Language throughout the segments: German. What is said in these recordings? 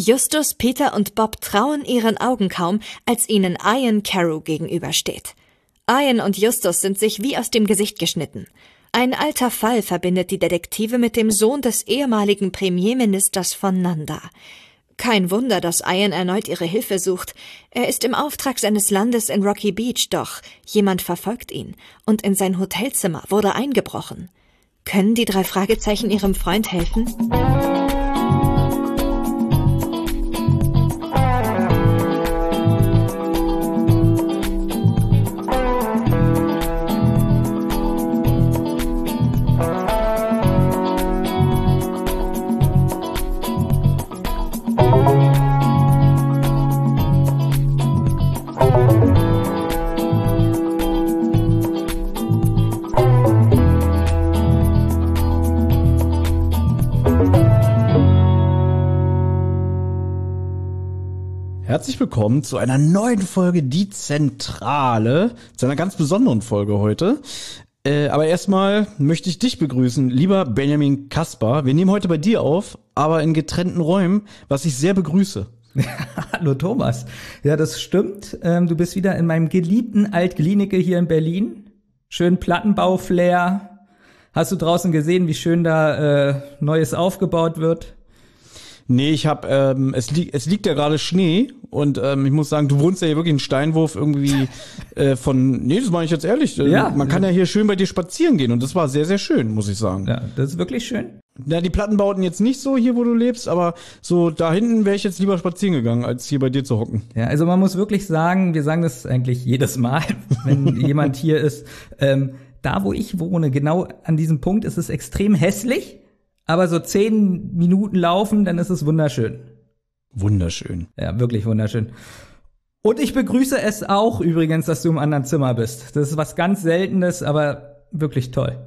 Justus, Peter und Bob trauen ihren Augen kaum, als ihnen Ian Carew gegenübersteht. Ian und Justus sind sich wie aus dem Gesicht geschnitten. Ein alter Fall verbindet die Detektive mit dem Sohn des ehemaligen Premierministers von Nanda. Kein Wunder, dass Ian erneut ihre Hilfe sucht. Er ist im Auftrag seines Landes in Rocky Beach, doch jemand verfolgt ihn und in sein Hotelzimmer wurde eingebrochen. Können die drei Fragezeichen ihrem Freund helfen? Herzlich willkommen zu einer neuen Folge Die Zentrale, zu einer ganz besonderen Folge heute. Äh, aber erstmal möchte ich dich begrüßen, lieber Benjamin Kaspar. Wir nehmen heute bei dir auf, aber in getrennten Räumen, was ich sehr begrüße. Hallo Thomas. Ja, das stimmt. Ähm, du bist wieder in meinem geliebten Altklinike hier in Berlin. Schön Plattenbau-Flair. Hast du draußen gesehen, wie schön da äh, Neues aufgebaut wird? Nee, ich hab, ähm, es, li es liegt ja gerade Schnee und ähm, ich muss sagen, du wohnst ja hier wirklich in Steinwurf irgendwie äh, von, nee, das meine ich jetzt ehrlich. Äh, ja. Man kann ja hier schön bei dir spazieren gehen und das war sehr, sehr schön, muss ich sagen. Ja, das ist wirklich schön. Ja, die Plattenbauten jetzt nicht so hier, wo du lebst, aber so da hinten wäre ich jetzt lieber spazieren gegangen, als hier bei dir zu hocken. Ja, also man muss wirklich sagen, wir sagen das eigentlich jedes Mal, wenn jemand hier ist. Ähm, da, wo ich wohne, genau an diesem Punkt ist es extrem hässlich aber so zehn Minuten laufen, dann ist es wunderschön. Wunderschön. Ja, wirklich wunderschön. Und ich begrüße es auch übrigens, dass du im anderen Zimmer bist. Das ist was ganz Seltenes, aber wirklich toll.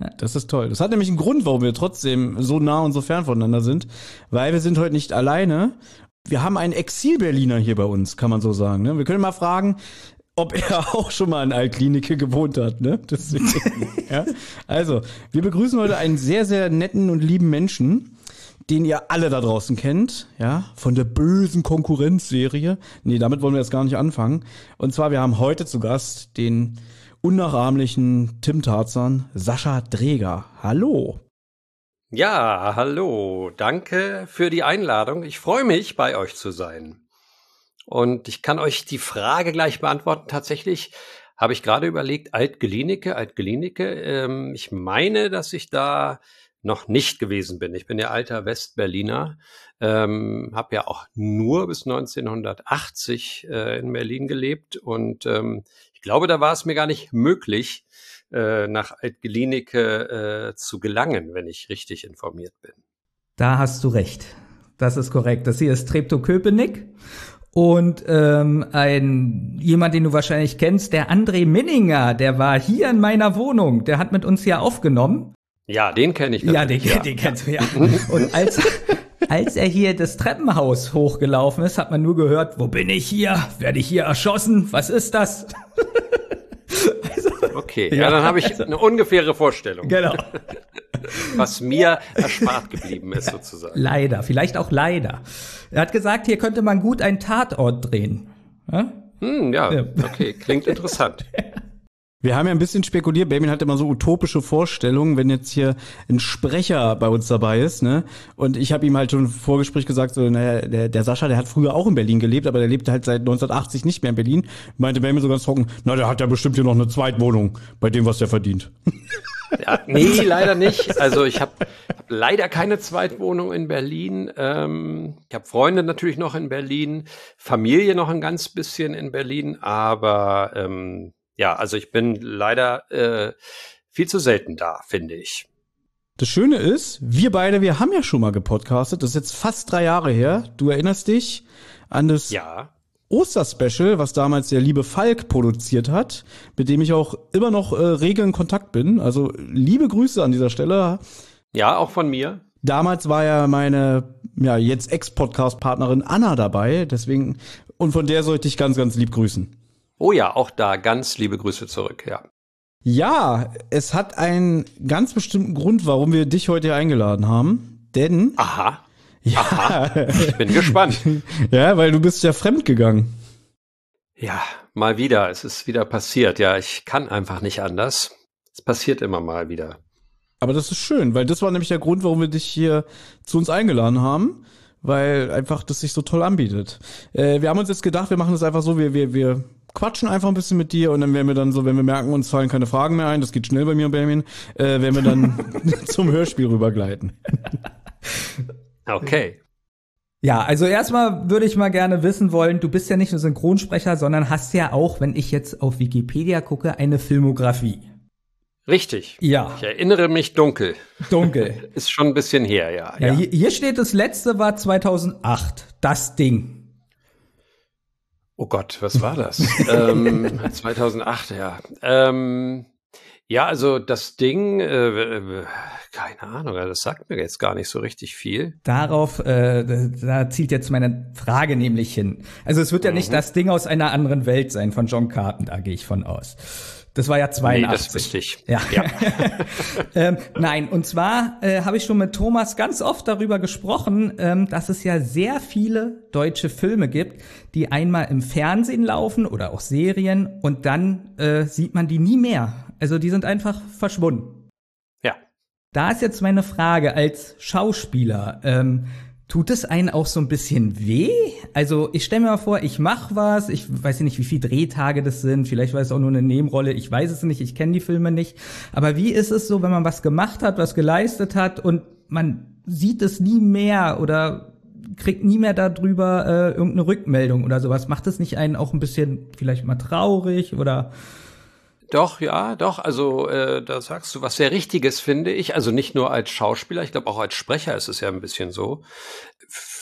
Ja. Das ist toll. Das hat nämlich einen Grund, warum wir trotzdem so nah und so fern voneinander sind, weil wir sind heute nicht alleine. Wir haben einen Exil-Berliner hier bei uns, kann man so sagen. Ne? Wir können mal fragen, ob er auch schon mal in Altklinike gewohnt hat, ne? Deswegen, ja? Also, wir begrüßen heute einen sehr, sehr netten und lieben Menschen, den ihr alle da draußen kennt, ja, von der bösen Konkurrenzserie. Nee, damit wollen wir jetzt gar nicht anfangen. Und zwar, wir haben heute zu Gast den unnachahmlichen Tim Tarzan, Sascha Dreger. Hallo. Ja, hallo. Danke für die Einladung. Ich freue mich, bei euch zu sein. Und ich kann euch die Frage gleich beantworten. Tatsächlich habe ich gerade überlegt, Altgelinike, Altgelinike. Ähm, ich meine, dass ich da noch nicht gewesen bin. Ich bin ja alter Westberliner, ähm, habe ja auch nur bis 1980 äh, in Berlin gelebt und ähm, ich glaube, da war es mir gar nicht möglich, äh, nach Altgelinike äh, zu gelangen, wenn ich richtig informiert bin. Da hast du recht. Das ist korrekt. Das hier ist Treptow-Köpenick und ähm, ein jemand, den du wahrscheinlich kennst, der André Minninger, der war hier in meiner Wohnung, der hat mit uns hier aufgenommen. Ja, den kenne ich. Ja, den, ja. den kennst du ja. Und als als er hier das Treppenhaus hochgelaufen ist, hat man nur gehört, wo bin ich hier? Werde ich hier erschossen? Was ist das? also, okay, ja, ja dann habe ich eine ungefähre Vorstellung. Genau. Was mir erspart geblieben ist, sozusagen. Leider, vielleicht auch leider. Er hat gesagt, hier könnte man gut einen Tatort drehen. Ja, hm, ja. okay, klingt interessant. Wir haben ja ein bisschen spekuliert, Benjamin hat immer so utopische Vorstellungen, wenn jetzt hier ein Sprecher bei uns dabei ist, ne? Und ich habe ihm halt schon im Vorgespräch gesagt, so, naja, der, der Sascha, der hat früher auch in Berlin gelebt, aber der lebt halt seit 1980 nicht mehr in Berlin. Meinte Benjamin so ganz trocken, na, der hat ja bestimmt hier noch eine Zweitwohnung bei dem, was der verdient. Ja, nee, leider nicht. Also ich habe hab leider keine Zweitwohnung in Berlin. Ähm, ich habe Freunde natürlich noch in Berlin, Familie noch ein ganz bisschen in Berlin, aber ähm, ja, also ich bin leider äh, viel zu selten da, finde ich. Das Schöne ist, wir beide, wir haben ja schon mal gepodcastet. Das ist jetzt fast drei Jahre her. Du erinnerst dich an das ja. Osterspecial, was damals der liebe Falk produziert hat, mit dem ich auch immer noch äh, rege in Kontakt bin. Also liebe Grüße an dieser Stelle. Ja, auch von mir. Damals war ja meine, ja, jetzt Ex-Podcast-Partnerin Anna dabei, deswegen, und von der sollte ich ganz, ganz lieb grüßen. Oh ja, auch da ganz liebe Grüße zurück, ja. Ja, es hat einen ganz bestimmten Grund, warum wir dich heute hier eingeladen haben. Denn. Aha. Ja. Aha, ich bin gespannt. ja, weil du bist ja fremd gegangen. Ja, mal wieder. Es ist wieder passiert. Ja, ich kann einfach nicht anders. Es passiert immer mal wieder. Aber das ist schön, weil das war nämlich der Grund, warum wir dich hier zu uns eingeladen haben, weil einfach das sich so toll anbietet. Äh, wir haben uns jetzt gedacht, wir machen das einfach so, wir, wir, wir quatschen einfach ein bisschen mit dir und dann werden wir dann so, wenn wir merken, uns fallen keine Fragen mehr ein, das geht schnell bei mir und Benjamin, äh, werden wir dann zum Hörspiel rübergleiten. Okay. Ja, also erstmal würde ich mal gerne wissen wollen, du bist ja nicht nur Synchronsprecher, sondern hast ja auch, wenn ich jetzt auf Wikipedia gucke, eine Filmografie. Richtig. Ja. Ich erinnere mich dunkel. Dunkel. Ist schon ein bisschen her, ja. ja, ja. Hier, hier steht, das letzte war 2008. Das Ding. Oh Gott, was war das? ähm, 2008, ja. Ähm, ja, also das Ding, äh, keine Ahnung, das sagt mir jetzt gar nicht so richtig viel. Darauf, äh, da zielt jetzt meine Frage nämlich hin. Also es wird ja mhm. nicht das Ding aus einer anderen Welt sein von John Carpenter, gehe ich von aus. Das war ja 82. Nee, das wüsste ich. Ja. ja. ähm, nein, und zwar äh, habe ich schon mit Thomas ganz oft darüber gesprochen, ähm, dass es ja sehr viele deutsche Filme gibt, die einmal im Fernsehen laufen oder auch Serien und dann äh, sieht man die nie mehr. Also die sind einfach verschwunden. Ja. Da ist jetzt meine Frage als Schauspieler. Ähm, Tut es einen auch so ein bisschen weh? Also ich stelle mir mal vor, ich mache was, ich weiß nicht, wie viele Drehtage das sind, vielleicht war es auch nur eine Nebenrolle, ich weiß es nicht, ich kenne die Filme nicht. Aber wie ist es so, wenn man was gemacht hat, was geleistet hat und man sieht es nie mehr oder kriegt nie mehr darüber äh, irgendeine Rückmeldung oder sowas? Macht es nicht einen auch ein bisschen vielleicht mal traurig oder doch, ja, doch. Also äh, da sagst du was sehr Richtiges, finde ich. Also nicht nur als Schauspieler, ich glaube auch als Sprecher ist es ja ein bisschen so.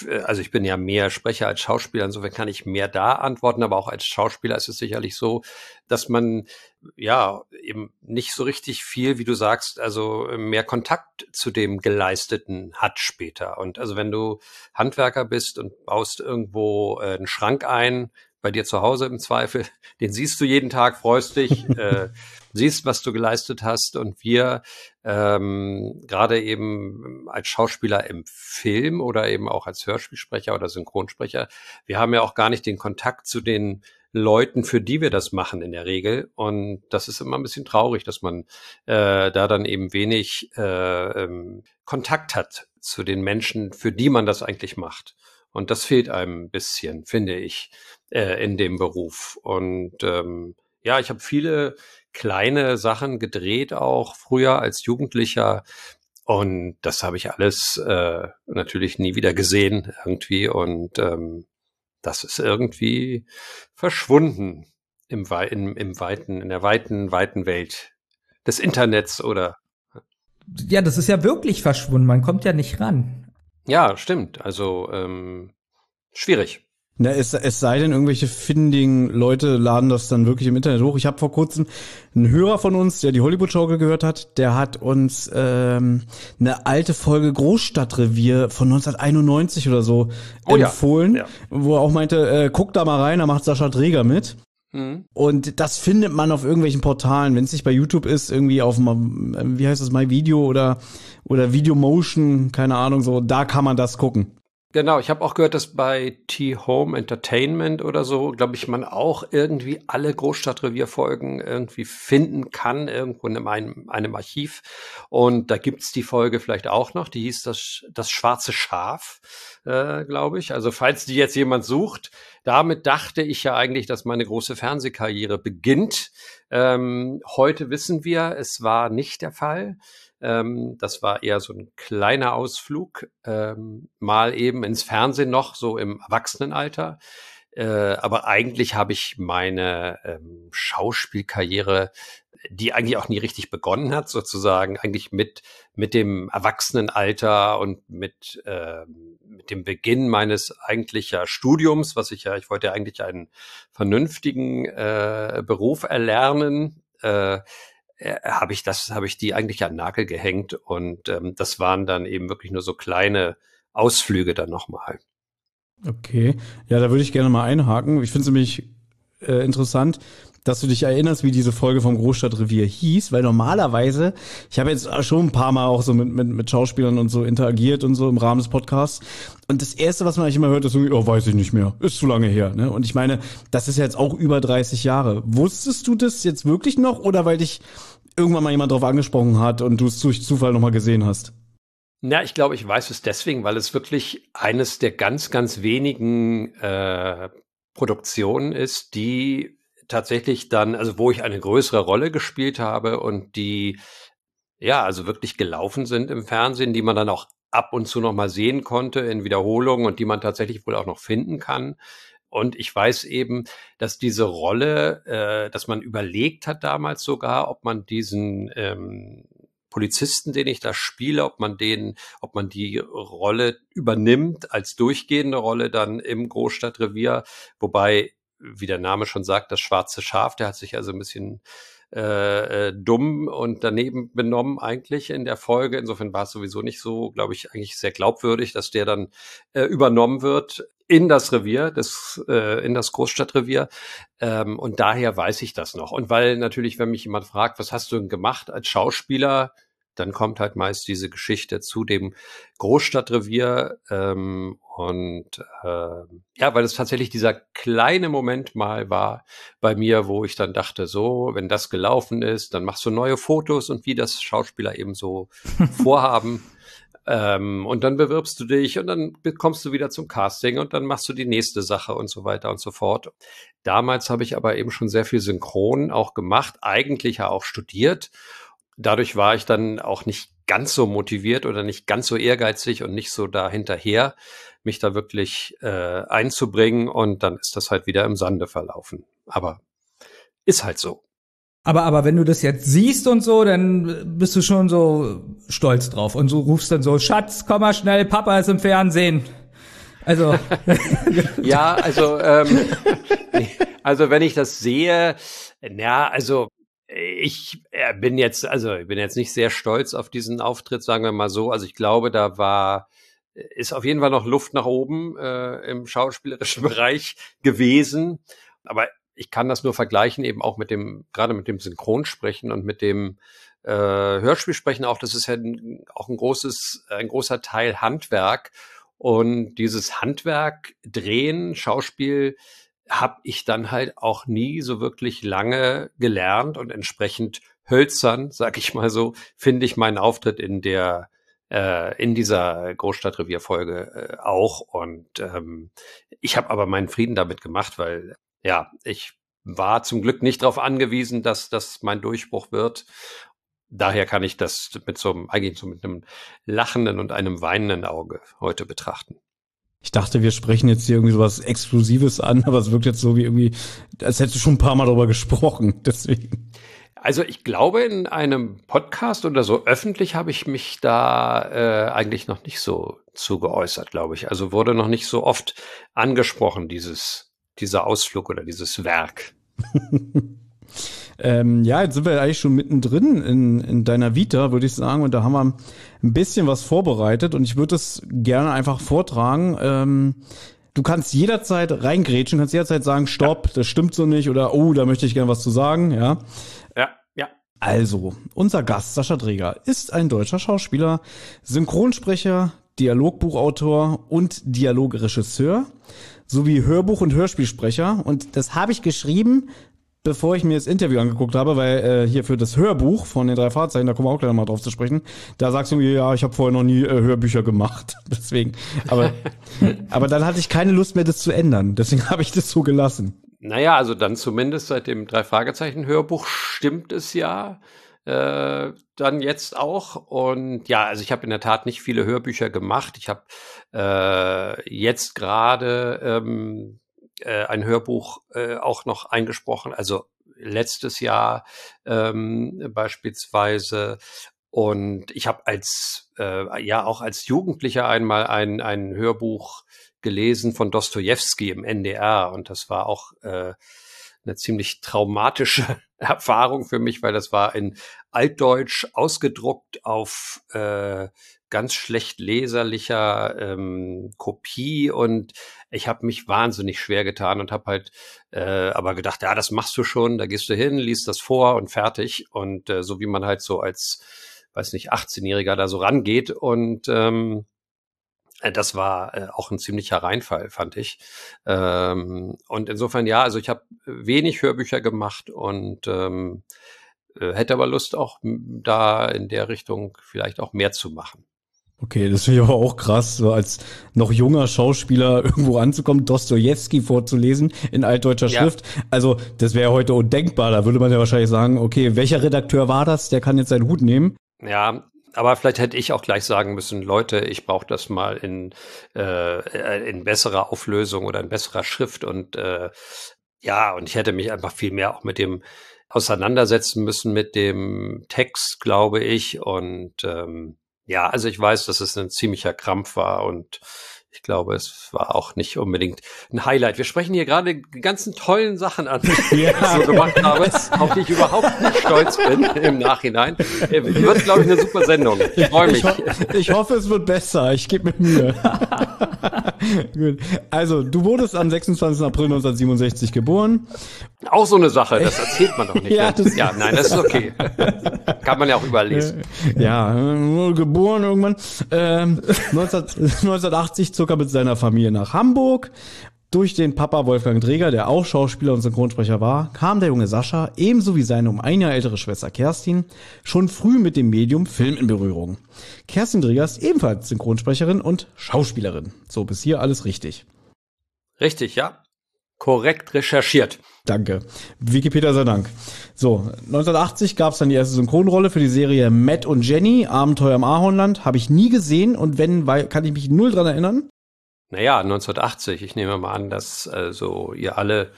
Äh, also ich bin ja mehr Sprecher als Schauspieler, insofern kann ich mehr da antworten, aber auch als Schauspieler ist es sicherlich so, dass man ja eben nicht so richtig viel, wie du sagst, also mehr Kontakt zu dem Geleisteten hat später. Und also wenn du Handwerker bist und baust irgendwo äh, einen Schrank ein, bei dir zu Hause im Zweifel. Den siehst du jeden Tag, freust dich, äh, siehst, was du geleistet hast. Und wir ähm, gerade eben als Schauspieler im Film oder eben auch als Hörspielsprecher oder Synchronsprecher, wir haben ja auch gar nicht den Kontakt zu den Leuten, für die wir das machen in der Regel. Und das ist immer ein bisschen traurig, dass man äh, da dann eben wenig äh, ähm, Kontakt hat zu den Menschen, für die man das eigentlich macht. Und das fehlt einem ein bisschen, finde ich, äh, in dem Beruf. Und ähm, ja, ich habe viele kleine Sachen gedreht, auch früher als Jugendlicher. Und das habe ich alles äh, natürlich nie wieder gesehen irgendwie. Und ähm, das ist irgendwie verschwunden im, Wei im, im weiten, in der weiten, weiten Welt des Internets oder. Ja, das ist ja wirklich verschwunden. Man kommt ja nicht ran. Ja, stimmt. Also ähm, schwierig. Na, es, es sei denn, irgendwelche findigen Leute laden das dann wirklich im Internet hoch. Ich habe vor kurzem einen Hörer von uns, der die Hollywood-Schaukel gehört hat, der hat uns ähm, eine alte Folge Großstadtrevier von 1991 oder so oh, empfohlen, ja. Ja. wo er auch meinte, äh, guck da mal rein, da macht Sascha Träger mit. Mhm. Und das findet man auf irgendwelchen Portalen, wenn es nicht bei YouTube ist, irgendwie auf wie heißt das, My Video oder oder Video Motion, keine Ahnung, so, da kann man das gucken. Genau, ich habe auch gehört, dass bei T-Home Entertainment oder so, glaube ich, man auch irgendwie alle Großstadtrevierfolgen irgendwie finden kann, irgendwo in einem, einem Archiv. Und da gibt's die Folge vielleicht auch noch, die hieß das, das schwarze Schaf, äh, glaube ich. Also falls die jetzt jemand sucht, damit dachte ich ja eigentlich, dass meine große Fernsehkarriere beginnt. Ähm, heute wissen wir, es war nicht der Fall. Ähm, das war eher so ein kleiner Ausflug, ähm, mal eben ins Fernsehen noch, so im Erwachsenenalter. Äh, aber eigentlich habe ich meine ähm, Schauspielkarriere, die eigentlich auch nie richtig begonnen hat, sozusagen, eigentlich mit, mit dem Erwachsenenalter und mit, äh, mit dem Beginn meines eigentlicher Studiums, was ich ja, ich wollte ja eigentlich einen vernünftigen äh, Beruf erlernen. Äh, habe ich das, habe ich die eigentlich an Nagel gehängt und ähm, das waren dann eben wirklich nur so kleine Ausflüge dann nochmal. Okay, ja, da würde ich gerne mal einhaken. Ich finde es nämlich äh, interessant, dass du dich erinnerst, wie diese Folge vom Großstadtrevier hieß, weil normalerweise, ich habe jetzt schon ein paar Mal auch so mit, mit, mit Schauspielern und so interagiert und so im Rahmen des Podcasts. Und das Erste, was man eigentlich immer hört, ist irgendwie, oh, weiß ich nicht mehr, ist zu lange her. Ne? Und ich meine, das ist jetzt auch über 30 Jahre. Wusstest du das jetzt wirklich noch oder weil dich irgendwann mal jemand drauf angesprochen hat und du es durch Zufall nochmal gesehen hast? Na, ich glaube, ich weiß es deswegen, weil es wirklich eines der ganz, ganz wenigen äh, Produktionen ist, die tatsächlich dann, also wo ich eine größere Rolle gespielt habe und die ja, also wirklich gelaufen sind im Fernsehen, die man dann auch ab und zu noch mal sehen konnte in Wiederholungen und die man tatsächlich wohl auch noch finden kann. Und ich weiß eben, dass diese Rolle, äh, dass man überlegt hat damals sogar, ob man diesen ähm, Polizisten, den ich da spiele, ob man den, ob man die Rolle übernimmt als durchgehende Rolle dann im Großstadtrevier, wobei, wie der Name schon sagt, das schwarze Schaf, der hat sich also ein bisschen äh, äh, dumm und daneben benommen eigentlich in der Folge. Insofern war es sowieso nicht so, glaube ich, eigentlich sehr glaubwürdig, dass der dann äh, übernommen wird in das Revier, das, äh, in das Großstadtrevier. Ähm, und daher weiß ich das noch. Und weil natürlich, wenn mich jemand fragt, was hast du denn gemacht als Schauspieler, dann kommt halt meist diese Geschichte zu dem Großstadtrevier ähm, und äh, ja, weil es tatsächlich dieser kleine Moment mal war bei mir, wo ich dann dachte, so, wenn das gelaufen ist, dann machst du neue Fotos und wie das Schauspieler eben so vorhaben. Ähm, und dann bewirbst du dich und dann kommst du wieder zum Casting und dann machst du die nächste Sache und so weiter und so fort. Damals habe ich aber eben schon sehr viel Synchron auch gemacht, eigentlich ja auch studiert dadurch war ich dann auch nicht ganz so motiviert oder nicht ganz so ehrgeizig und nicht so da hinterher, mich da wirklich äh, einzubringen und dann ist das halt wieder im Sande verlaufen. Aber ist halt so. Aber, aber wenn du das jetzt siehst und so, dann bist du schon so stolz drauf und so rufst dann so, Schatz, komm mal schnell, Papa ist im Fernsehen. Also. ja, also, ähm, also wenn ich das sehe, na, also ich äh, bin jetzt, also ich bin jetzt nicht sehr stolz auf diesen Auftritt, sagen wir mal so. Also ich glaube, da war, äh, ist auf jeden Fall noch Luft nach oben äh, im schauspielerischen Bereich gewesen. Aber ich kann das nur vergleichen, eben auch mit dem, gerade mit dem Synchronsprechen und mit dem äh, Hörspielsprechen auch. Das ist ja auch ein großes, ein großer Teil Handwerk. Und dieses Handwerk, Drehen, Schauspiel, habe ich dann halt auch nie so wirklich lange gelernt und entsprechend hölzern, sag ich mal so, finde ich meinen Auftritt in der äh, in dieser Großstadtrevierfolge äh, auch und ähm, ich habe aber meinen Frieden damit gemacht, weil ja ich war zum Glück nicht darauf angewiesen, dass das mein Durchbruch wird. Daher kann ich das mit so einem, eigentlich so mit einem lachenden und einem weinenden Auge heute betrachten. Ich dachte, wir sprechen jetzt hier irgendwie sowas Exklusives an, aber es wirkt jetzt so wie irgendwie, als hättest du schon ein paar Mal darüber gesprochen. Deswegen. Also ich glaube, in einem Podcast oder so öffentlich habe ich mich da äh, eigentlich noch nicht so zu geäußert, glaube ich. Also wurde noch nicht so oft angesprochen, dieses, dieser Ausflug oder dieses Werk. Ähm, ja, jetzt sind wir eigentlich schon mittendrin in, in deiner Vita, würde ich sagen. Und da haben wir ein bisschen was vorbereitet und ich würde es gerne einfach vortragen. Ähm, du kannst jederzeit reingrätschen, kannst jederzeit sagen, stopp, ja. das stimmt so nicht oder oh, da möchte ich gerne was zu sagen, ja. Ja, ja. Also, unser Gast, Sascha Dreger, ist ein deutscher Schauspieler, Synchronsprecher, Dialogbuchautor und Dialogregisseur sowie Hörbuch- und Hörspielsprecher. Und das habe ich geschrieben, bevor ich mir das Interview angeguckt habe, weil äh, hier für das Hörbuch von den drei Fahrzeichen, da kommen wir auch gleich mal drauf zu sprechen, da sagst du mir, ja, ich habe vorher noch nie äh, Hörbücher gemacht. Deswegen. Aber, aber dann hatte ich keine Lust mehr, das zu ändern. Deswegen habe ich das so gelassen. Naja, also dann zumindest seit dem drei Fragezeichen Hörbuch stimmt es ja. Äh, dann jetzt auch. Und ja, also ich habe in der Tat nicht viele Hörbücher gemacht. Ich habe äh, jetzt gerade ähm, äh, ein Hörbuch äh, auch noch eingesprochen, also letztes Jahr ähm, beispielsweise. Und ich habe als äh, ja auch als Jugendlicher einmal ein, ein Hörbuch gelesen von Dostoevsky im NDR und das war auch äh, eine ziemlich traumatische Erfahrung für mich, weil das war in Altdeutsch ausgedruckt auf äh, ganz schlecht leserlicher ähm, Kopie und ich habe mich wahnsinnig schwer getan und habe halt äh, aber gedacht, ja, das machst du schon, da gehst du hin, liest das vor und fertig und äh, so wie man halt so als weiß nicht 18-Jähriger da so rangeht und ähm, äh, das war äh, auch ein ziemlicher Reinfall, fand ich. Ähm, und insofern ja, also ich habe wenig Hörbücher gemacht und ähm, äh, hätte aber Lust auch da in der Richtung vielleicht auch mehr zu machen. Okay, das finde ich aber auch krass, so als noch junger Schauspieler irgendwo anzukommen, Dostoevsky vorzulesen in altdeutscher ja. Schrift. Also das wäre heute undenkbar. Da würde man ja wahrscheinlich sagen, okay, welcher Redakteur war das? Der kann jetzt seinen Hut nehmen. Ja, aber vielleicht hätte ich auch gleich sagen müssen, Leute, ich brauche das mal in, äh, in besserer Auflösung oder in besserer Schrift und äh, ja, und ich hätte mich einfach viel mehr auch mit dem auseinandersetzen müssen mit dem Text, glaube ich. Und ähm, ja, also ich weiß, dass es ein ziemlicher Krampf war und ich glaube, es war auch nicht unbedingt ein Highlight. Wir sprechen hier gerade die ganzen tollen Sachen an, die ja. ich so gemacht habe, auf die ich überhaupt nicht stolz bin im Nachhinein. Äh, wird, glaube ich, eine super Sendung. Ich freue mich. Ich, ho ich, hoffe, es wird besser. Ich gebe mir Mühe. Gut. Also, du wurdest am 26. April 1967 geboren. Auch so eine Sache, das erzählt man doch nicht. ja, ne? ja, nein, das ist okay. Kann man ja auch überlesen. Ja, geboren irgendwann. Ähm, 19, 1980 zog er mit seiner Familie nach Hamburg. Durch den Papa Wolfgang Träger, der auch Schauspieler und Synchronsprecher war, kam der junge Sascha, ebenso wie seine um ein Jahr ältere Schwester Kerstin, schon früh mit dem Medium Film in Berührung. Kerstin Träger ist ebenfalls Synchronsprecherin und Schauspielerin. So, bis hier alles richtig. Richtig, ja. Korrekt recherchiert. Danke. Wikipedia sei Dank. So, 1980 gab es dann die erste Synchronrolle für die Serie Matt und Jenny, Abenteuer im Ahornland. Habe ich nie gesehen und wenn, weil, kann ich mich null dran erinnern. Naja, 1980. Ich nehme mal an, dass also ihr alle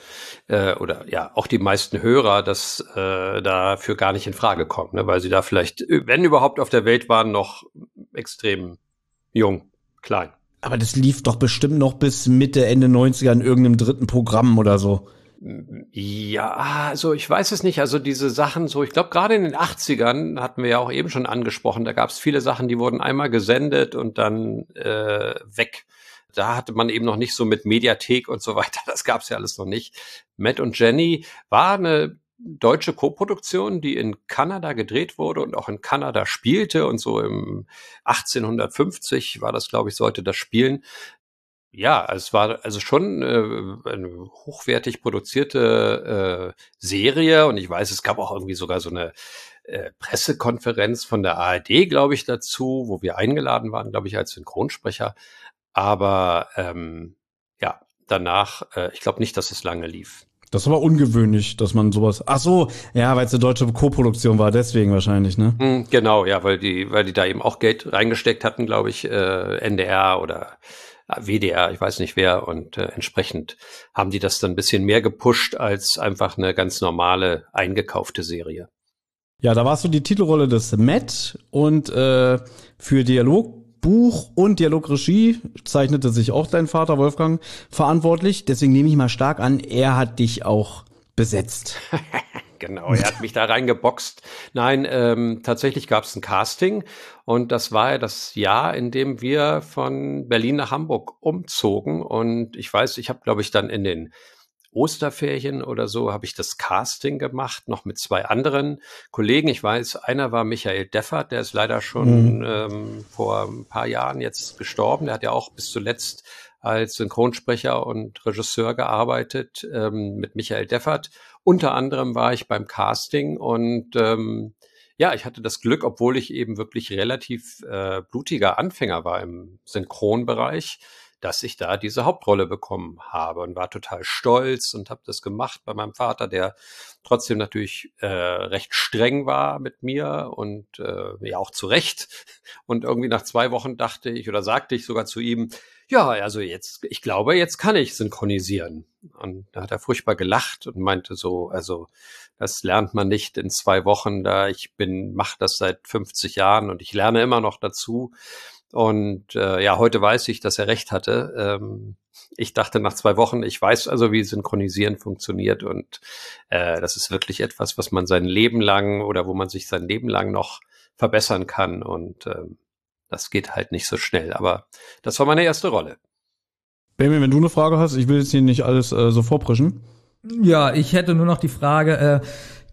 äh, oder ja auch die meisten Hörer das äh, dafür gar nicht in Frage kommen, ne? weil sie da vielleicht, wenn überhaupt auf der Welt waren, noch extrem jung, klein. Aber das lief doch bestimmt noch bis Mitte, Ende 90er in irgendeinem dritten Programm oder so. Ja, also ich weiß es nicht. Also diese Sachen so, ich glaube gerade in den 80ern hatten wir ja auch eben schon angesprochen, da gab es viele Sachen, die wurden einmal gesendet und dann äh, weg. Da hatte man eben noch nicht so mit Mediathek und so weiter, das gab es ja alles noch nicht. Matt und Jenny war eine deutsche Koproduktion, die in Kanada gedreht wurde und auch in Kanada spielte und so im 1850 war das, glaube ich, sollte das spielen. Ja, es war also schon äh, eine hochwertig produzierte äh, Serie und ich weiß, es gab auch irgendwie sogar so eine äh, Pressekonferenz von der ARD, glaube ich, dazu, wo wir eingeladen waren, glaube ich, als Synchronsprecher. Aber ähm, ja, danach, äh, ich glaube nicht, dass es lange lief. Das war ungewöhnlich, dass man sowas. Ach so, ja, weil es eine deutsche Koproduktion war, deswegen wahrscheinlich, ne? Hm, genau, ja, weil die, weil die da eben auch Geld reingesteckt hatten, glaube ich, äh, NDR oder WDR, ich weiß nicht wer, und äh, entsprechend haben die das dann ein bisschen mehr gepusht als einfach eine ganz normale eingekaufte Serie. Ja, da warst du die Titelrolle des Matt und äh, für Dialogbuch und Dialogregie zeichnete sich auch dein Vater Wolfgang verantwortlich. Deswegen nehme ich mal stark an, er hat dich auch besetzt. Genau, er hat mich da reingeboxt. Nein, ähm, tatsächlich gab es ein Casting und das war ja das Jahr, in dem wir von Berlin nach Hamburg umzogen. Und ich weiß, ich habe, glaube ich, dann in den Osterferien oder so habe ich das Casting gemacht, noch mit zwei anderen Kollegen. Ich weiß, einer war Michael Deffert, der ist leider schon mhm. ähm, vor ein paar Jahren jetzt gestorben. Der hat ja auch bis zuletzt als Synchronsprecher und Regisseur gearbeitet ähm, mit Michael Deffert. Unter anderem war ich beim Casting und ähm, ja, ich hatte das Glück, obwohl ich eben wirklich relativ äh, blutiger Anfänger war im Synchronbereich, dass ich da diese Hauptrolle bekommen habe und war total stolz und habe das gemacht bei meinem Vater, der trotzdem natürlich äh, recht streng war mit mir und äh, ja auch zu Recht. Und irgendwie nach zwei Wochen dachte ich oder sagte ich sogar zu ihm, ja, also jetzt, ich glaube, jetzt kann ich synchronisieren. Und da hat er furchtbar gelacht und meinte so, also das lernt man nicht in zwei Wochen, da ich bin, mache das seit 50 Jahren und ich lerne immer noch dazu. Und äh, ja, heute weiß ich, dass er recht hatte. Ähm, ich dachte nach zwei Wochen, ich weiß also, wie Synchronisieren funktioniert und äh, das ist wirklich etwas, was man sein Leben lang oder wo man sich sein Leben lang noch verbessern kann. Und ähm, Das geht halt nicht so schnell. Aber das war meine erste Rolle. Benjamin, wenn du eine Frage hast, ich will jetzt hier nicht alles äh, so vorprischen. Ja, ich hätte nur noch die Frage, äh,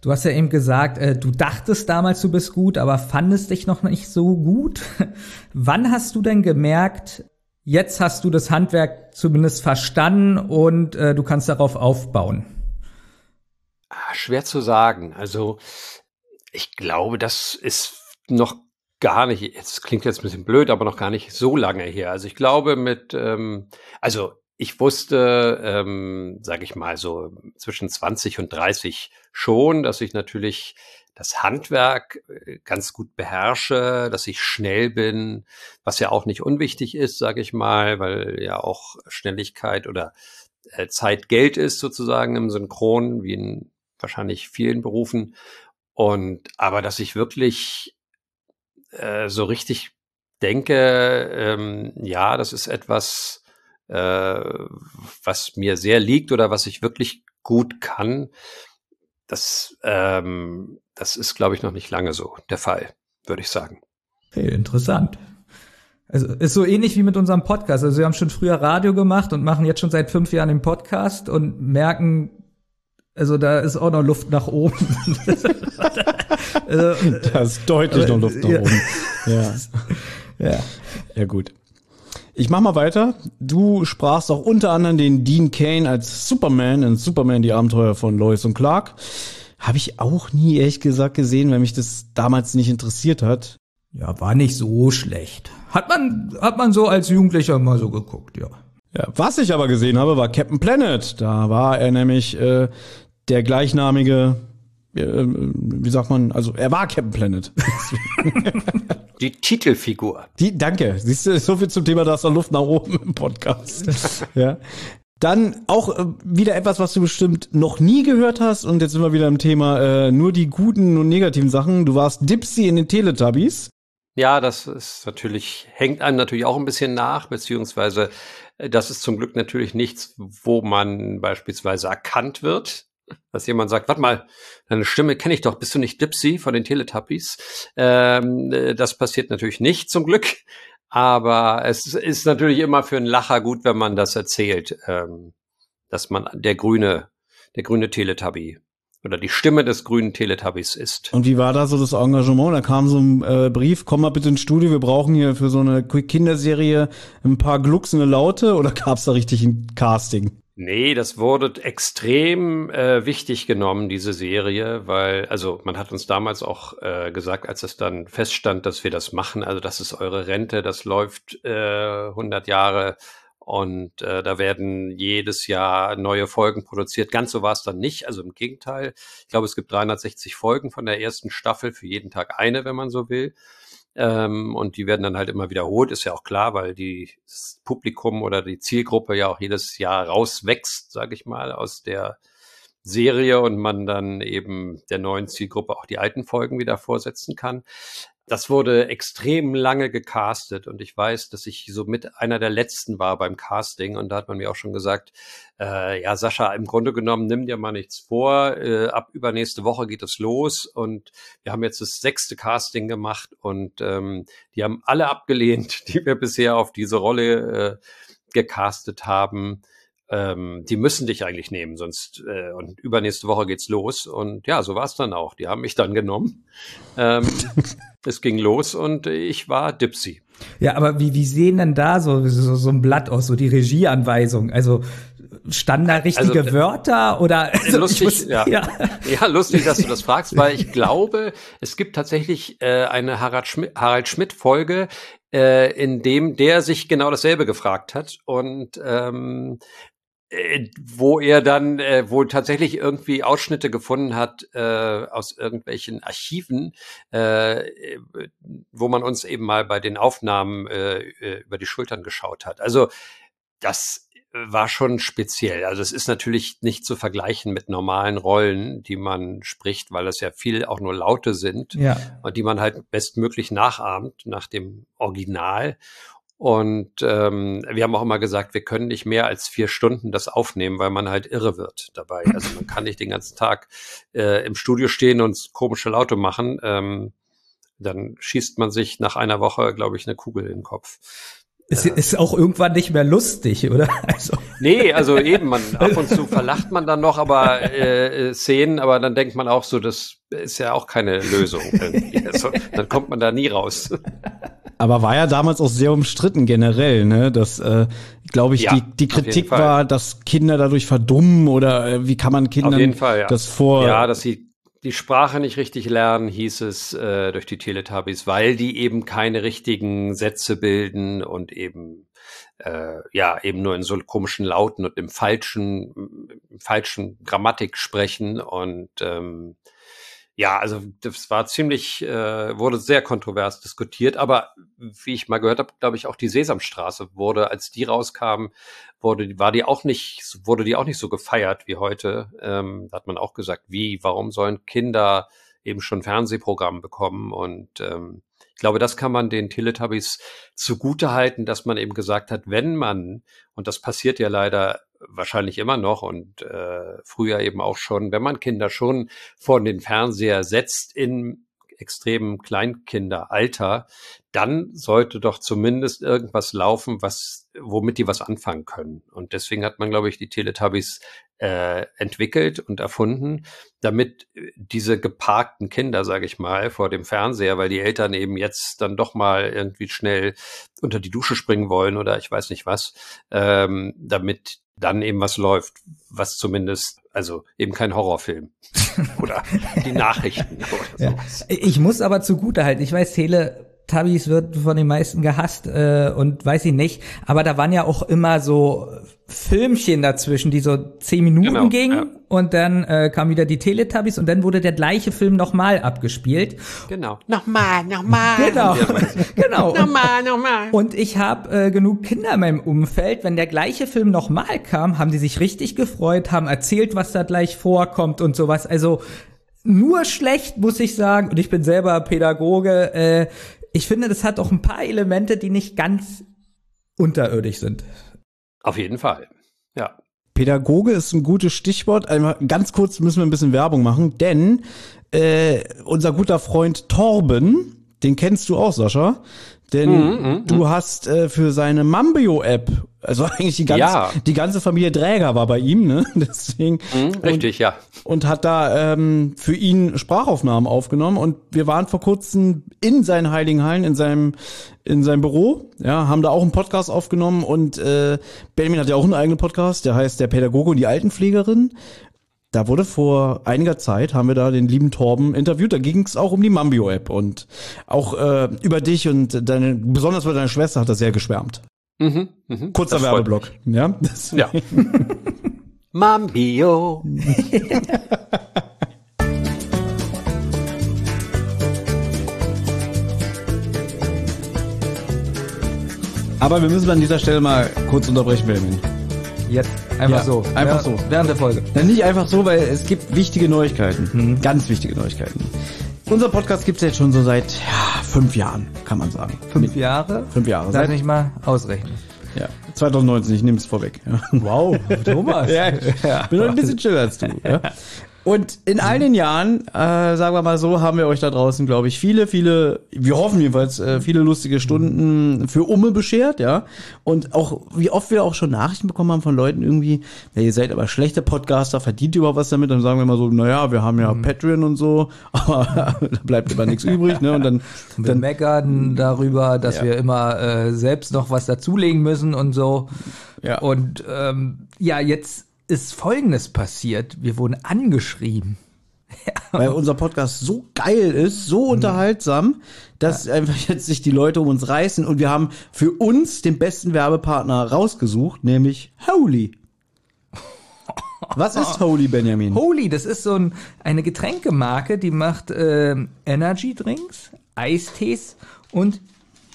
du hast ja eben gesagt, äh, du dachtest damals, du bist gut, aber fandest dich noch nicht so gut. Wann hast du denn gemerkt, jetzt hast du das Handwerk zumindest verstanden und äh, du kannst darauf aufbauen? Ah, schwer zu sagen. Also ich glaube, das ist noch gar nicht, es klingt jetzt ein bisschen blöd, aber noch gar nicht so lange her. Also ich glaube mit, ähm, also ich wusste, ähm, sage ich mal so zwischen 20 und 30 schon, dass ich natürlich das Handwerk äh, ganz gut beherrsche, dass ich schnell bin, was ja auch nicht unwichtig ist, sage ich mal, weil ja auch Schnelligkeit oder äh, Zeit Geld ist sozusagen im Synchron, wie in wahrscheinlich vielen Berufen. Und aber dass ich wirklich äh, so richtig denke, ähm, ja, das ist etwas, äh, was mir sehr liegt oder was ich wirklich gut kann. Das, ähm, das ist, glaube ich, noch nicht lange so der Fall, würde ich sagen. Hey, interessant. Also ist so ähnlich wie mit unserem Podcast. Also wir haben schon früher Radio gemacht und machen jetzt schon seit fünf Jahren den Podcast und merken, also da ist auch noch Luft nach oben. also, da ist deutlich noch Luft nach ja. oben. Ja. ja. Ja, gut. Ich mach mal weiter. Du sprachst auch unter anderem den Dean Kane als Superman in Superman die Abenteuer von Lois und Clark. Habe ich auch nie ehrlich gesagt gesehen, weil mich das damals nicht interessiert hat. Ja, war nicht so schlecht. Hat man, hat man so als Jugendlicher mal so geguckt, ja. Ja, was ich aber gesehen habe, war Captain Planet. Da war er nämlich äh, der gleichnamige, wie sagt man, also er war Captain Planet. Die Titelfigur. Die, danke. Siehst du, so viel zum Thema, da ist noch Luft nach oben im Podcast. ja. Dann auch äh, wieder etwas, was du bestimmt noch nie gehört hast. Und jetzt sind wir wieder im Thema äh, nur die guten und negativen Sachen. Du warst Dipsy in den Teletubbies. Ja, das ist natürlich, hängt einem natürlich auch ein bisschen nach, beziehungsweise äh, das ist zum Glück natürlich nichts, wo man beispielsweise erkannt wird dass jemand sagt, warte mal, deine Stimme kenne ich doch, bist du nicht Dipsy von den Teletubbies? Ähm, äh, das passiert natürlich nicht, zum Glück. Aber es ist natürlich immer für einen Lacher gut, wenn man das erzählt, ähm, dass man der grüne, der grüne Teletubby oder die Stimme des grünen Teletubbies ist. Und wie war da so das Engagement? Da kam so ein äh, Brief, komm mal bitte ins Studio, wir brauchen hier für so eine Kinderserie ein paar glucksende Laute oder gab es da richtig ein Casting? Nee, das wurde extrem äh, wichtig genommen, diese Serie, weil, also man hat uns damals auch äh, gesagt, als es dann feststand, dass wir das machen, also das ist eure Rente, das läuft äh, 100 Jahre und äh, da werden jedes Jahr neue Folgen produziert. Ganz so war es dann nicht, also im Gegenteil. Ich glaube, es gibt 360 Folgen von der ersten Staffel, für jeden Tag eine, wenn man so will. Ähm, und die werden dann halt immer wiederholt, ist ja auch klar, weil die das Publikum oder die Zielgruppe ja auch jedes Jahr rauswächst, sage ich mal, aus der Serie und man dann eben der neuen Zielgruppe auch die alten Folgen wieder vorsetzen kann das wurde extrem lange gecastet und ich weiß, dass ich so mit einer der letzten war beim Casting und da hat man mir auch schon gesagt, äh, ja Sascha, im Grunde genommen nimm dir mal nichts vor, äh, ab übernächste Woche geht es los und wir haben jetzt das sechste Casting gemacht und ähm, die haben alle abgelehnt, die wir bisher auf diese Rolle äh, gecastet haben ähm, die müssen dich eigentlich nehmen, sonst äh, und übernächste Woche geht's los. Und ja, so war es dann auch. Die haben mich dann genommen. Ähm, es ging los und ich war Dipsy. Ja, aber wie, wie sehen denn da so, so, so ein Blatt aus, so die Regieanweisung? Also standen da richtige also, Wörter oder also lustig, muss, ja. ja. ja, lustig, dass du das fragst, weil ich glaube, es gibt tatsächlich äh, eine Harald Schmidt, Harald Schmidt Folge, äh, in dem der sich genau dasselbe gefragt hat und ähm, äh, wo er dann äh, wohl tatsächlich irgendwie Ausschnitte gefunden hat äh, aus irgendwelchen Archiven, äh, wo man uns eben mal bei den Aufnahmen äh, äh, über die Schultern geschaut hat. Also das war schon speziell. Also es ist natürlich nicht zu vergleichen mit normalen Rollen, die man spricht, weil es ja viel auch nur Laute sind ja. und die man halt bestmöglich nachahmt nach dem Original. Und ähm, wir haben auch immer gesagt, wir können nicht mehr als vier Stunden das aufnehmen, weil man halt irre wird dabei. Also man kann nicht den ganzen Tag äh, im Studio stehen und komische Laute machen. Ähm, Dann schießt man sich nach einer Woche, glaube ich, eine Kugel in den Kopf. Es ist auch irgendwann nicht mehr lustig, oder? Also. Nee, also eben, man ab und zu verlacht man dann noch, aber äh, Szenen, aber dann denkt man auch so, das ist ja auch keine Lösung. Also, dann kommt man da nie raus. Aber war ja damals auch sehr umstritten generell, ne? Dass, äh, glaube ich, Ja, die, die Kritik war, dass Kinder dadurch verdummen oder äh, wie kann man Kindern Auf jeden Fall, ja. das vor. Ja, dass sie die Sprache nicht richtig lernen, hieß es äh, durch die Teletubbies, weil die eben keine richtigen Sätze bilden und eben äh, ja eben nur in so komischen Lauten und im falschen falschen Grammatik sprechen. Und ähm, ja, also das war ziemlich, äh, wurde sehr kontrovers diskutiert, aber wie ich mal gehört habe, glaube ich, auch die Sesamstraße wurde, als die rauskam, wurde, war die auch nicht, wurde die auch nicht so gefeiert wie heute. Ähm, da hat man auch gesagt, wie, warum sollen Kinder eben schon Fernsehprogramm bekommen? Und ähm, ich glaube, das kann man den Teletubbies zugute halten, dass man eben gesagt hat, wenn man, und das passiert ja leider wahrscheinlich immer noch und äh, früher eben auch schon, wenn man Kinder schon vor den Fernseher setzt in extremem Kleinkinderalter, dann sollte doch zumindest irgendwas laufen, was, womit die was anfangen können. Und deswegen hat man, glaube ich, die Teletubbies äh, entwickelt und erfunden, damit diese geparkten Kinder, sage ich mal, vor dem Fernseher, weil die Eltern eben jetzt dann doch mal irgendwie schnell unter die Dusche springen wollen oder ich weiß nicht was, ähm, damit dann eben was läuft, was zumindest, also eben kein Horrorfilm oder die Nachrichten oder sowas. Ich muss aber zugute halten, ich weiß, Teletubbies wird von den meisten gehasst äh, und weiß ich nicht, aber da waren ja auch immer so Filmchen dazwischen, die so zehn Minuten Genau, gingen ja. und dann äh, kam wieder die Teletubbies und dann wurde der gleiche Film nochmal abgespielt. Genau. Nochmal, nochmal. Genau, genau. Und, Nochmal, nochmal. und ich habe äh, genug Kinder in meinem Umfeld, wenn der gleiche Film nochmal kam, haben die sich richtig gefreut, haben erzählt, was da gleich vorkommt und sowas. Also nur schlecht, muss ich sagen. Und ich bin selber Pädagoge. Äh, ich finde, das hat auch ein paar Elemente, die nicht ganz unterirdisch sind. Auf jeden Fall. Ja. Pädagoge ist ein gutes Stichwort. Einmal ganz kurz müssen wir ein bisschen Werbung machen, denn äh, unser guter Freund Torben, den kennst du auch, Sascha. Denn Mhm, du hast äh, für seine Mambio-App, also eigentlich die ganze, Ja. die ganze Familie Dräger war bei ihm, ne? Deswegen. Mhm, richtig, ja. und hat da ähm, für ihn Sprachaufnahmen aufgenommen und wir waren vor kurzem in seinen Heiligen Hallen, in seinem in seinem Büro, ja, haben da auch einen Podcast aufgenommen und äh, Benjamin hat ja auch einen eigenen Podcast, der heißt der Pädagoge und die Altenpflegerin. Da wurde vor einiger Zeit, haben wir da den lieben Torben interviewt, da ging es auch um die Mambio-App und auch äh, über dich und deine, besonders über deine Schwester hat er sehr geschwärmt. Mhm, mhm. Kurzer Werbeblock, ja. Das- Ja. Mambio. Aber wir müssen an dieser Stelle mal kurz unterbrechen, Benjamin. Jetzt einfach Ja, so. einfach so. Während der Folge. Ja, nicht einfach so, weil es gibt wichtige Neuigkeiten. Ganz wichtige Neuigkeiten. Unser Podcast gibt's jetzt schon so seit ja, fünf Jahren, kann man sagen. Fünf Jahre? Fünf Jahre. Darf Seit, ich mal ausrechnen. ja, 2019, ich nehme es vorweg. Ja. Wow, Thomas. Ja, ich bin noch ein bisschen chiller als du. Ja. Und in all den Jahren, äh, sagen wir mal so, haben wir euch da draußen, glaube ich, viele, viele, wir hoffen jedenfalls, äh, viele lustige Stunden für Umme beschert, ja. Und auch, wie oft wir auch schon Nachrichten bekommen haben von Leuten irgendwie, ja, ihr seid aber schlechte Podcaster, verdient ihr überhaupt was damit? Dann sagen wir mal so, naja, wir haben ja Patreon und so, aber da bleibt immer nichts übrig, ne? Und dann, Wir dann meckern darüber, dass Ja. wir immer äh, selbst noch was dazulegen müssen und so. Ja. Und ähm, ja, jetzt ist Folgendes passiert. Wir wurden angeschrieben. weil unser Podcast so geil ist, so unterhaltsam, dass einfach jetzt sich die Leute um uns reißen und wir haben für uns den besten Werbepartner rausgesucht, nämlich Holy. Was ist Holy, Benjamin? Holy, das ist so ein, eine Getränkemarke, die macht ähm, Energy Drinks, Eistees und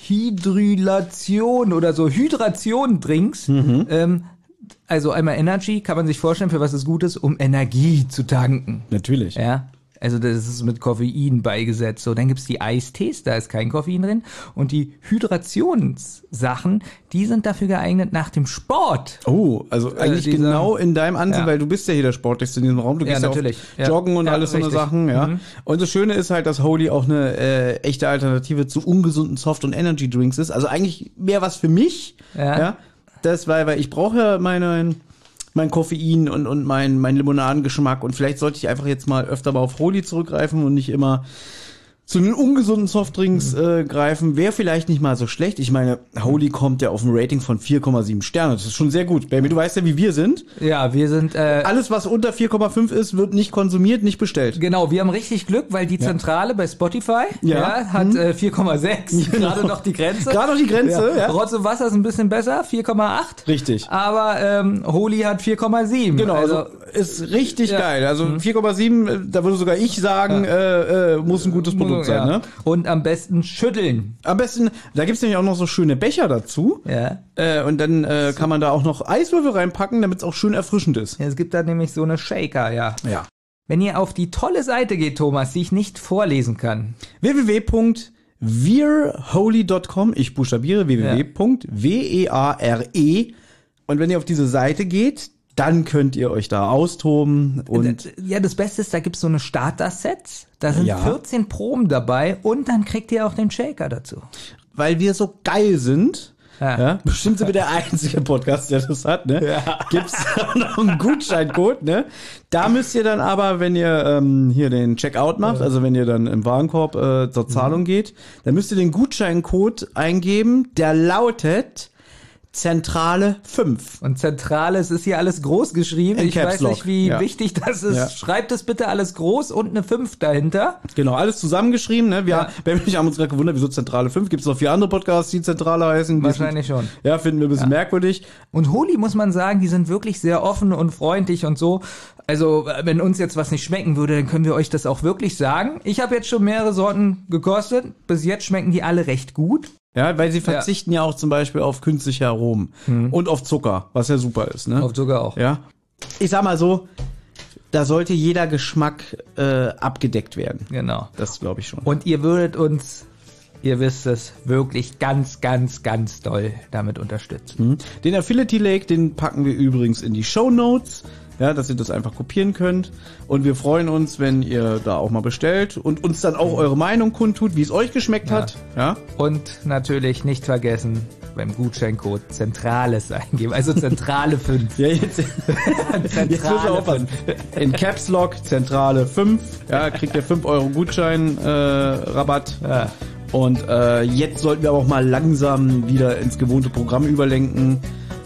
Hydrylation oder so Hydration Drinks. Ähm, also einmal Energy, kann man sich vorstellen, für was es gut ist, um Energie zu tanken. Natürlich. Ja. Also das ist mit Koffein beigesetzt. So, dann gibt's die Eistees, da ist kein Koffein drin. Und die Hydrationssachen, die sind dafür geeignet nach dem Sport. Oh, also eigentlich diese- genau in deinem Ansinn, Ja. weil du bist ja hier der Sportlichste in diesem Raum. Du gehst ja, natürlich. Ja. joggen und Ja, alles so eine. Sachen, ja. Mhm. Und das Schöne ist halt, dass Holy auch eine äh, echte Alternative zu ungesunden Soft- und Energy Drinks ist. Also eigentlich mehr was für mich. Ja. ja? Das weil, weil ich brauche ja meine mein Koffein und, und mein, mein Limonadengeschmack. Und vielleicht sollte ich einfach jetzt mal öfter mal auf Holy zurückgreifen und nicht immer zu den ungesunden Softdrinks Mhm. äh, greifen, wäre vielleicht nicht mal so schlecht. Ich meine, Holy kommt ja auf ein Rating von 4,7 Sterne. Das ist schon sehr gut. Baby, du weißt ja, wie wir sind. Ja, wir sind äh, Alles, was unter 4,5 ist, wird nicht konsumiert, nicht bestellt. Genau, wir haben richtig Glück, weil die Zentrale bei Spotify Ja. ja. hat äh, 4,6, gerade noch die Grenze. Gerade noch die Grenze, ja. Rotz und Wasser ist ein bisschen besser, 4,8. Richtig. Aber ähm, Holy hat 4,7. Genau, also, also ist richtig Ja. Mhm. geil. Also 4,7, äh, da würde sogar ich sagen, äh, äh, muss ein gutes Produkt sein. ja. Ne? Und am besten schütteln. Am besten, da gibt's nämlich auch noch so schöne Becher dazu. Ja. Äh, und dann äh, kann man da auch noch Eiswürfel reinpacken, damit es auch schön erfrischend ist. Es gibt da nämlich so eine Shaker, ja. Ja. Wenn ihr auf die tolle Seite geht, Thomas, die ich nicht vorlesen kann. www.wearholy.com. Ich buchstabiere www.w-e-a-r-e. E. Und wenn ihr auf diese Seite geht, dann könnt ihr euch da austoben und Äh, ja, das Beste ist, da gibt's so eine Starter-Sets. Da sind Ja. 14 Proben dabei und dann kriegt ihr auch den Shaker dazu. weil wir so geil sind, Ja. ja, bestimmt sind wir der einzige Podcast, der das hat, ne? Ja. Gibt's noch einen Gutscheincode, ne? Da müsst ihr dann aber, wenn ihr ähm, hier den Checkout macht, also wenn ihr dann im Warenkorb äh, zur Zahlung geht, dann müsst ihr den Gutscheincode eingeben, der lautet Zentrale 5. Und Zentrales ist hier alles groß geschrieben. Ich weiß nicht, wie ja. wichtig das ist. Ja. Schreibt es bitte alles groß und eine 5 dahinter. Genau, alles zusammengeschrieben, ne? Wir, Ja. wir haben mich haben uns gerade gewundert, wieso Zentrale 5? Gibt es noch vier andere Podcasts, die Zentrale heißen? Wahrscheinlich sind, schon. Ja, finden wir ein bisschen merkwürdig. Und Holy muss man sagen, die sind wirklich sehr offen und freundlich und so. Also, wenn uns jetzt was nicht schmecken würde, dann können wir euch das auch wirklich sagen. Ich habe jetzt schon mehrere Sorten gekostet. Bis jetzt schmecken die alle recht gut. Ja, weil sie verzichten ja, auch zum Beispiel auf künstliche Aromen und auf Zucker, was ja super ist, ne? Auf sogar auch. ja. Ich sag mal so, da sollte jeder Geschmack äh, abgedeckt werden. Genau. Das glaube ich schon. Und ihr würdet uns, ihr wisst es, wirklich ganz, ganz, ganz doll damit unterstützen. Den Affiliate Lake, den packen wir übrigens in die Show Notes, ja, dass ihr das einfach kopieren könnt. Und wir freuen uns, wenn ihr da auch mal bestellt und uns dann auch eure Meinung kundtut, wie es euch geschmeckt hat. Ja. Und natürlich nicht vergessen, beim Gutscheincode Zentrales eingeben. Also Zentrale 5. Ja, jetzt, jetzt müssen wir aufpassen. In Caps Lock Zentrale 5, ja, kriegt ihr 5 Euro Gutschein äh, Rabatt. Ja. Und äh, jetzt sollten wir aber auch mal langsam wieder ins gewohnte Programm überlenken,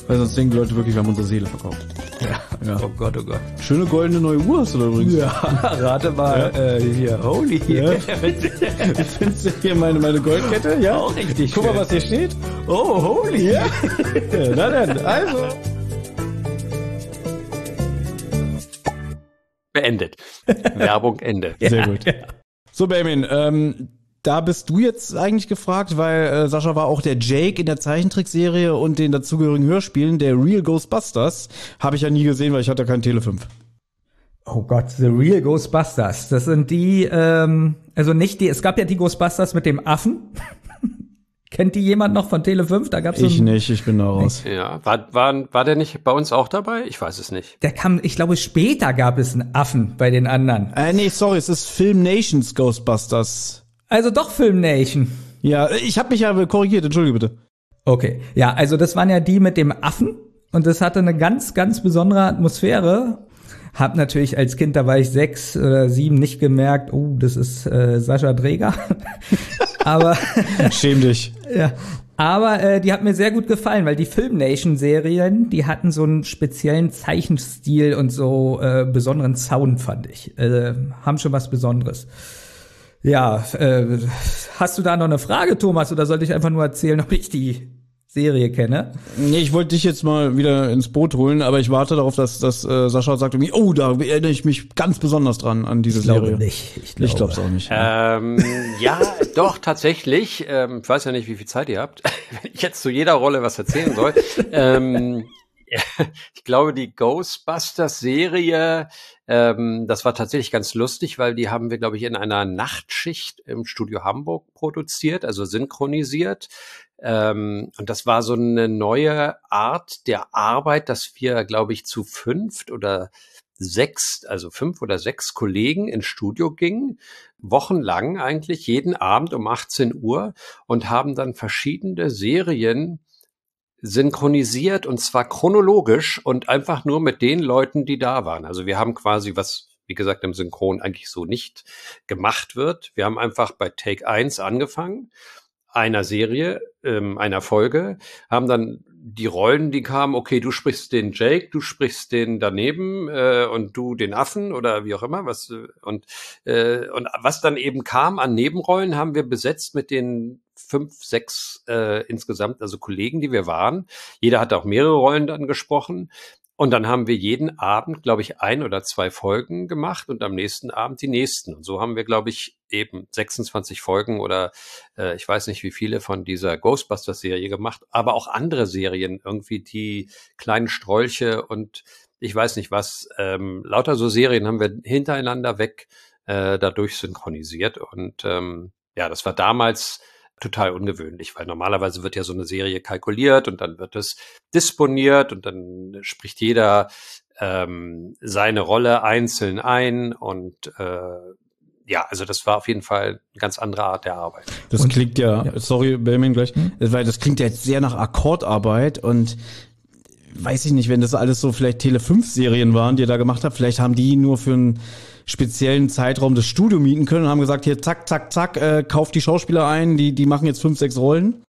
weil sonst denken die Leute wirklich, wir haben unsere Seele verkauft. Ja. Oh Gott, oh Gott. Schöne goldene neue Uhr hast du da übrigens. Ja, rate mal, äh, hier, holy. Ja. Findest du hier meine, meine Goldkette? Ja. Auch richtig Guck mal, was hier steht. Oh, holy. Ja. Na dann, also. Beendet. Werbung Ende. Sehr gut. So, Benjamin, ähm, da bist du jetzt eigentlich gefragt, weil äh, Sascha war auch der Jake in der Zeichentrickserie und den dazugehörigen Hörspielen, der Real Ghostbusters, habe ich ja nie gesehen, weil ich hatte keinen Tele 5. Oh Gott, The Real Ghostbusters. Das sind die, ähm, also nicht die, es gab ja die Ghostbusters mit dem Affen. Kennt die jemand noch von Tele 5? Da gab's Ich nicht, ich bin da raus. Ja, war, war, war der nicht bei uns auch dabei? Ich weiß es nicht. Der kam, ich glaube, später gab es einen Affen bei den anderen. Äh, nee, sorry, es ist Film Nations Ghostbusters. Also doch Film Nation. Ja, ich habe mich ja korrigiert, entschuldige bitte. Okay, ja, also das waren ja die mit dem Affen und das hatte eine ganz, ganz besondere Atmosphäre. Hab natürlich als Kind, da war ich sechs oder sieben, nicht gemerkt, oh, das ist äh, Sascha Dreger. Aber Schäm dich. ja, aber äh, die hat mir sehr gut gefallen, weil die Film Nation Serien, die hatten so einen speziellen Zeichenstil und so äh, besonderen Sound, fand ich. Äh, haben schon was Besonderes. Ja, äh, hast du da noch eine Frage, Thomas, oder sollte ich einfach nur erzählen, ob ich die Serie kenne? Nee, ich wollte dich jetzt mal wieder ins Boot holen, aber ich warte darauf, dass, dass äh, Sascha sagt irgendwie, oh, da erinnere ich mich ganz besonders dran an diese Ich glaube Serie. nicht. Ich glaube, Ich glaub's auch nicht. Ähm, ja, doch, tatsächlich. Ähm, ich weiß ja nicht, wie viel Zeit ihr habt, wenn ich jetzt zu jeder Rolle was erzählen soll. ähm, ich glaube, die Ghostbusters-Serie, ähm, das war tatsächlich ganz lustig, weil die haben wir, glaube ich, in einer Nachtschicht im Studio Hamburg produziert, also synchronisiert. Ähm, und das war so eine neue Art der Arbeit, dass wir, glaube ich, zu fünft oder sechs, also fünf oder sechs Kollegen ins Studio gingen, wochenlang eigentlich, jeden Abend um 18 Uhr und haben dann verschiedene Serien synchronisiert und zwar chronologisch und einfach nur mit den Leuten, die da waren. Also wir haben quasi was, wie gesagt, im Synchron eigentlich so nicht gemacht wird. Wir haben einfach bei Take 1 angefangen, einer Serie, ähm, einer Folge, haben dann die Rollen, die kamen, okay, du sprichst den Jake, du sprichst den daneben äh, und du den Affen oder wie auch immer, was äh, und äh, und was dann eben kam an Nebenrollen, haben wir besetzt mit den fünf, sechs äh, insgesamt, also Kollegen, die wir waren. Jeder hat auch mehrere Rollen dann gesprochen. Und dann haben wir jeden Abend, glaube ich, ein oder zwei Folgen gemacht und am nächsten Abend die nächsten. Und so haben wir, glaube ich, eben 26 Folgen oder äh, ich weiß nicht wie viele von dieser Ghostbusters-Serie gemacht, aber auch andere Serien, irgendwie die kleinen Strolche und ich weiß nicht was. Ähm, lauter so Serien haben wir hintereinander weg äh, dadurch synchronisiert. Und ähm, ja, das war damals total ungewöhnlich, weil normalerweise wird ja so eine Serie kalkuliert und dann wird es disponiert und dann spricht jeder ähm, seine Rolle einzeln ein und äh, ja, also das war auf jeden Fall eine ganz andere Art der Arbeit. Das und, klingt ja, ja. sorry, Benjamin gleich, hm? weil das klingt ja jetzt sehr nach Akkordarbeit und weiß ich nicht, wenn das alles so vielleicht Tele 5 Serien waren, die ihr da gemacht habt, vielleicht haben die nur für ein speziellen Zeitraum das Studio mieten können und haben gesagt, hier zack, zack, zack, äh, kauft die Schauspieler ein, die, die machen jetzt fünf, sechs Rollen?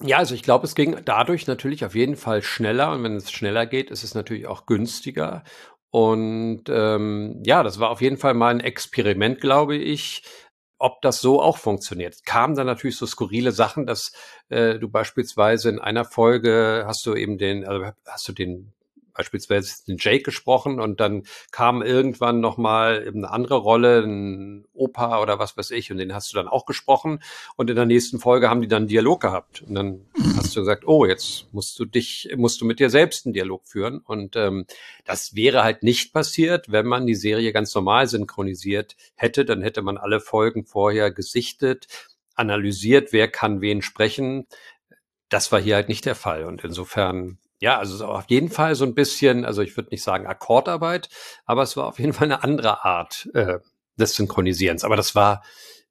Ja, also ich glaube, es ging dadurch natürlich auf jeden Fall schneller und wenn es schneller geht, ist es natürlich auch günstiger. Und ähm, ja, das war auf jeden Fall mal ein Experiment, glaube ich, ob das so auch funktioniert. Kamen dann natürlich so skurrile Sachen, dass äh, du beispielsweise in einer Folge hast du eben den, also hast du den beispielsweise den Jake gesprochen und dann kam irgendwann nochmal eine andere Rolle, ein Opa oder was weiß ich, und den hast du dann auch gesprochen. Und in der nächsten Folge haben die dann einen Dialog gehabt. Und dann hast du gesagt, oh, jetzt musst du dich, musst du mit dir selbst einen Dialog führen. Und ähm, das wäre halt nicht passiert, wenn man die Serie ganz normal synchronisiert hätte, dann hätte man alle Folgen vorher gesichtet, analysiert, wer kann wen sprechen. Das war hier halt nicht der Fall. Und insofern ja, also es ist auf jeden Fall so ein bisschen, also ich würde nicht sagen Akkordarbeit, aber es war auf jeden Fall eine andere Art äh, des Synchronisierens. Aber das war,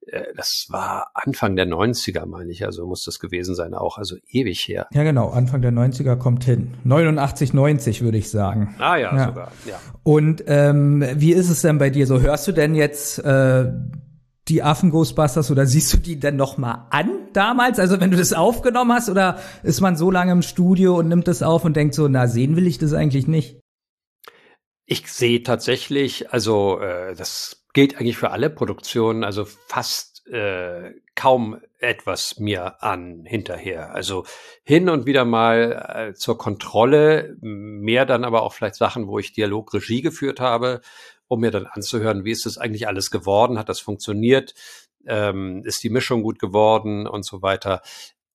äh, das war Anfang der 90er, meine ich, also muss das gewesen sein auch, also ewig her. Ja, genau, Anfang der 90er kommt hin. 89, 90 würde ich sagen. Ah ja, ja. sogar, ja. Und ähm, wie ist es denn bei dir so? Hörst du denn jetzt äh, die Affen-Ghostbusters oder siehst du die denn noch mal an damals? Also wenn du das aufgenommen hast oder ist man so lange im Studio und nimmt das auf und denkt so, na sehen will ich das eigentlich nicht? Ich sehe tatsächlich, also äh, das gilt eigentlich für alle Produktionen, also fast äh, kaum etwas mir an hinterher. Also hin und wieder mal äh, zur Kontrolle, mehr dann aber auch vielleicht Sachen, wo ich Dialogregie geführt habe um mir dann anzuhören, wie ist das eigentlich alles geworden, hat das funktioniert, ähm, ist die Mischung gut geworden und so weiter.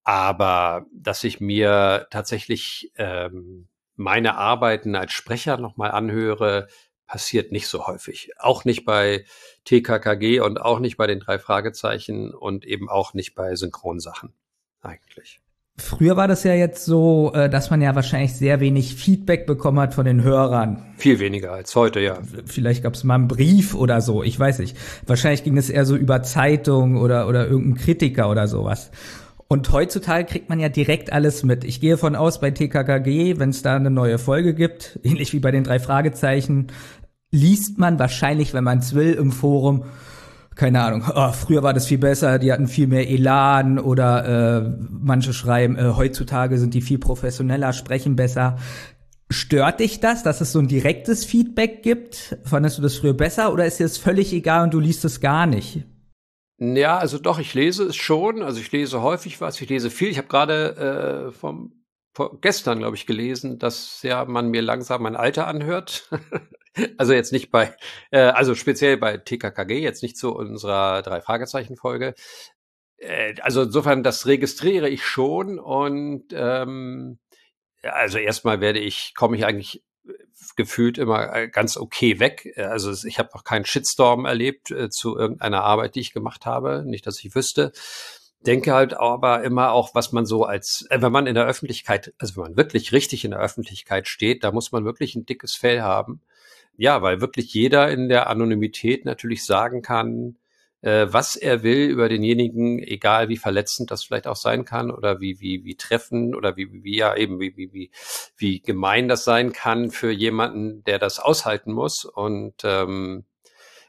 Aber dass ich mir tatsächlich ähm, meine Arbeiten als Sprecher nochmal anhöre, passiert nicht so häufig. Auch nicht bei TKKG und auch nicht bei den drei Fragezeichen und eben auch nicht bei Synchronsachen eigentlich. Früher war das ja jetzt so, äh, dass man ja wahrscheinlich sehr wenig Feedback bekommen hat von den Hörern. Viel weniger als heute, ja. Vielleicht gab es mal einen Brief oder so, ich weiß nicht. Wahrscheinlich ging es eher so über Zeitung oder, oder irgendein Kritiker oder sowas. Und heutzutage kriegt man ja direkt alles mit. Ich gehe von aus, bei TKKG, wenn es da eine neue Folge gibt, ähnlich wie bei den drei Fragezeichen, liest man wahrscheinlich, wenn man es will, im Forum, keine Ahnung, oh, früher war das viel besser, die hatten viel mehr Elan oder äh, manche schreiben, äh, heutzutage sind die viel professioneller, sprechen besser. Stört dich das, dass es so ein direktes Feedback gibt? Fandest du das früher besser oder ist dir das völlig egal und du liest es gar nicht? Ja, also doch, ich lese es schon. Also ich lese häufig was, ich lese viel. Ich habe gerade äh, vom gestern, glaube ich, gelesen, dass ja man mir langsam mein Alter anhört. Also jetzt nicht bei, äh, also speziell bei TKKG, jetzt nicht zu unserer drei Fragezeichen Folge. Äh, also insofern, das registriere ich schon und ähm, also erstmal werde ich, komme ich eigentlich gefühlt immer äh, ganz okay weg. Also ich habe noch keinen Shitstorm erlebt äh, zu irgendeiner Arbeit, die ich gemacht habe. Nicht, dass ich wüsste. Denke halt aber immer auch, was man so als, äh, wenn man in der Öffentlichkeit, also wenn man wirklich richtig in der Öffentlichkeit steht, da muss man wirklich ein dickes Fell haben. Ja, weil wirklich jeder in der Anonymität natürlich sagen kann, äh, was er will über denjenigen, egal wie verletzend das vielleicht auch sein kann oder wie, wie, wie treffen oder wie, wie, ja eben, wie, wie, wie, wie gemein das sein kann für jemanden, der das aushalten muss. Und ähm,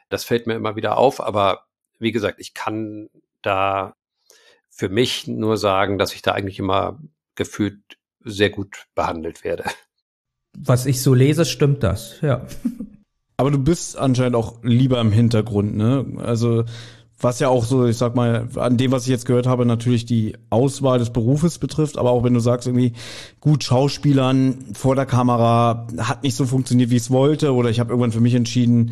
das fällt mir immer wieder auf. Aber wie gesagt, ich kann da für mich nur sagen, dass ich da eigentlich immer gefühlt sehr gut behandelt werde. Was ich so lese, stimmt das, ja. Aber du bist anscheinend auch lieber im Hintergrund, ne? Also was ja auch so, ich sag mal, an dem, was ich jetzt gehört habe, natürlich die Auswahl des Berufes betrifft, aber auch wenn du sagst, irgendwie, gut, Schauspielern vor der Kamera hat nicht so funktioniert, wie ich es wollte, oder ich habe irgendwann für mich entschieden,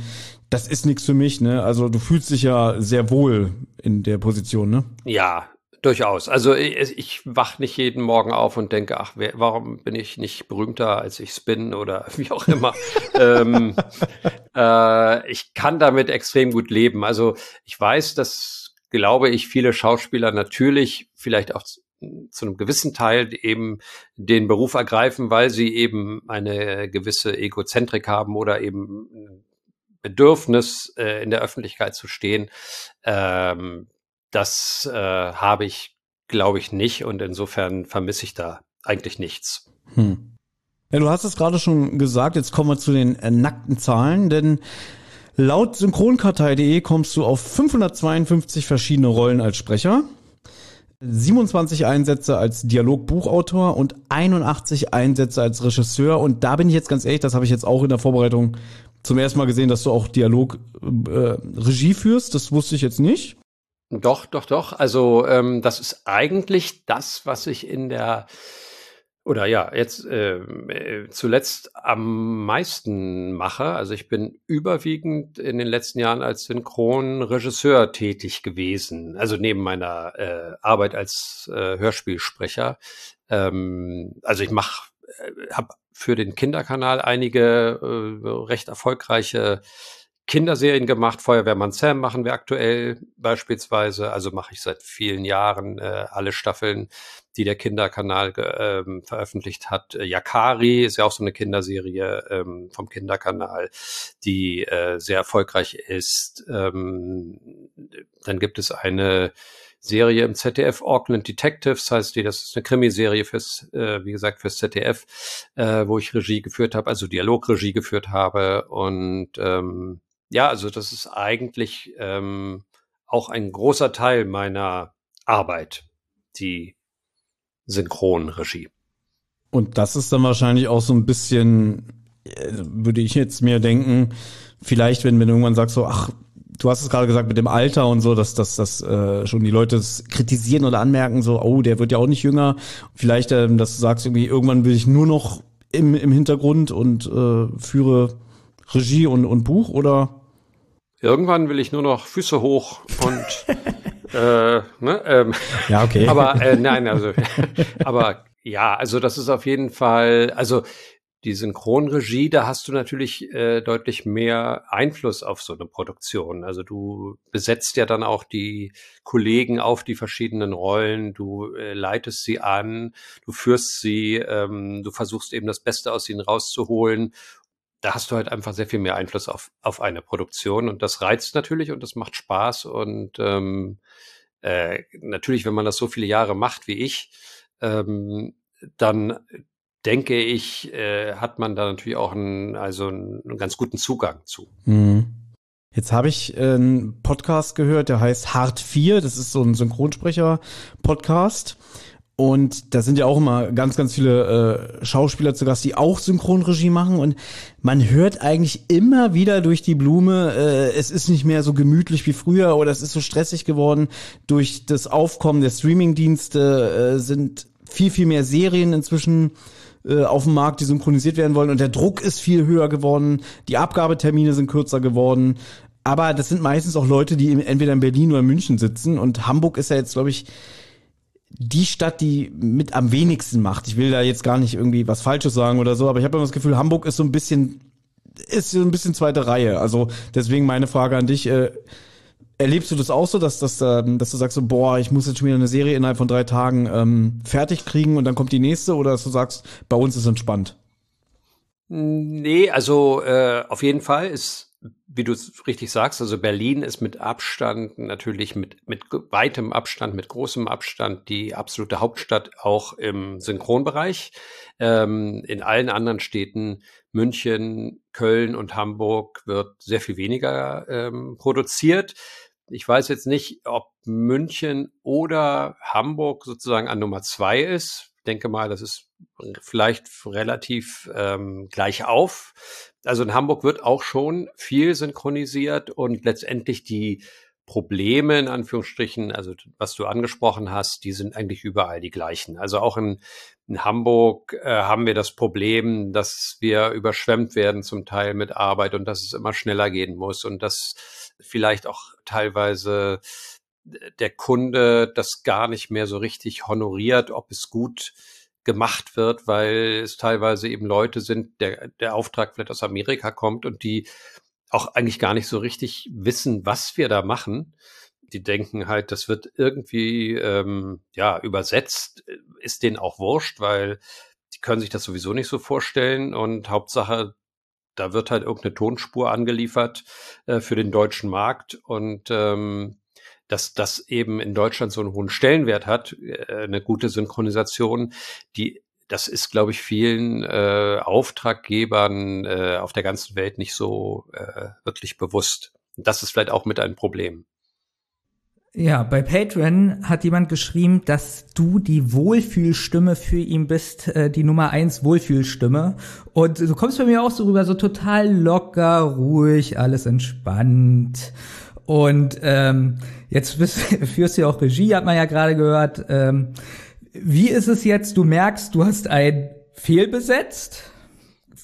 das ist nichts für mich, ne? Also du fühlst dich ja sehr wohl in der Position, ne? Ja, Durchaus. Also ich, ich wach nicht jeden Morgen auf und denke, ach, wer, warum bin ich nicht berühmter, als ich bin oder wie auch immer. ähm, äh, ich kann damit extrem gut leben. Also ich weiß, dass, glaube ich, viele Schauspieler natürlich vielleicht auch zu, zu einem gewissen Teil eben den Beruf ergreifen, weil sie eben eine gewisse Egozentrik haben oder eben Bedürfnis, äh, in der Öffentlichkeit zu stehen. Ähm, das äh, habe ich, glaube ich, nicht und insofern vermisse ich da eigentlich nichts. Hm. Ja, du hast es gerade schon gesagt, jetzt kommen wir zu den äh, nackten Zahlen, denn laut synchronkartei.de kommst du auf 552 verschiedene Rollen als Sprecher. 27 Einsätze als Dialogbuchautor und 81 Einsätze als Regisseur. Und da bin ich jetzt ganz ehrlich, das habe ich jetzt auch in der Vorbereitung zum ersten Mal gesehen, dass du auch Dialog äh, Regie führst. Das wusste ich jetzt nicht. Doch, doch, doch. Also ähm, das ist eigentlich das, was ich in der oder ja, jetzt äh, äh, zuletzt am meisten mache. Also ich bin überwiegend in den letzten Jahren als Synchronregisseur tätig gewesen. Also neben meiner äh, Arbeit als äh, Hörspielsprecher. Ähm, also ich mache, äh, habe für den Kinderkanal einige äh, recht erfolgreiche Kinderserien gemacht. Feuerwehrmann Sam machen wir aktuell beispielsweise. Also mache ich seit vielen Jahren äh, alle Staffeln, die der Kinderkanal ähm, veröffentlicht hat. Äh, Yakari ist ja auch so eine Kinderserie ähm, vom Kinderkanal, die äh, sehr erfolgreich ist. Ähm, dann gibt es eine Serie im ZDF, Auckland Detectives heißt die, das ist eine Krimiserie fürs, äh, wie gesagt, fürs ZDF, äh, wo ich Regie geführt habe, also Dialogregie geführt habe und ähm, ja, also das ist eigentlich ähm, auch ein großer Teil meiner Arbeit, die Synchronregie. Und das ist dann wahrscheinlich auch so ein bisschen, äh, würde ich jetzt mir denken, vielleicht, wenn, wenn du irgendwann sagst so, ach, du hast es gerade gesagt mit dem Alter und so, dass, dass, dass äh, schon die Leute es kritisieren oder anmerken, so, oh, der wird ja auch nicht jünger. Vielleicht, ähm, dass du sagst, irgendwie, irgendwann will ich nur noch im, im Hintergrund und äh, führe Regie und, und Buch oder? Irgendwann will ich nur noch Füße hoch und äh, ne, ähm, ja okay. Aber äh, nein, also aber ja, also das ist auf jeden Fall, also die Synchronregie, da hast du natürlich äh, deutlich mehr Einfluss auf so eine Produktion. Also du besetzt ja dann auch die Kollegen auf die verschiedenen Rollen, du äh, leitest sie an, du führst sie, ähm, du versuchst eben das Beste aus ihnen rauszuholen da hast du halt einfach sehr viel mehr Einfluss auf, auf eine Produktion und das reizt natürlich und das macht Spaß und ähm, äh, natürlich, wenn man das so viele Jahre macht wie ich, ähm, dann denke ich, äh, hat man da natürlich auch einen, also einen, einen ganz guten Zugang zu. Mhm. Jetzt habe ich äh, einen Podcast gehört, der heißt Hart 4, das ist so ein Synchronsprecher-Podcast. Und da sind ja auch immer ganz, ganz viele äh, Schauspieler zu Gast, die auch Synchronregie machen. Und man hört eigentlich immer wieder durch die Blume, äh, es ist nicht mehr so gemütlich wie früher oder es ist so stressig geworden. Durch das Aufkommen der Streamingdienste äh, sind viel, viel mehr Serien inzwischen äh, auf dem Markt, die synchronisiert werden wollen. Und der Druck ist viel höher geworden. Die Abgabetermine sind kürzer geworden. Aber das sind meistens auch Leute, die entweder in Berlin oder in München sitzen. Und Hamburg ist ja jetzt, glaube ich, die Stadt, die mit am wenigsten macht. Ich will da jetzt gar nicht irgendwie was Falsches sagen oder so, aber ich habe immer das Gefühl, Hamburg ist so ein bisschen, ist so ein bisschen zweite Reihe. Also deswegen meine Frage an dich. Äh, Erlebst du das auch so, dass, dass, ähm, dass du sagst so, boah, ich muss jetzt schon wieder eine Serie innerhalb von drei Tagen ähm, fertig kriegen und dann kommt die nächste oder dass du sagst, bei uns ist entspannt? Nee, also äh, auf jeden Fall ist, wie du es richtig sagst, also Berlin ist mit Abstand natürlich mit, mit weitem Abstand, mit großem Abstand die absolute Hauptstadt auch im Synchronbereich. Ähm, in allen anderen Städten, München, Köln und Hamburg, wird sehr viel weniger ähm, produziert. Ich weiß jetzt nicht, ob München oder Hamburg sozusagen an Nummer zwei ist. Denke mal, das ist vielleicht relativ ähm, gleich auf. Also in Hamburg wird auch schon viel synchronisiert und letztendlich die Probleme in Anführungsstrichen, also was du angesprochen hast, die sind eigentlich überall die gleichen. Also auch in, in Hamburg äh, haben wir das Problem, dass wir überschwemmt werden zum Teil mit Arbeit und dass es immer schneller gehen muss und dass vielleicht auch teilweise der Kunde das gar nicht mehr so richtig honoriert, ob es gut gemacht wird, weil es teilweise eben Leute sind, der, der Auftrag vielleicht aus Amerika kommt und die auch eigentlich gar nicht so richtig wissen, was wir da machen. Die denken halt, das wird irgendwie ähm, ja übersetzt, ist denen auch wurscht, weil die können sich das sowieso nicht so vorstellen und Hauptsache da wird halt irgendeine Tonspur angeliefert äh, für den deutschen Markt und ähm, dass das eben in Deutschland so einen hohen Stellenwert hat, äh, eine gute Synchronisation, die das ist, glaube ich, vielen äh, Auftraggebern äh, auf der ganzen Welt nicht so äh, wirklich bewusst. das ist vielleicht auch mit ein Problem. Ja, bei Patreon hat jemand geschrieben, dass du die Wohlfühlstimme für ihn bist, äh, die Nummer eins Wohlfühlstimme. Und du kommst bei mir auch so rüber, so total locker, ruhig, alles entspannt. Und ähm, jetzt bist, führst du ja auch Regie, hat man ja gerade gehört. Ähm, wie ist es jetzt? Du merkst, du hast ein fehlbesetzt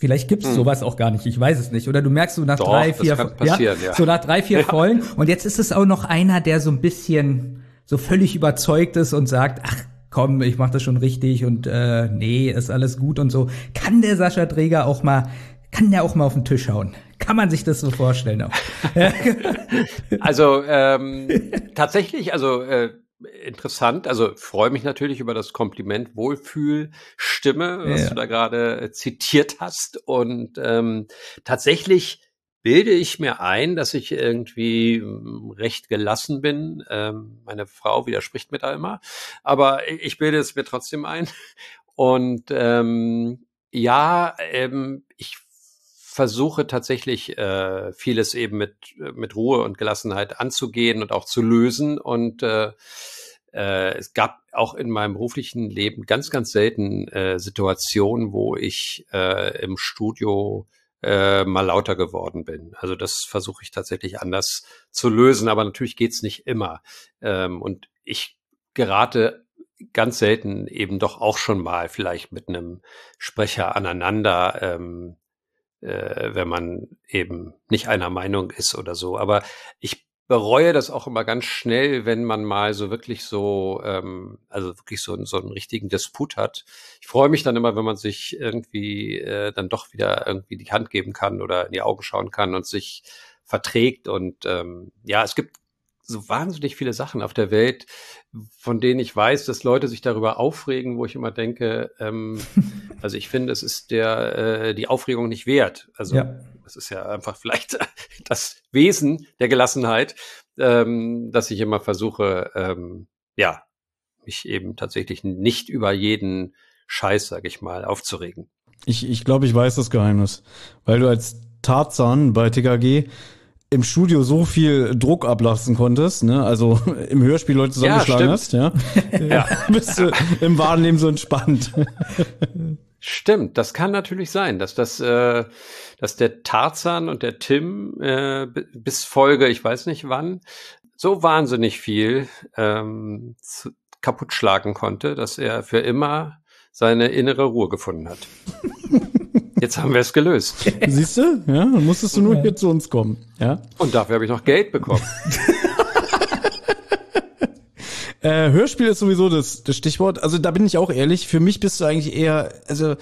Vielleicht gibt's hm. sowas auch gar nicht, ich weiß es nicht. Oder du merkst so nach Doch, drei, vier, ja, ja, so nach drei, vier ja. Folgen. Und jetzt ist es auch noch einer, der so ein bisschen so völlig überzeugt ist und sagt, ach komm, ich mach das schon richtig und äh, nee, ist alles gut und so. Kann der Sascha Träger auch mal, kann der auch mal auf den Tisch hauen? Kann man sich das so vorstellen auch? also ähm, tatsächlich, also äh, interessant. Also freue mich natürlich über das Kompliment Wohlfühlstimme, was ja. du da gerade äh, zitiert hast. Und ähm, tatsächlich bilde ich mir ein, dass ich irgendwie hm, recht gelassen bin. Ähm, meine Frau widerspricht mir da immer, aber ich bilde es mir trotzdem ein. Und ähm, ja, ähm, ich versuche tatsächlich äh, vieles eben mit, mit Ruhe und Gelassenheit anzugehen und auch zu lösen. Und äh, äh, es gab auch in meinem beruflichen Leben ganz, ganz selten äh, Situationen, wo ich äh, im Studio äh, mal lauter geworden bin. Also das versuche ich tatsächlich anders zu lösen, aber natürlich geht's nicht immer. Ähm, und ich gerate ganz selten eben doch auch schon mal vielleicht mit einem Sprecher aneinander. Ähm, äh, wenn man eben nicht einer Meinung ist oder so. Aber ich bereue das auch immer ganz schnell, wenn man mal so wirklich so, ähm, also wirklich so, so einen richtigen Disput hat. Ich freue mich dann immer, wenn man sich irgendwie äh, dann doch wieder irgendwie die Hand geben kann oder in die Augen schauen kann und sich verträgt. Und ähm, ja, es gibt so wahnsinnig viele Sachen auf der Welt, von denen ich weiß, dass Leute sich darüber aufregen, wo ich immer denke, ähm, also ich finde, es ist der äh, die Aufregung nicht wert. Also ja. es ist ja einfach vielleicht das Wesen der Gelassenheit, ähm, dass ich immer versuche, ähm, ja, mich eben tatsächlich nicht über jeden Scheiß, sag ich mal, aufzuregen. Ich, ich glaube, ich weiß das Geheimnis, weil du als Tarzan bei TKG im Studio so viel Druck ablassen konntest, ne? Also im Hörspiel Leute zusammengeschlagen ja, hast, ja. ja. Bist du im wahren Leben so entspannt. Stimmt, das kann natürlich sein, dass das, äh, dass der Tarzan und der Tim äh, bis Folge, ich weiß nicht wann, so wahnsinnig viel ähm, zu, kaputt schlagen konnte, dass er für immer seine innere Ruhe gefunden hat. Jetzt haben wir es gelöst. Siehst du? Ja, dann musstest du nur hier zu uns kommen. Ja. Und dafür habe ich noch Geld bekommen. Äh, Hörspiel ist sowieso das, das Stichwort. Also da bin ich auch ehrlich. Für mich bist du eigentlich eher, also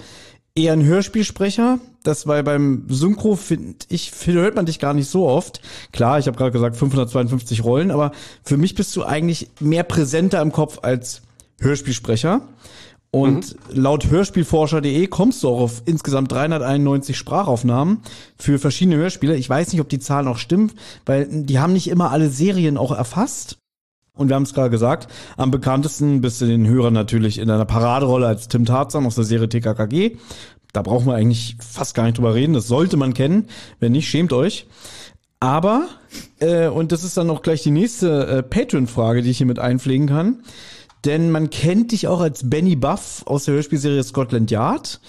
eher ein Hörspielsprecher. Das weil beim Synchro finde ich hört man dich gar nicht so oft. Klar, ich habe gerade gesagt 552 Rollen, aber für mich bist du eigentlich mehr präsenter im Kopf als Hörspielsprecher. Und mhm. laut Hörspielforscher.de kommst du auch auf insgesamt 391 Sprachaufnahmen für verschiedene Hörspiele. Ich weiß nicht, ob die Zahl noch stimmt, weil die haben nicht immer alle Serien auch erfasst. Und wir haben es gerade gesagt, am bekanntesten bist du den Hörern natürlich in einer Paraderolle als Tim Tarzan aus der Serie TKKG. Da brauchen wir eigentlich fast gar nicht drüber reden. Das sollte man kennen. Wenn nicht, schämt euch. Aber, äh, und das ist dann auch gleich die nächste äh, Patreon-Frage, die ich hier mit einpflegen kann. Denn man kennt dich auch als Benny Buff aus der Hörspielserie Scotland Yard.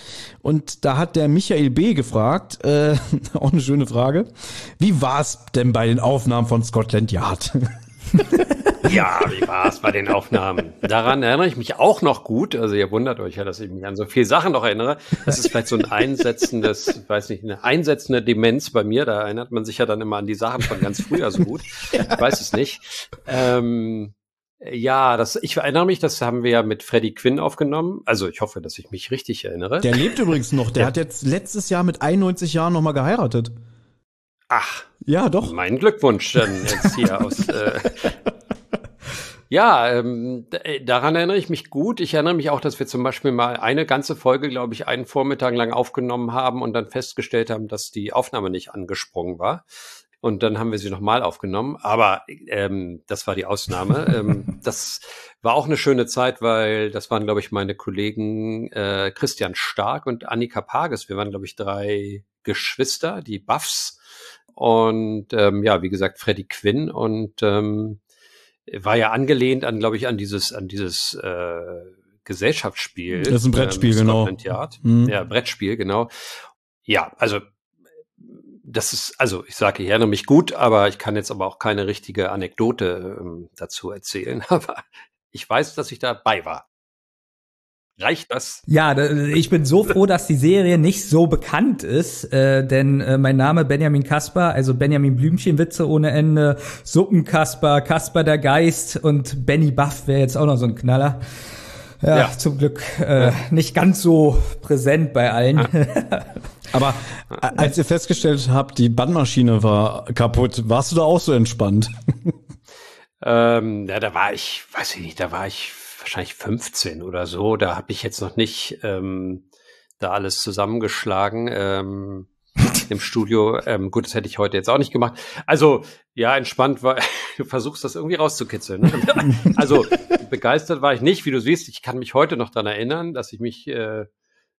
Und da hat der Michael B. gefragt, äh, auch eine schöne Frage, wie war es denn bei den Aufnahmen von Scotland Yard? Ja, wie war es bei den Aufnahmen? Daran erinnere ich mich auch noch gut. Also ihr wundert euch ja, dass ich mich an so viele Sachen noch erinnere. Das ist vielleicht so ein einsetzendes, weiß nicht, eine einsetzende Demenz bei mir. Da erinnert man sich ja dann immer an die Sachen von ganz früher so gut. Ich weiß es nicht. Ähm, ja, das, ich erinnere mich, das haben wir ja mit Freddie Quinn aufgenommen. Also ich hoffe, dass ich mich richtig erinnere. Der lebt übrigens noch. Der ja. hat jetzt letztes Jahr mit 91 Jahren nochmal geheiratet. Ach. Ja, doch. Mein Glückwunsch dann jetzt hier aus. Äh, ja, ähm, äh, daran erinnere ich mich gut. Ich erinnere mich auch, dass wir zum Beispiel mal eine ganze Folge, glaube ich, einen Vormittag lang aufgenommen haben und dann festgestellt haben, dass die Aufnahme nicht angesprungen war. Und dann haben wir sie nochmal aufgenommen. Aber ähm, das war die Ausnahme. ähm, das war auch eine schöne Zeit, weil das waren, glaube ich, meine Kollegen äh, Christian Stark und Annika Pages. Wir waren, glaube ich, drei Geschwister, die Buffs. Und ähm, ja, wie gesagt, Freddy Quinn. Und ähm, war ja angelehnt an, glaube ich, an dieses, an dieses äh, Gesellschaftsspiel. Das ist ein Brettspiel, ähm, genau. Mhm. Ja, Brettspiel, genau. Ja, also das ist, also ich sage, ich erinnere mich gut, aber ich kann jetzt aber auch keine richtige Anekdote ähm, dazu erzählen. Aber ich weiß, dass ich dabei war. Reicht das? Ja, ich bin so froh, dass die Serie nicht so bekannt ist, äh, denn äh, mein Name Benjamin Kasper, also Benjamin Blümchenwitze ohne Ende, Suppenkasper, Kasper der Geist und Benny Buff wäre jetzt auch noch so ein Knaller. Ja, ja. zum Glück äh, ja. nicht ganz so präsent bei allen. Ja. Aber als ihr festgestellt habt, die Bandmaschine war kaputt, warst du da auch so entspannt? ähm, ja, da war ich, weiß ich nicht, da war ich wahrscheinlich 15 oder so. Da habe ich jetzt noch nicht ähm, da alles zusammengeschlagen ähm, im Studio. Ähm, gut, das hätte ich heute jetzt auch nicht gemacht. Also ja, entspannt war. Du versuchst das irgendwie rauszukitzeln. Ne? Also begeistert war ich nicht, wie du siehst. Ich kann mich heute noch daran erinnern, dass ich mich, äh,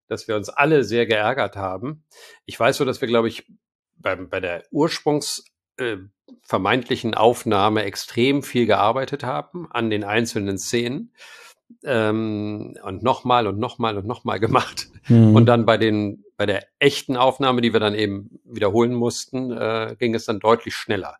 dass wir uns alle sehr geärgert haben. Ich weiß so, dass wir, glaube ich, bei, bei der Ursprungs äh, vermeintlichen Aufnahme extrem viel gearbeitet haben an den einzelnen Szenen ähm, und nochmal und nochmal und nochmal gemacht. Mhm. Und dann bei den bei der echten Aufnahme, die wir dann eben wiederholen mussten, äh, ging es dann deutlich schneller.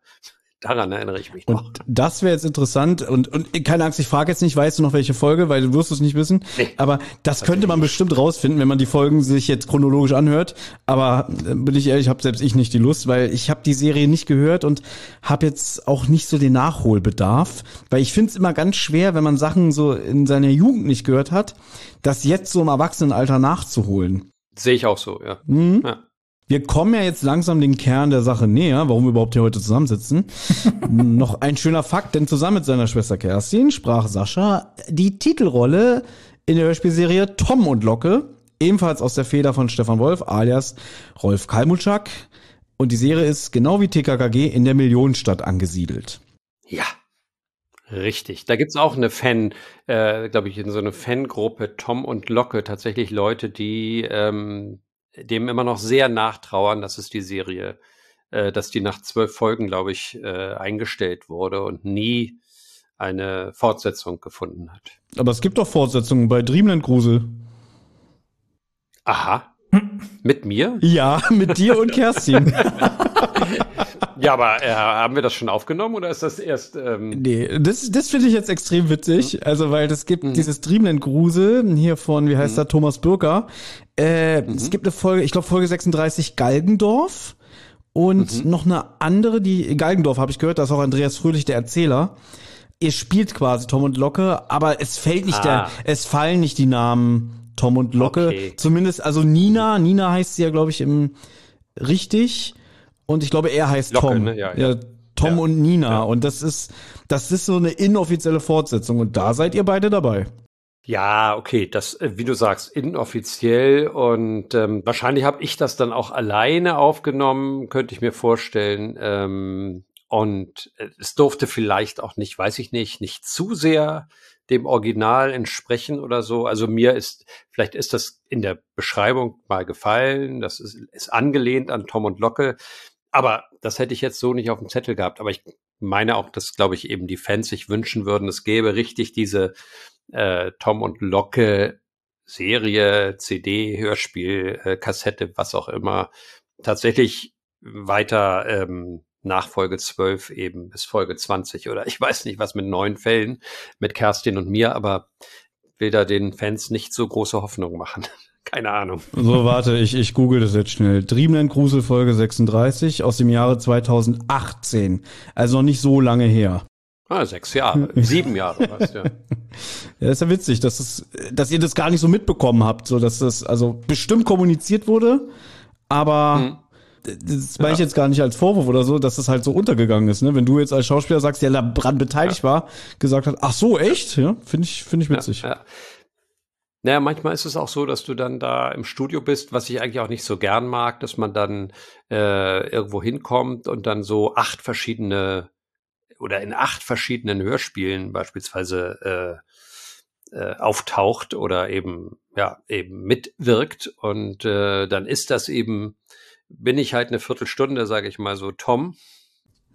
Daran erinnere ich mich noch. Und das wäre jetzt interessant und, und keine Angst, ich frage jetzt nicht, weißt du noch welche Folge, weil du wirst es nicht wissen. Nee, aber das, könnte man bestimmt rausfinden, wenn man die Folgen sich jetzt chronologisch anhört. Aber äh, bin ich ehrlich, habe selbst ich nicht die Lust, weil ich habe die Serie nicht gehört und habe jetzt auch nicht so den Nachholbedarf, weil ich finde es immer ganz schwer, wenn man Sachen so in seiner Jugend nicht gehört hat, das jetzt so im Erwachsenenalter nachzuholen. Sehe ich auch so, ja. Mhm. ja. Wir kommen ja jetzt langsam den Kern der Sache näher, warum wir überhaupt hier heute zusammensitzen. Noch ein schöner Fakt, denn zusammen mit seiner Schwester Kerstin sprach Sascha die Titelrolle in der Hörspielserie Tom und Locke, ebenfalls aus der Feder von Stefan Wolf alias Rolf Kalmutschak. Und die Serie ist genau wie TKKG in der Millionenstadt angesiedelt. Ja, Richtig. Da gibt's auch eine Fan, äh, glaube ich, in so eine Fangruppe Tom und Locke tatsächlich Leute, die ähm, dem immer noch sehr nachtrauern, dass es die Serie, äh, dass die nach zwölf Folgen, glaube ich, äh, eingestellt wurde und nie eine Fortsetzung gefunden hat. Aber es gibt doch Fortsetzungen bei Dreamland Grusel. Aha. Mit mir? Ja, mit dir und Kerstin. Ja, aber äh, haben wir das schon aufgenommen oder ist das erst? Ähm nee, das, das finde ich jetzt extrem witzig. Mhm. Also, weil es gibt mhm. dieses Dreamland Grusel hier von, wie heißt mhm. er, Thomas Bürger. Äh, mhm. Es gibt eine Folge, ich glaube Folge 36 Galgendorf und mhm. noch eine andere, die Galgendorf habe ich gehört, da ist auch Andreas Fröhlich der Erzähler. ihr spielt quasi Tom und Locke, aber es fällt nicht Ah. der, es fallen nicht die Namen Tom und Locke. Okay. Zumindest, also Nina, Nina heißt sie ja, glaube ich, im richtig. Und ich glaube, er heißt Locke, Tom. ne? Ja, ja. Tom Ja. und Nina. Ja. Und das ist, das ist so eine inoffizielle Fortsetzung. Und da seid ihr beide dabei. Ja, okay, das, äh, wie du sagst, inoffiziell und ähm, wahrscheinlich habe ich das dann auch alleine aufgenommen, könnte ich mir vorstellen. Ähm, und äh, es durfte vielleicht auch nicht, weiß ich nicht, nicht zu sehr dem Original entsprechen oder so. Also mir ist, vielleicht ist das in der Beschreibung mal gefallen, das ist, ist angelehnt an Tom und Locke, aber das hätte ich jetzt so nicht auf dem Zettel gehabt. Aber ich meine auch, dass, glaube ich, eben die Fans sich wünschen würden, es gäbe richtig diese äh, Tom und Locke Serie, CD, Hörspiel, äh, Kassette, was auch immer, tatsächlich weiter ähm, nach Folge 12 eben bis Folge 20 oder ich weiß nicht, was mit neun Fällen mit Kerstin und mir, aber will da den Fans nicht so große Hoffnung machen. Keine Ahnung. So, warte, ich, ich google das jetzt schnell. Dreamland Grusel Folge 36 aus dem Jahre 2018. Also noch nicht so lange her. Ah, sechs Jahre, sieben Jahre, was ja. Ja, ist ja witzig, dass es, dass ihr das gar nicht so mitbekommen habt, so dass das also bestimmt kommuniziert wurde, aber Hm. das meine ich jetzt gar nicht als Vorwurf oder so, dass das halt so untergegangen ist, ne? Wenn du jetzt als Schauspieler sagst, der daran beteiligt war, gesagt hat, ach so, echt? Ja, finde ich, finde ich witzig. Ja, ja. Naja, manchmal ist es auch so, dass du dann da im Studio bist, was ich eigentlich auch nicht so gern mag, dass man dann äh, irgendwo hinkommt und dann so acht verschiedene oder in acht verschiedenen Hörspielen beispielsweise äh, äh, auftaucht oder eben ja eben mitwirkt und äh, dann ist das eben bin ich halt eine Viertelstunde, sage ich mal so, Tom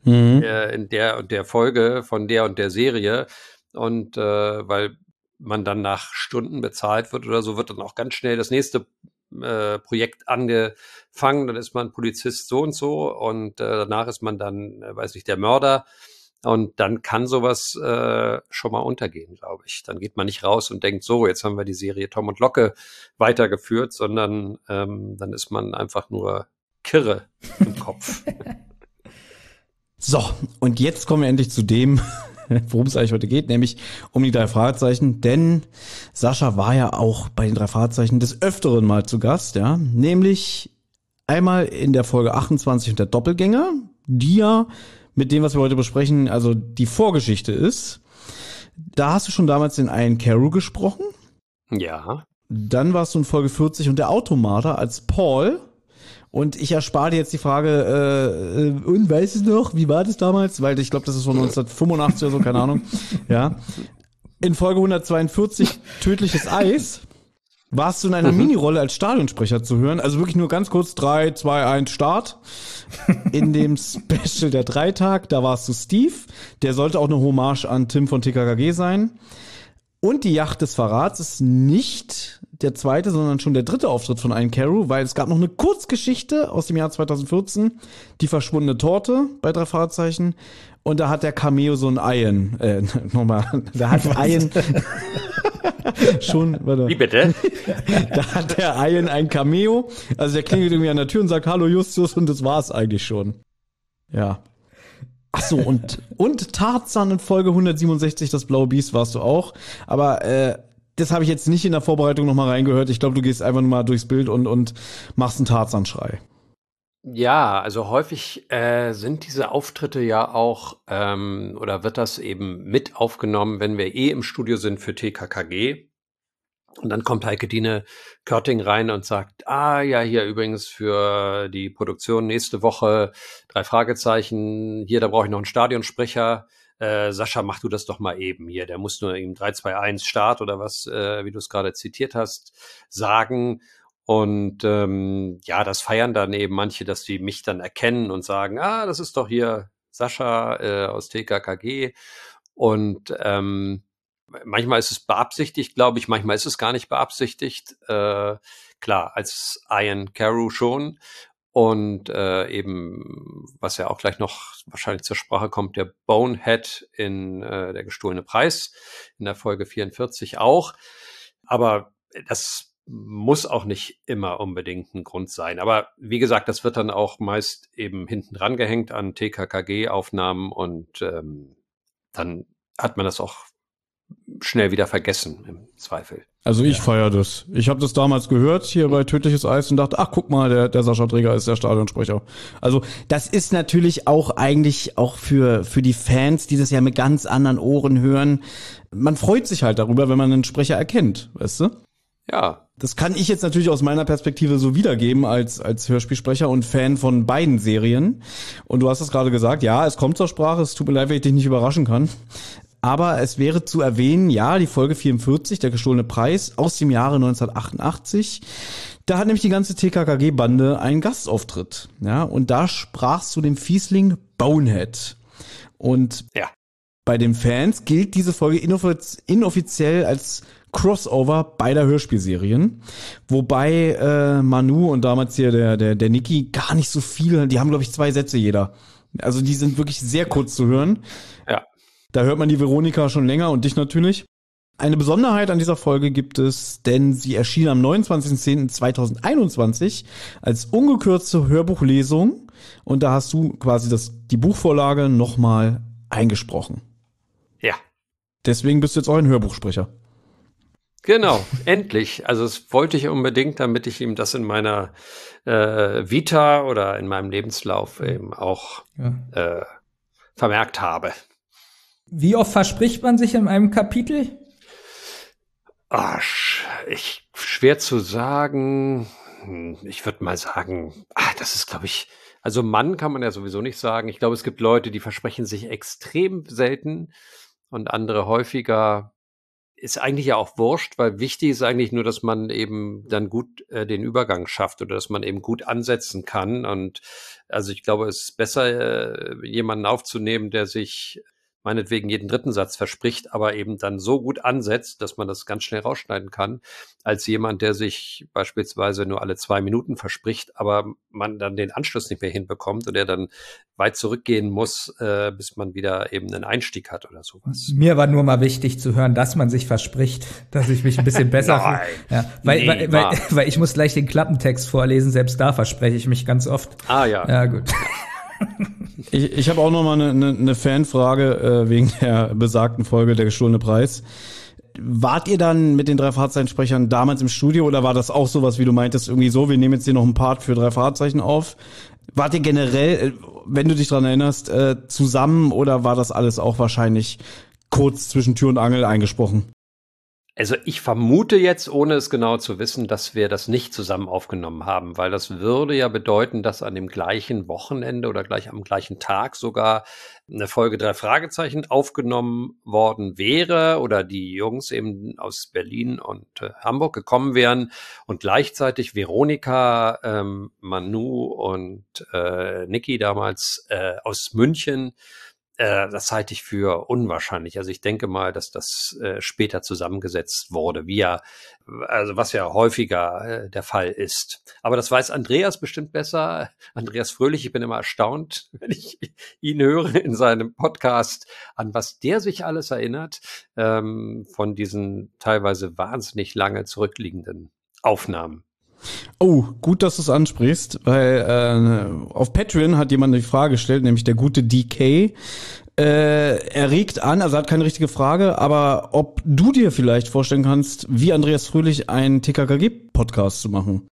Mhm. äh, in der und der Folge von der und der Serie. Und äh, weil man dann nach Stunden bezahlt wird oder so, wird dann auch ganz schnell das nächste äh, Projekt angefangen. Dann ist man Polizist so und so und äh, danach ist man dann, äh, weiß nicht, der Mörder. Und dann kann sowas äh, schon mal untergehen, glaube ich. Dann geht man nicht raus und denkt, so, jetzt haben wir die Serie Tom und Locke weitergeführt, sondern ähm, dann ist man einfach nur Kirre im Kopf. So, und jetzt kommen wir endlich zu dem, worum es eigentlich heute geht, nämlich um die drei Fragezeichen, denn Sascha war ja auch bei den drei Fragezeichen des Öfteren mal zu Gast, ja, nämlich einmal in der Folge 28 und der Doppelgänger, die ja mit dem, was wir heute besprechen, also die Vorgeschichte ist. Da hast du schon damals den einen Carew gesprochen, ja. dann warst du in Folge 40 und der Automater als Paul. Und ich erspare dir jetzt die Frage, äh, äh, und weißt du noch, wie war das damals? Weil ich glaube, das ist von 1985 oder so, keine Ahnung. Ja. In Folge 142, Tödliches Eis, warst du in einer Minirolle als Stadionsprecher zu hören. Also wirklich nur ganz kurz, drei, zwei, eins, Start. In dem Special der Dreitag, da warst du Steve. Der sollte auch eine Hommage an Tim von TKKG sein. Und die Yacht des Verrats ist nicht der zweite, sondern schon der dritte Auftritt von Ian Carew, weil es gab noch eine Kurzgeschichte aus dem Jahr 2014, die verschwundene Torte bei drei Fahrzeichen. Und da hat der Cameo so ein Ian, äh, nochmal, da hat Ian schon, warte, Wie bitte? da hat der Ian ein Cameo. Also der klingelt irgendwie an der Tür und sagt Hallo Justus und das war's eigentlich schon. Ja. Ach so, und, und Tarzan in Folge 167, das blaue Biest warst du auch. Aber äh, das habe ich jetzt nicht in der Vorbereitung nochmal reingehört. Ich glaube, du gehst einfach nur mal durchs Bild und, und machst einen Tarzan-Schrei. Ja, also häufig äh, sind diese Auftritte ja auch ähm, oder wird das eben mit aufgenommen, wenn wir eh im Studio sind für TKKG. Und dann kommt Heike Dine Körting rein und sagt, ah ja, hier übrigens für die Produktion nächste Woche drei Fragezeichen, hier, da brauche ich noch einen Stadionsprecher. Äh, Sascha, mach du das doch mal eben hier. Der muss nur eben 3, 2, 1 Start oder was, äh, wie du es gerade zitiert hast, sagen. Und ähm, ja, das feiern dann eben manche, dass die mich dann erkennen und sagen, ah, das ist doch hier Sascha äh, aus TKKG. Und ähm, manchmal ist es beabsichtigt, glaube ich, manchmal ist es gar nicht beabsichtigt. Äh, klar, als Ian Carew schon. Und äh, eben, was ja auch gleich noch wahrscheinlich zur Sprache kommt, der Bonehead in äh, der gestohlene Preis in der Folge 44 auch. Aber das muss auch nicht immer unbedingt ein Grund sein. Aber wie gesagt, das wird dann auch meist eben hinten dran gehängt an TKKG-Aufnahmen und ähm, dann hat man das auch schnell wieder vergessen im Zweifel. Also ich ja. feiere das. Ich habe das damals gehört hier bei Tödliches Eis und dachte, ach guck mal, der, der Sascha Träger ist der Stadionsprecher. Also das ist natürlich auch eigentlich auch für, für die Fans, die das ja mit ganz anderen Ohren hören. Man freut sich halt darüber, wenn man einen Sprecher erkennt, weißt du? Ja. Das kann ich jetzt natürlich aus meiner Perspektive so wiedergeben als, als Hörspielsprecher und Fan von beiden Serien. Und du hast es gerade gesagt, ja, es kommt zur Sprache, es tut mir leid, wenn ich dich nicht überraschen kann. Aber es wäre zu erwähnen, ja, die Folge 44, der gestohlene Preis aus dem Jahre 1988. Da hat nämlich die ganze TKKG-Bande einen Gastauftritt. Ja, und da sprach zu dem Fiesling Bonehead. Und ja. bei den Fans gilt diese Folge inoffiziell als Crossover beider Hörspielserien, wobei äh, Manu und damals hier der der der Niki gar nicht so viel, die haben glaube ich zwei Sätze jeder. Also die sind wirklich sehr kurz zu hören. Ja. Da hört man die Veronika schon länger und dich natürlich. Eine Besonderheit an dieser Folge gibt es, denn sie erschien am 29.10.2021 als ungekürzte Hörbuchlesung und da hast du quasi das, die Buchvorlage nochmal eingesprochen. Ja. Deswegen bist du jetzt auch ein Hörbuchsprecher. Genau, endlich. Also das wollte ich unbedingt, damit ich ihm das in meiner äh, Vita oder in meinem Lebenslauf eben auch ja. äh, vermerkt habe. Wie oft verspricht man sich in einem Kapitel? Ach, ich schwer zu sagen. Ich würde mal sagen, ah, das ist, glaube ich, also Mann kann man ja sowieso nicht sagen. Ich glaube, es gibt Leute, die versprechen sich extrem selten und andere häufiger. Ist eigentlich ja auch wurscht, weil wichtig ist eigentlich nur, dass man eben dann gut äh, den Übergang schafft oder dass man eben gut ansetzen kann. Und also ich glaube, es ist besser, äh, jemanden aufzunehmen, der sich meinetwegen jeden dritten Satz verspricht, aber eben dann so gut ansetzt, dass man das ganz schnell rausschneiden kann, als jemand, der sich beispielsweise nur alle zwei Minuten verspricht, aber man dann den Anschluss nicht mehr hinbekommt und der dann weit zurückgehen muss, äh, bis man wieder eben einen Einstieg hat oder sowas. Mir war nur mal wichtig zu hören, dass man sich verspricht, dass ich mich ein bisschen besser fühle. Ja, weil, nee, weil, weil, weil ich muss gleich den Klappentext vorlesen, selbst da verspreche ich mich ganz oft. Ah ja. Ja, gut. Ich, ich habe auch noch mal eine, eine, eine Fanfrage äh, wegen der besagten Folge Der gestohlene Preis. Wart ihr dann mit den drei Fahrzeichensprechern damals im Studio oder war das auch sowas, wie du meintest, irgendwie so, wir nehmen jetzt hier noch einen Part für drei Fahrzeichen auf? Wart ihr generell, äh, wenn du dich dran erinnerst, äh, zusammen oder war das alles auch wahrscheinlich kurz zwischen Tür und Angel eingesprochen? Also ich vermute jetzt, ohne es genau zu wissen, dass wir das nicht zusammen aufgenommen haben, weil das würde ja bedeuten, dass an dem gleichen Wochenende oder gleich am gleichen Tag sogar eine Folge drei Fragezeichen aufgenommen worden wäre oder die Jungs eben aus Berlin und äh, Hamburg gekommen wären. Und gleichzeitig Veronika, ähm, Manu und äh, Niki damals äh, aus München äh, das halte ich für unwahrscheinlich. Also ich denke mal, dass das äh, später zusammengesetzt wurde, wie ja, also was ja häufiger äh, der Fall ist. Aber das weiß Andreas bestimmt besser. Andreas Fröhlich, ich bin immer erstaunt, wenn ich ihn höre in seinem Podcast, an was der sich alles erinnert, ähm, von diesen teilweise wahnsinnig lange zurückliegenden Aufnahmen. Oh, gut, dass du es ansprichst, weil äh, auf Patreon hat jemand eine Frage gestellt, nämlich der gute DK. Äh, er regt an, also hat keine richtige Frage, aber ob du dir vielleicht vorstellen kannst, wie Andreas Fröhlich einen TKKG-Podcast zu machen?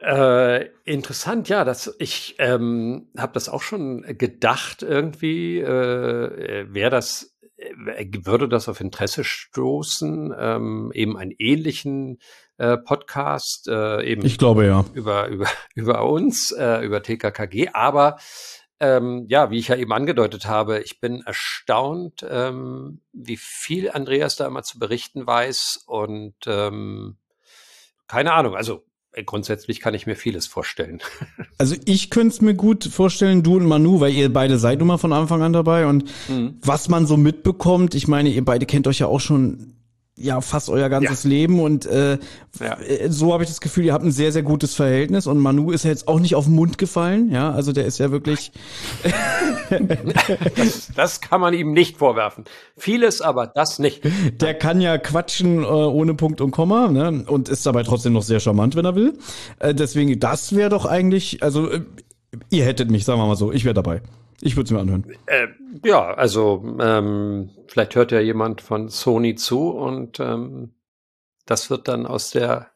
Äh, interessant, ja, das, ich ähm, habe das auch schon gedacht irgendwie, äh, wäre das, äh, würde das auf Interesse stoßen, ähm, eben einen ähnlichen äh, Podcast, äh, eben. Ich glaube ja. Über, über, über uns, äh, über TKKG. Aber ähm, ja, wie ich ja eben angedeutet habe, ich bin erstaunt, ähm, wie viel Andreas da immer zu berichten weiß und ähm, keine Ahnung, also grundsätzlich kann ich mir vieles vorstellen. Also ich könnte es mir gut vorstellen, du und Manu, weil ihr beide seid nun mal von Anfang an dabei und mhm. was man so mitbekommt, ich meine, ihr beide kennt euch ja auch schon ja fast euer ganzes ja. Leben und äh, ja. Äh, so habe ich das Gefühl, ihr habt ein sehr sehr gutes Verhältnis und Manu ist ja jetzt auch nicht auf den Mund gefallen, ja, also der ist ja wirklich das, das, kann man ihm nicht vorwerfen. Vieles, aber das nicht. Der kann ja quatschen äh, ohne Punkt und Komma, ne, und ist dabei trotzdem noch sehr charmant, wenn er will. Äh, deswegen das wäre doch eigentlich, also äh, ihr hättet mich, sagen wir mal so, ich wäre dabei. Ich würde es mir anhören. Äh, ja, also ähm, vielleicht hört ja jemand von Sony zu und ähm, das wird dann aus der,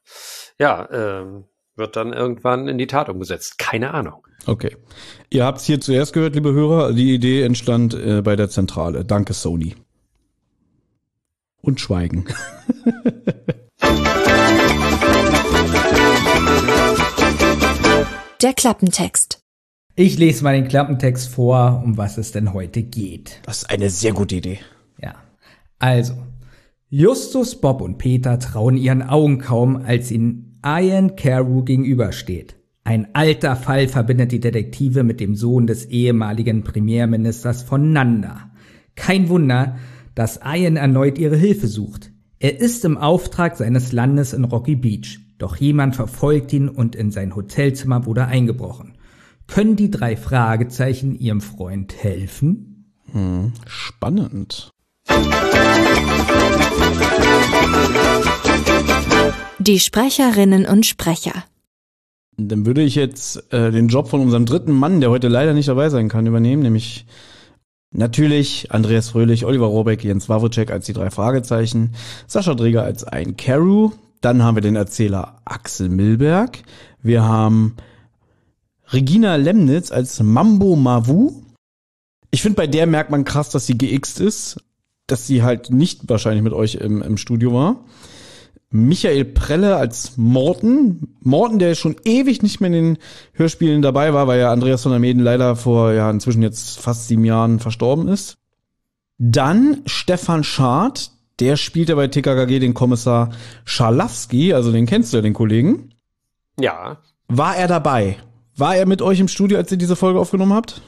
ja, ähm, wird dann irgendwann in die Tat umgesetzt. Keine Ahnung. Okay. Ihr habt es hier zuerst gehört, liebe Hörer. Die Idee entstand äh, bei der Zentrale. Danke, Sony. Und Schweigen. Der Klappentext. Ich lese mal den Klappentext vor, um was es denn heute geht. Das ist eine sehr gute Idee. Ja. Also, Justus, Bob und Peter trauen ihren Augen kaum, als ihnen Ian Carew gegenübersteht. Ein alter Fall verbindet die Detektive mit dem Sohn des ehemaligen Premierministers von Nanda. Kein Wunder, dass Ian erneut ihre Hilfe sucht. Er ist im Auftrag seines Landes in Rocky Beach, doch jemand verfolgt ihn und in sein Hotelzimmer wurde eingebrochen. Können die drei Fragezeichen ihrem Freund helfen? Hm, spannend. Die Sprecherinnen und Sprecher. Dann würde ich jetzt äh, den Job von unserem dritten Mann, der heute leider nicht dabei sein kann, übernehmen, nämlich natürlich Andreas Fröhlich, Oliver Robeck, Jens Wawrczyk als die drei Fragezeichen, Sascha Dreger als ein Carew, dann haben wir den Erzähler Axel Milberg, wir haben Regina Lemnitz als Mambo Mavu. Ich finde, bei der merkt man krass, dass sie geixt ist, dass sie halt nicht wahrscheinlich mit euch im, im Studio war. Michael Prelle als Morten. Morten, der schon ewig nicht mehr in den Hörspielen dabei war, weil ja Andreas von der Meden leider vor ja inzwischen jetzt fast sieben Jahren verstorben ist. Dann Stefan Schad, der spielt ja bei TKKG den Kommissar Scharlawski, also den kennst du ja, den Kollegen. Ja. War er dabei? War er mit euch im Studio, als ihr diese Folge aufgenommen habt?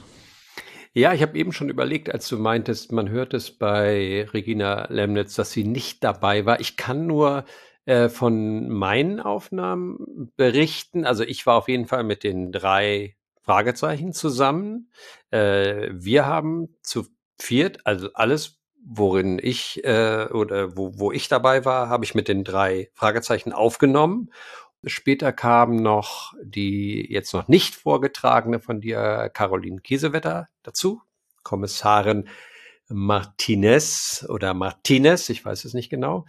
Ja, ich habe eben schon überlegt, als du meintest, man hört es bei Regina Lemnitz, dass sie nicht dabei war. Ich kann nur äh, von meinen Aufnahmen berichten. Also ich war auf jeden Fall mit den drei Fragezeichen zusammen. Äh, wir haben zu viert, also alles, worin ich äh, oder wo, wo ich dabei war, habe ich mit den drei Fragezeichen aufgenommen. Später kam noch die jetzt noch nicht vorgetragene von dir, Caroline Kiesewetter, dazu. Kommissarin Martinez oder Martinez, ich weiß es nicht genau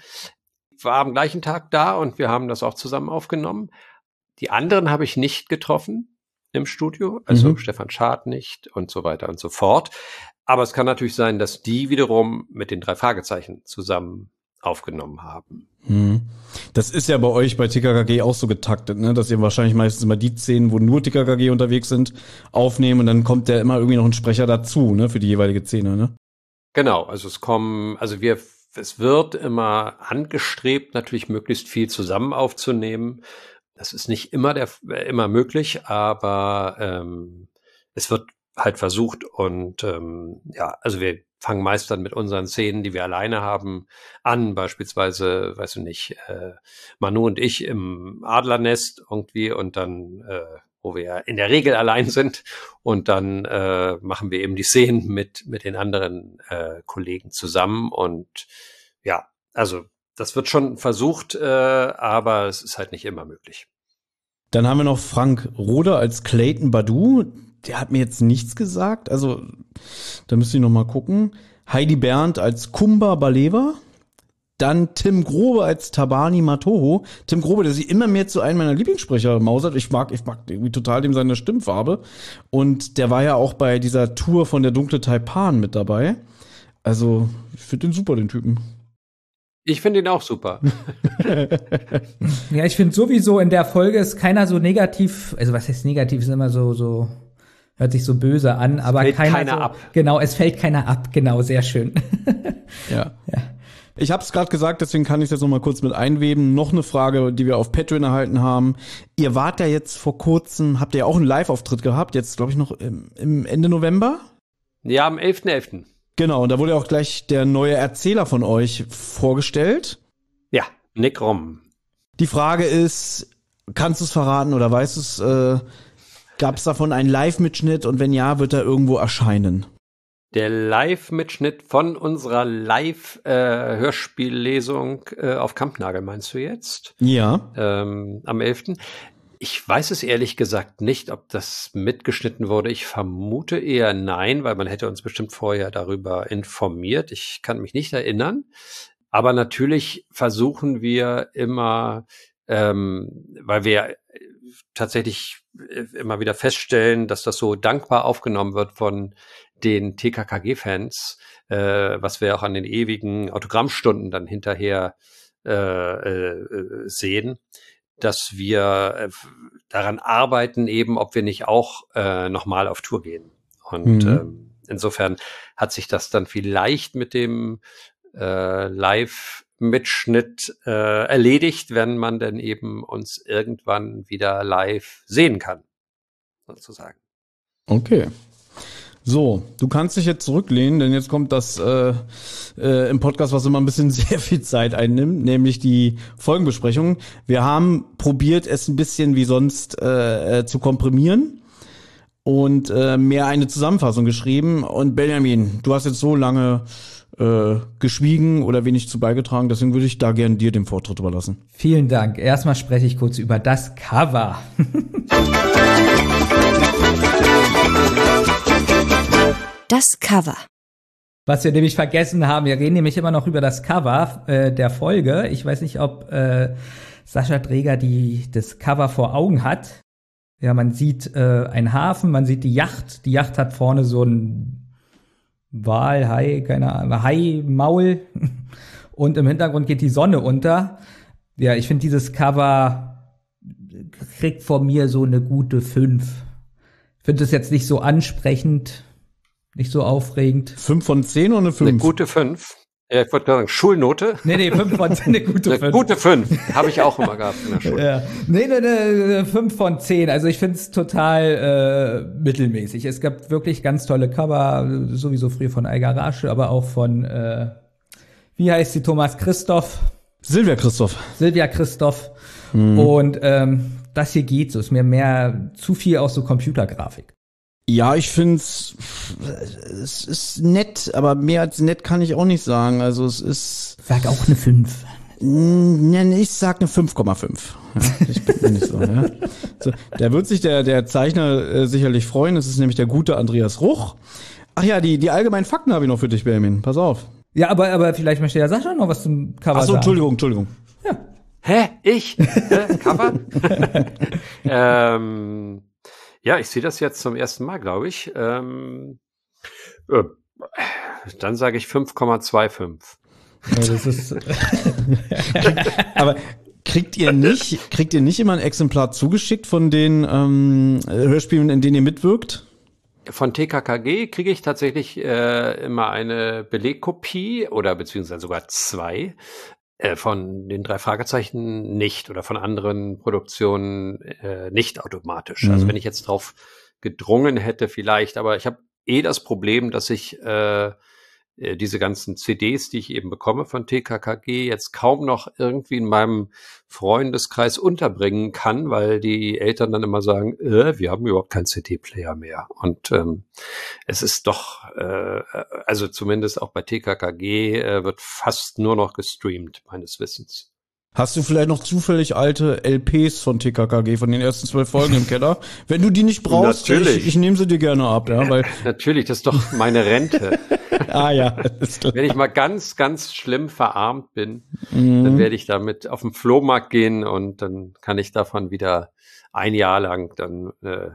war am gleichen Tag da und wir haben das auch zusammen aufgenommen. Die anderen habe ich nicht getroffen im Studio, also mhm. Stefan Schad nicht und so weiter und so fort. Aber es kann natürlich sein, dass die wiederum mit den drei Fragezeichen zusammen aufgenommen haben. Mhm. Das ist ja bei euch bei TKKG auch so getaktet, ne? dass ihr wahrscheinlich meistens immer die Szenen, wo nur TKKG unterwegs sind, aufnehmen und dann kommt ja immer irgendwie noch ein Sprecher dazu, ne, für die jeweilige Szene, ne? Genau, also es kommen, also wir es wird immer angestrebt, natürlich möglichst viel zusammen aufzunehmen. Das ist nicht immer der immer möglich, aber ähm, es wird halt versucht und ähm, ja, also wir fangen meist dann mit unseren Szenen, die wir alleine haben, an, beispielsweise, weißt du nicht, äh, Manu und ich im Adlernest irgendwie und dann äh, wo wir in der Regel allein sind. Und dann äh, machen wir eben die Szenen mit, mit den anderen äh, Kollegen zusammen. Und ja, also das wird schon versucht, äh, aber es ist halt nicht immer möglich. Dann haben wir noch Frank Roder als Clayton Badu. Der hat mir jetzt nichts gesagt. Also, da müsste ich noch mal gucken. Heidi Berndt als Kumba Baleva. Dann Tim Grobe als Tabani Matoho. Tim Grobe, der sich immer mehr zu einem meiner Lieblingssprecher mausert. Ich mag, ich mag irgendwie total dem seine Stimmfarbe. Und der war ja auch bei dieser Tour von der dunkle Taipan mit dabei. Also, ich finde den super, den Typen. Ich finde ihn auch super. ja, ich finde sowieso in der Folge ist keiner so negativ, also was heißt negativ, ist immer so, so, hört sich so böse an, aber fällt keiner, keiner so, ab. Genau, es fällt keiner ab, genau, sehr schön. ja. ja. Ich habe es gerade gesagt, deswegen kann ich es jetzt noch mal kurz mit einweben. Noch eine Frage, die wir auf Patreon erhalten haben. Ihr wart ja jetzt vor kurzem, habt ihr ja auch einen Live-Auftritt gehabt, jetzt glaube ich noch im, im, Ende November? Ja, am 11.11. .11. Genau, und da wurde auch gleich der neue Erzähler von euch vorgestellt. Ja, Nick Rom. Die Frage ist, kannst du es verraten oder weißt du es, äh, gab es davon einen Live-Mitschnitt und wenn ja, wird er irgendwo erscheinen? Der Live-Mitschnitt von unserer Live-Hörspiellesung äh, äh, auf Kampnagel, meinst du jetzt? Ja. Ähm, am 11. Ich weiß es ehrlich gesagt nicht, ob das mitgeschnitten wurde. Ich vermute eher nein, weil man hätte uns bestimmt vorher darüber informiert. Ich kann mich nicht erinnern. Aber natürlich versuchen wir immer, ähm, weil wir tatsächlich immer wieder feststellen, dass das so dankbar aufgenommen wird von den TKKG-Fans, äh, was wir auch an den ewigen Autogrammstunden dann hinterher äh, äh, sehen, dass wir äh, daran arbeiten, eben, ob wir nicht auch äh, nochmal auf Tour gehen. Und mhm. ähm, insofern hat sich das dann vielleicht mit dem äh, Live-Mitschnitt äh, erledigt, wenn man denn eben uns irgendwann wieder live sehen kann, sozusagen. Okay. So, du kannst dich jetzt zurücklehnen, denn jetzt kommt das äh, äh, im Podcast, was immer ein bisschen sehr viel Zeit einnimmt, nämlich die Folgenbesprechung. Wir haben probiert, es ein bisschen wie sonst äh, äh, zu komprimieren und äh, mehr eine Zusammenfassung geschrieben. Und Benjamin, du hast jetzt so lange äh, geschwiegen oder wenig zu beigetragen, deswegen würde ich da gerne dir den Vortritt überlassen. Vielen Dank. Erstmal spreche ich kurz über das Cover. Das Cover. Was wir nämlich vergessen haben, wir reden nämlich immer noch über das Cover äh, der Folge. Ich weiß nicht, ob äh, Sascha Träger die das Cover vor Augen hat. Ja, man sieht äh, einen Hafen, man sieht die Yacht. Die Yacht hat vorne so ein Wal, Hai, keine Ahnung, Hai, Maul. Und im Hintergrund geht die Sonne unter. Ja, ich finde dieses Cover kriegt von mir so eine gute 5. Ich finde es jetzt nicht so ansprechend nicht so aufregend. Fünf von zehn oder eine fünf? Eine gute fünf. Ja, ich wollte sagen, Schulnote. Nee, nee, fünf von zehn, eine gute eine fünf. Gute fünf. Habe ich auch immer gehabt in der Schule. Ja. Nee, nee, nee, fünf von zehn. Also ich finde es total äh, mittelmäßig. Es gab wirklich ganz tolle Cover, sowieso früher von Algarasche, aber auch von, äh, wie heißt sie, Thomas Christoph? Silvia Christoph. Silvia Christoph. Mhm. Und ähm, das hier geht so. Ist mir mehr zu viel aus so Computergrafik. Ja, ich finde es ist nett, aber mehr als nett kann ich auch nicht sagen. Also es ist. Sag auch eine 5. Ich sag eine 5,5. Ja, ich bin nicht so, ja. so, Da wird sich der, der Zeichner äh, sicherlich freuen. Das ist nämlich der gute Andreas Ruch. Ach ja, die, die allgemeinen Fakten habe ich noch für dich, Benjamin. Pass auf. Ja, aber, aber vielleicht möchte ja Sascha noch was zum Cover Ach so, sagen. Entschuldigung, Entschuldigung. Ja. Hä? Ich? äh, Cover? ähm, ja, ich sehe das jetzt zum ersten Mal, glaube ich. Ähm, äh, dann sage ich 5,25. Ja. Aber kriegt ihr nicht, kriegt ihr nicht immer ein Exemplar zugeschickt von den ähm, Hörspielen, in denen ihr mitwirkt? Von TKKG kriege ich tatsächlich äh, immer eine Belegkopie oder beziehungsweise sogar zwei. Äh, von den drei Fragezeichen nicht oder von anderen Produktionen äh, nicht automatisch. Also mhm. Also wenn ich jetzt drauf gedrungen hätte, vielleicht, aber ich habe eh das Problem, dass ich äh, äh, diese ganzen CDs, die ich eben bekomme von TKKG, jetzt kaum noch irgendwie in meinem Freundeskreis unterbringen kann, weil die Eltern dann immer sagen, äh, wir haben überhaupt keinen CD-Player mehr. Und ähm, es ist doch, äh, also zumindest auch bei TKKG äh, wird fast nur noch gestreamt, meines Wissens. Hast du vielleicht noch zufällig alte LPs von TKKG von den ersten zwölf Folgen im Keller? Wenn du die nicht brauchst, Natürlich. ich, ich nehme sie dir gerne ab, ja, weil Natürlich, das ist doch meine Rente. ah ja. Wenn ich mal ganz, ganz schlimm verarmt bin, mhm. dann werde ich damit auf den Flohmarkt gehen und dann kann ich davon wieder ein Jahr lang dann äh,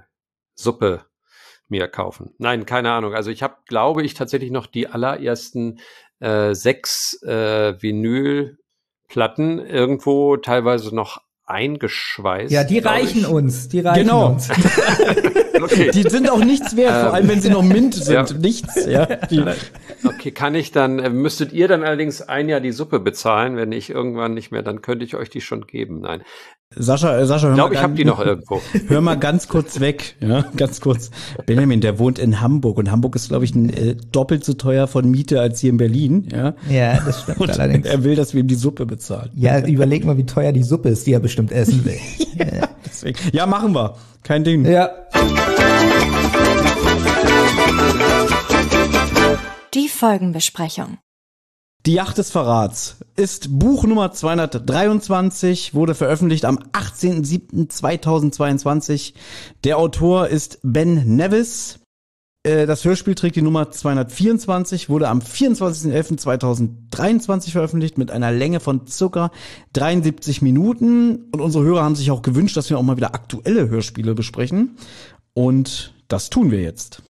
Suppe mir kaufen. Nein, keine Ahnung. Also ich habe, glaube ich, tatsächlich noch die allerersten äh, sechs äh, Vinyl Platten irgendwo teilweise noch eingeschweißt. Ja, die reichen ich. uns. Die reichen genau. uns. okay. Die sind auch nichts wert, vor allem wenn sie noch mint sind. Ja. Nichts. Ja. Okay, kann ich dann, äh, müsstet ihr dann allerdings ein Jahr die Suppe bezahlen, wenn ich irgendwann nicht mehr, dann könnte ich euch die schon geben. Nein. Sascha, äh, Sascha, hör ich glaube, ich habe die noch irgendwo. Hör mal ganz kurz weg, ja, ganz kurz. Benjamin, der wohnt in Hamburg und Hamburg ist, glaube ich, ein, äh, doppelt so teuer von Miete als hier in Berlin, ja. Ja, das stimmt und allerdings. Er will, dass wir ihm die Suppe bezahlen. Ja, überleg mal, wie teuer die Suppe ist, die er bestimmt essen will. ja, deswegen. ja, machen wir. Kein Ding. Ja. Die Folgenbesprechung. Die Yacht des Verrats ist Buch Nummer 223, wurde veröffentlicht am 18.07.2022. Der Autor ist Ben Nevis. Äh, das Hörspiel trägt die Nummer 224, wurde am 24.11.2023 veröffentlicht mit einer Länge von circa 73 Minuten. Und unsere Hörer haben sich auch gewünscht, dass wir auch mal wieder aktuelle Hörspiele besprechen. Und das tun wir jetzt.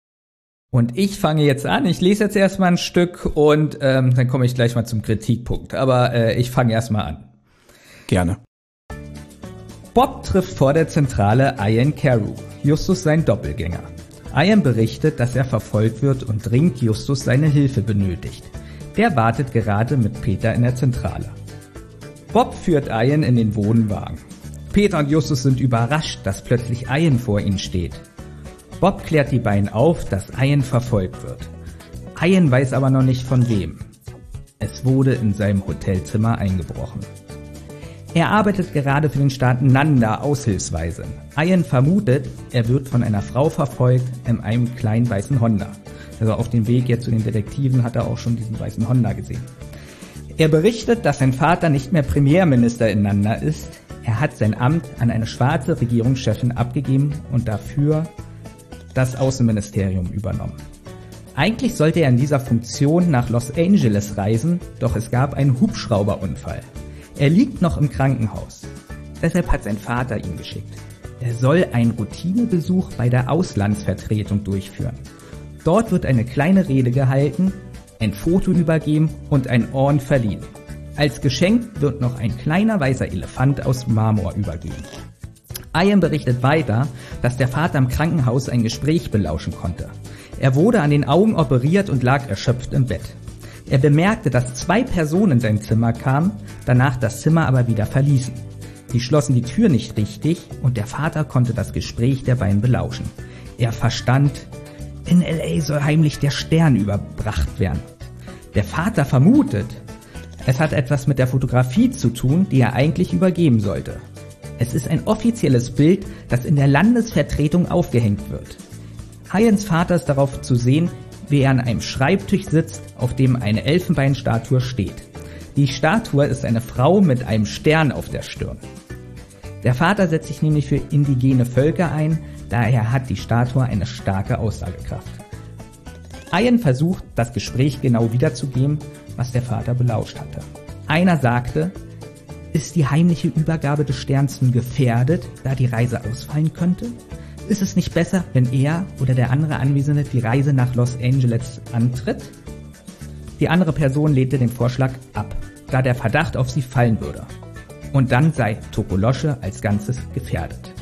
Und ich fange jetzt an. Ich lese jetzt erstmal ein Stück und ähm, dann komme ich gleich mal zum Kritikpunkt. Aber äh, ich fange erstmal an. Gerne. Bob trifft vor der Zentrale Ian Carew, Justus sein Doppelgänger. Ian berichtet, dass er verfolgt wird und dringend Justus seine Hilfe benötigt. Der wartet gerade mit Peter in der Zentrale. Bob führt Ian in den Wohnwagen. Peter und Justus sind überrascht, dass plötzlich Ian vor ihnen steht. Bob klärt die beiden auf, dass Ian verfolgt wird. Ian weiß aber noch nicht von wem. Es wurde in seinem Hotelzimmer eingebrochen. Er arbeitet gerade für den Staat Nanda aushilfsweise. Ian vermutet, er wird von einer Frau verfolgt in einem kleinen weißen Honda. Also auf dem Weg jetzt zu den Detektiven hat er auch schon diesen weißen Honda gesehen. Er berichtet, dass sein Vater nicht mehr Premierminister in Nanda ist. Er hat sein Amt an eine schwarze Regierungschefin abgegeben und dafür das Außenministerium übernommen. Eigentlich sollte er in dieser Funktion nach Los Angeles reisen, doch es gab einen Hubschrauberunfall. Er liegt noch im Krankenhaus. Deshalb hat sein Vater ihn geschickt. Er soll einen Routinebesuch bei der Auslandsvertretung durchführen. Dort wird eine kleine Rede gehalten, ein Foto übergeben und ein Orden verliehen. Als Geschenk wird noch ein kleiner weißer Elefant aus Marmor übergeben. Ian berichtet weiter, dass der Vater im Krankenhaus ein Gespräch belauschen konnte. Er wurde an den Augen operiert und lag erschöpft im Bett. Er bemerkte, dass zwei Personen in sein Zimmer kamen, danach das Zimmer aber wieder verließen. Sie schlossen die Tür nicht richtig und der Vater konnte das Gespräch der beiden belauschen. Er verstand, in LA soll heimlich der Stern überbracht werden. Der Vater vermutet, es hat etwas mit der Fotografie zu tun, die er eigentlich übergeben sollte. Es ist ein offizielles Bild, das in der Landesvertretung aufgehängt wird. Hyans Vater ist darauf zu sehen, wie er an einem Schreibtisch sitzt, auf dem eine Elfenbeinstatue steht. Die Statue ist eine Frau mit einem Stern auf der Stirn. Der Vater setzt sich nämlich für indigene Völker ein, daher hat die Statue eine starke Aussagekraft. Ian versucht, das Gespräch genau wiederzugeben, was der Vater belauscht hatte. Einer sagte, ist die heimliche Übergabe des Sterns nun gefährdet, da die Reise ausfallen könnte? Ist es nicht besser, wenn er oder der andere Anwesende die Reise nach Los Angeles antritt? Die andere Person lehnte den Vorschlag ab, da der Verdacht auf sie fallen würde. Und dann sei Tokolosche als Ganzes gefährdet.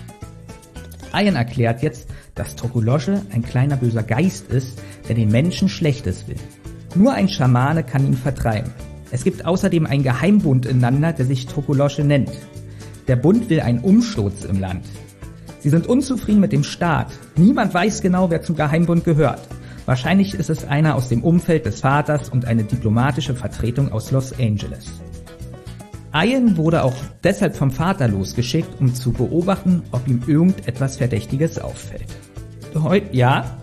Ian erklärt jetzt, dass Tokolosche ein kleiner böser Geist ist, der den Menschen Schlechtes will. Nur ein Schamane kann ihn vertreiben. Es gibt außerdem einen Geheimbund in Nanda, der sich Tokolosche nennt. Der Bund will einen Umsturz im Land. Sie sind unzufrieden mit dem Staat. Niemand weiß genau, wer zum Geheimbund gehört. Wahrscheinlich ist es einer aus dem Umfeld des Vaters und eine diplomatische Vertretung aus Los Angeles. Ian wurde auch deshalb vom Vater losgeschickt, um zu beobachten, ob ihm irgendetwas Verdächtiges auffällt. Heute, ja?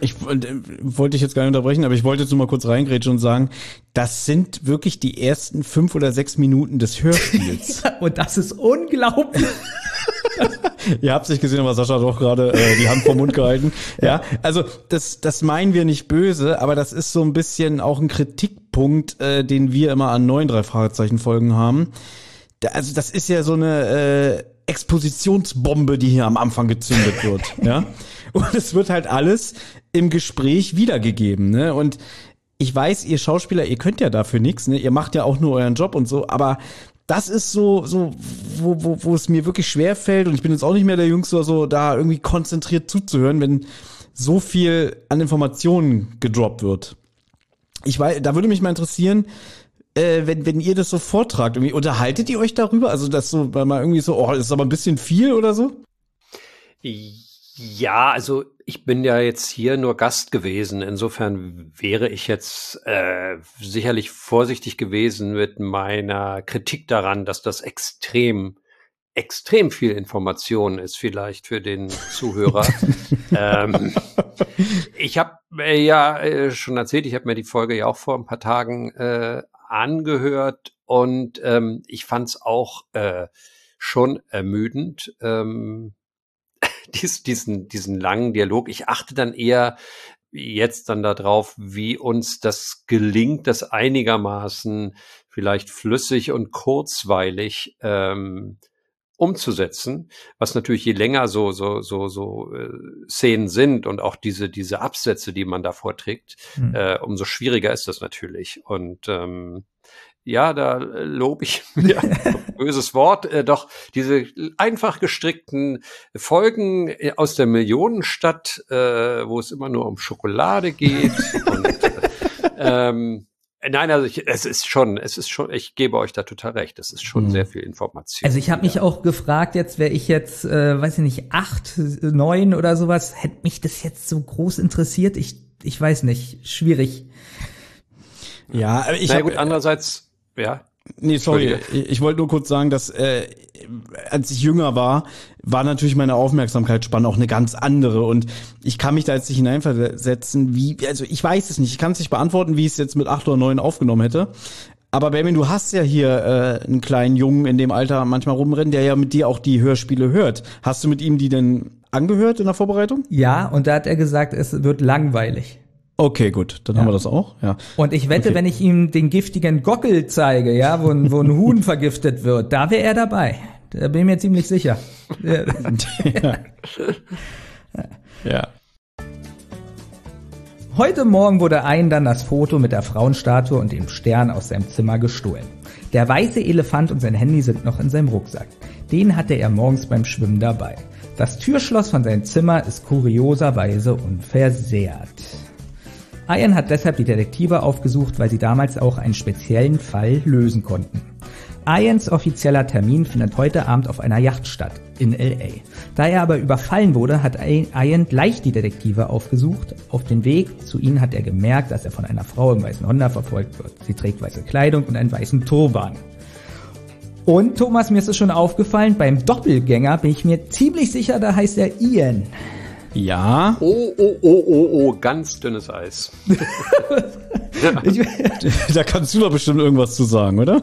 Ich äh, wollte dich jetzt gar nicht unterbrechen, aber ich wollte jetzt nur mal kurz reingrätschen und sagen, das sind wirklich die ersten fünf oder sechs Minuten des Hörspiels. und das ist unglaublich. Ihr habt nicht gesehen, aber Sascha hat doch gerade äh, die Hand vom Mund gehalten. Ja, also das, das meinen wir nicht böse, aber das ist so ein bisschen auch ein Kritikpunkt, äh, den wir immer an neuen drei Fragezeichen Folgen haben. Da, also das ist ja so eine äh, Expositionsbombe, die hier am Anfang gezündet wird. ja, und es wird halt alles im Gespräch wiedergegeben. Ne? Und ich weiß, ihr Schauspieler, ihr könnt ja dafür nichts, ne? Ihr macht ja auch nur euren Job und so, aber das ist so, so, wo, wo, wo es mir wirklich schwer fällt, und ich bin jetzt auch nicht mehr der Jüngste, so da irgendwie konzentriert zuzuhören, wenn so viel an Informationen gedroppt wird. Ich weiß, da würde mich mal interessieren, äh, wenn, wenn ihr das so vortragt, irgendwie, unterhaltet ihr euch darüber? Also das so, weil man irgendwie so, oh, das ist aber ein bisschen viel oder so? Also ich bin ja jetzt hier nur Gast gewesen. Insofern wäre ich jetzt äh, sicherlich vorsichtig gewesen mit meiner Kritik daran, dass das extrem, extrem viel Information ist, vielleicht für den Zuhörer. ähm, ich ich habe äh, ja äh, schon erzählt, ich habe mir die Folge ja auch vor ein paar Tagen äh, angehört und ähm, ich fand es auch äh, schon ermüdend. Ähm, dies, diesen, diesen langen Dialog. Ich achte dann eher jetzt dann darauf, wie uns das gelingt, das einigermaßen vielleicht flüssig und kurzweilig ähm, umzusetzen, was natürlich je länger so so so so äh, Szenen sind und auch diese diese Absätze, die man da vorträgt, hm. äh, umso schwieriger ist das natürlich. Und ähm, ja, da lobe ich mir, böses Wort, äh, doch diese einfach gestrickten Folgen äh, aus der Millionenstadt, äh, wo es immer nur um Schokolade geht. und, äh, ähm, Nein, also ich, es ist schon, es ist schon, ich gebe euch da total recht, es ist schon mhm. sehr viel Information. Also ich habe mich auch gefragt, jetzt wäre ich jetzt, äh, weiß ich nicht, acht, neun oder sowas, hätte mich das jetzt so groß interessiert? Ich, ich weiß nicht, schwierig. Ja, ich Na gut, andererseits, ja. Nee, sorry, ich, wollte nur kurz sagen, dass äh, als ich jünger war, war natürlich meine Aufmerksamkeitsspanne auch eine ganz andere und ich kann mich da jetzt nicht hineinversetzen, wie, also ich weiß es nicht, ich kann es nicht beantworten, wie ich es jetzt mit acht oder neun aufgenommen hätte. Aber Benjamin, du hast ja hier äh, einen kleinen Jungen in dem Alter manchmal rumrennen, der ja mit dir auch die Hörspiele hört. Hast du mit ihm die denn angehört in der Vorbereitung? Ja, und da hat er gesagt, es wird langweilig. Okay, gut, dann ja. haben wir das auch. Ja. Und ich wette, okay. wenn ich ihm den giftigen Gockel zeige, ja, wo, wo ein Huhn vergiftet wird, da wäre er dabei. Da bin ich mir ziemlich sicher. ja. ja. Heute Morgen wurde ein dann das Foto mit der Frauenstatue und dem Stern aus seinem Zimmer gestohlen. Der weiße Elefant und sein Handy sind noch in seinem Rucksack. Den hatte er morgens beim Schwimmen dabei. Das Türschloss von seinem Zimmer ist kurioserweise unversehrt. Ian hat deshalb die Detektive aufgesucht, weil sie damals auch einen speziellen Fall lösen konnten. Ians offizieller Termin findet heute Abend auf einer Yacht statt, in LA. Da er aber überfallen wurde, hat Ian gleich die Detektive aufgesucht. Auf dem Weg zu ihnen hat er gemerkt, dass er von einer Frau im weißen Honda verfolgt wird. Sie trägt weiße Kleidung und einen weißen Turban. Und Thomas, mir ist es schon aufgefallen, beim Doppelgänger bin ich mir ziemlich sicher, da heißt er Ian. Ja. Oh, oh, oh, oh, oh, ganz dünnes Eis. da kannst du doch bestimmt irgendwas zu sagen, oder?